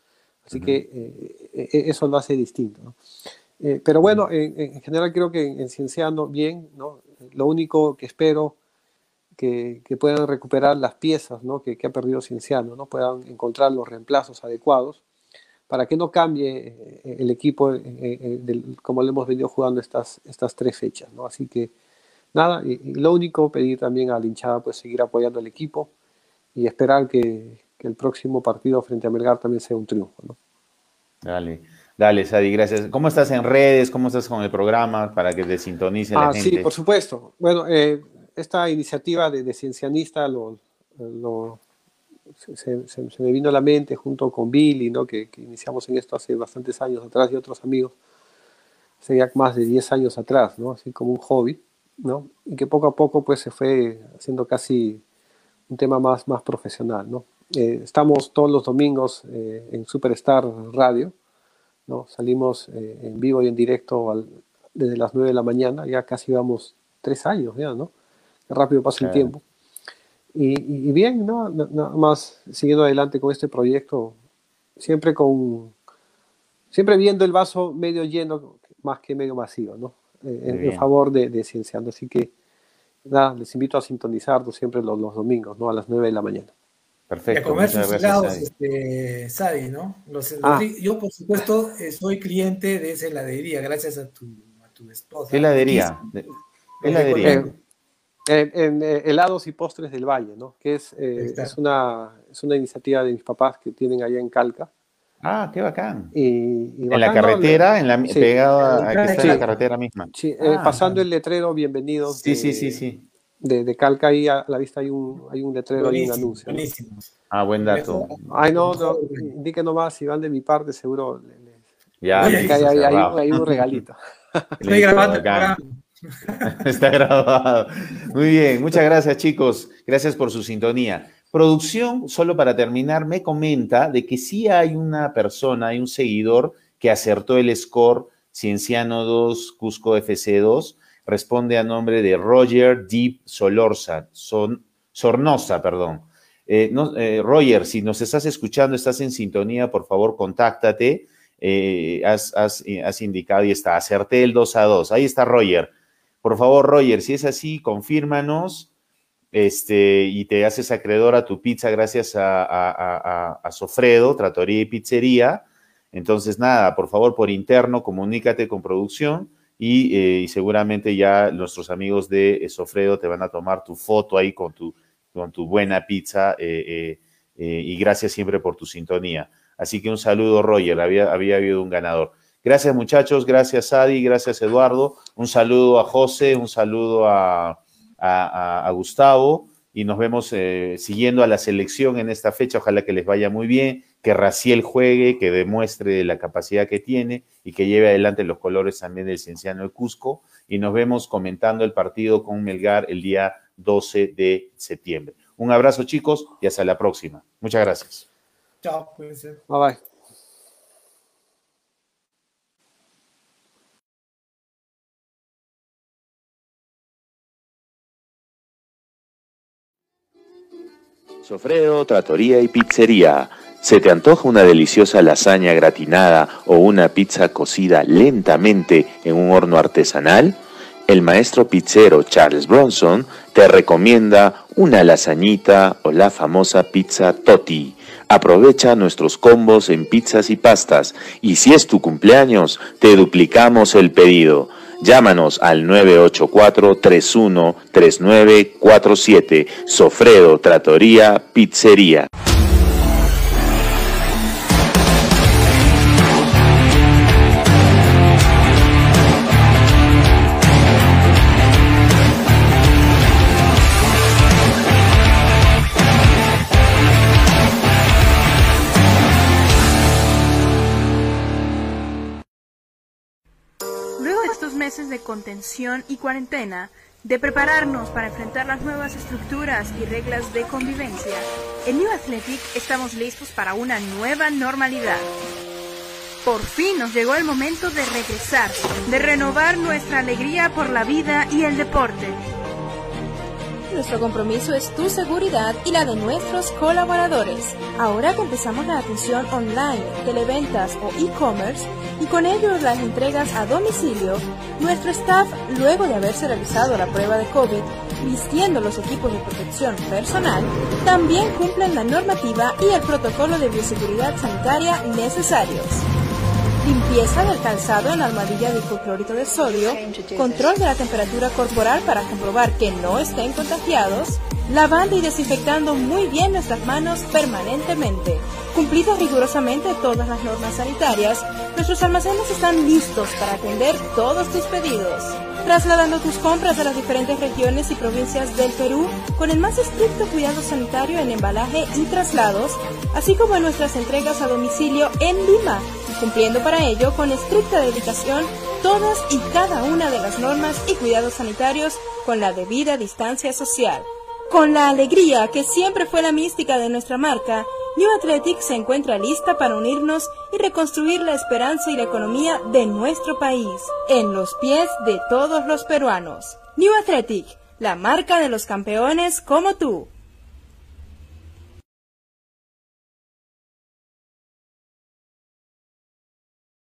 Así que eh, e-, eso lo hace distinto, ¿no? Eh, pero bueno, en, general creo que en, Cienciano bien, ¿no? Lo único que espero que, que puedan recuperar las piezas, ¿no? Que, que, ha perdido Cienciano, ¿no? Puedan encontrar los reemplazos adecuados para que no cambie el equipo como lo hemos venido jugando estas, estas tres fechas, ¿no? Así que nada, y, lo único, pedir también a la hinchada pues seguir apoyando al equipo y esperar que, el próximo partido frente a Melgar también sea un triunfo. ¿no? Dale, dale, Sadi, gracias. ¿Cómo estás en redes? ¿Cómo estás con el programa para que te sintonice la ah, gente? Sí, por supuesto. Bueno, eh, esta iniciativa de, Ciencianista lo, se, me vino a la mente junto con Billy, ¿no? que, que iniciamos en esto hace bastantes años atrás y otros amigos, sería más de 10 años atrás, ¿no? así como un hobby. ¿No? Y que poco a poco pues se fue haciendo casi un tema más, más profesional, ¿no? Eh, estamos todos los domingos eh, en Superstar Radio, ¿no? Salimos eh, en vivo y en directo desde las 9 de la mañana, ya casi vamos tres años ya, ¿no? Qué rápido pasa el tiempo. Y, y, bien, ¿no? Nada más siguiendo adelante con este proyecto, siempre con, siempre viendo el vaso medio lleno más que medio vacío, ¿no? En, favor de, de, Cienciando. Así que nada, les invito a sintonizarlo siempre los, los domingos, ¿no? A las 9 de la mañana. Perfecto. a comer sus helados, este, Sadi, ¿no? Ah. yo, por supuesto, eh, soy cliente de esa heladería, gracias a tu, a tu esposa. ¿Qué heladería? ¿Qué heladería? En, eh, helados y postres del Valle, ¿no? Que es, eh, es, una, es una iniciativa de mis papás que tienen allá en Calca. Ah, qué bacán. Y, en la carretera, en la, pegada, aquí está en la carretera misma. Sí, eh, ah. pasando el letrero, bienvenido. Sí, sí, sí, sí. De, de, Calca ahí a la vista hay un, hay un letrero, hay un anuncio. Buenísimo. Ah, buen dato. Ay, no, no, indique nomás, si van de mi parte, seguro. ya, hay, hay, un regalito. Estoy grabando. Está grabado. Muy bien, muchas gracias chicos. Gracias por su sintonía. Producción, solo para terminar, me comenta de que sí hay una persona, hay un seguidor que acertó el score Cienciano 2, Cusco FC2. Responde a nombre de Roger Deep Solorza, son, Sornosa, perdón. Eh, eh, Roger, si nos estás escuchando, estás en sintonía, por favor, contáctate. Eh, has, has, indicado y está, acerté el 2 a 2. Ahí está Roger. Por favor, Roger, si es así, confírmanos este, y te haces acreedor a tu pizza gracias a, Sofredo, Tratoría y Pizzería. Entonces, nada, por favor, por interno, comunícate con producción y, eh, seguramente ya nuestros amigos de Sofredo te van a tomar tu foto ahí con tu, con tu buena pizza eh, eh, y gracias siempre por tu sintonía. Así que un saludo, Roger, había, había habido un ganador. Gracias, muchachos, gracias, Adi, gracias, Eduardo. Un saludo a José, un saludo a, a, Gustavo y nos vemos eh, siguiendo a la selección en esta fecha. Ojalá que les vaya muy bien, que Raciel juegue, que demuestre la capacidad que tiene y que lleve adelante los colores también del Cienciano de Cusco. Y nos vemos comentando el partido con Melgar el día 12 de septiembre. Un abrazo, chicos, y hasta la próxima. Muchas gracias. Chao, Bye bye. Sofredo, Tratoría y Pizzería. ¿Se te antoja una deliciosa lasaña gratinada o una pizza cocida lentamente en un horno artesanal? El maestro pizzero Charles Bronson te recomienda una lasañita o la famosa pizza Totti. Aprovecha nuestros combos en pizzas y pastas y si es tu cumpleaños, te duplicamos el pedido. Llámanos al 984-313947. Sofredo Tratoría Pizzería. Contención y cuarentena, de prepararnos para enfrentar las nuevas estructuras y reglas de convivencia, en New Athletic estamos listos para una nueva normalidad. Por fin nos llegó el momento de regresar, de renovar nuestra alegría por la vida y el deporte nuestro compromiso es tu seguridad y la de nuestros colaboradores. Ahora comenzamos la atención online, televentas o e-commerce y con ello las entregas a domicilio, nuestro staff, luego de haberse realizado la prueba de COVID, vistiendo los equipos de protección personal, también cumplen la normativa y el protocolo de bioseguridad sanitaria necesarios limpieza del calzado en armadilla de hipoclorito de sodio, control de la temperatura corporal para comprobar que no estén contagiados, lavando y desinfectando muy bien nuestras manos permanentemente. Cumplidas rigurosamente todas las normas sanitarias, nuestros almacenes están listos para atender todos tus pedidos. Trasladando tus compras a las diferentes regiones y provincias del Perú con el más estricto cuidado sanitario en embalaje y traslados, así como en nuestras entregas a domicilio en Lima cumpliendo para ello con estricta dedicación todas y cada una de las normas y cuidados sanitarios con la debida distancia social. Con la alegría que siempre fue la mística de nuestra marca, New Athletic se encuentra lista para unirnos y reconstruir la esperanza y la economía de nuestro país, en los pies de todos los peruanos. New Athletic, la marca de los campeones como tú.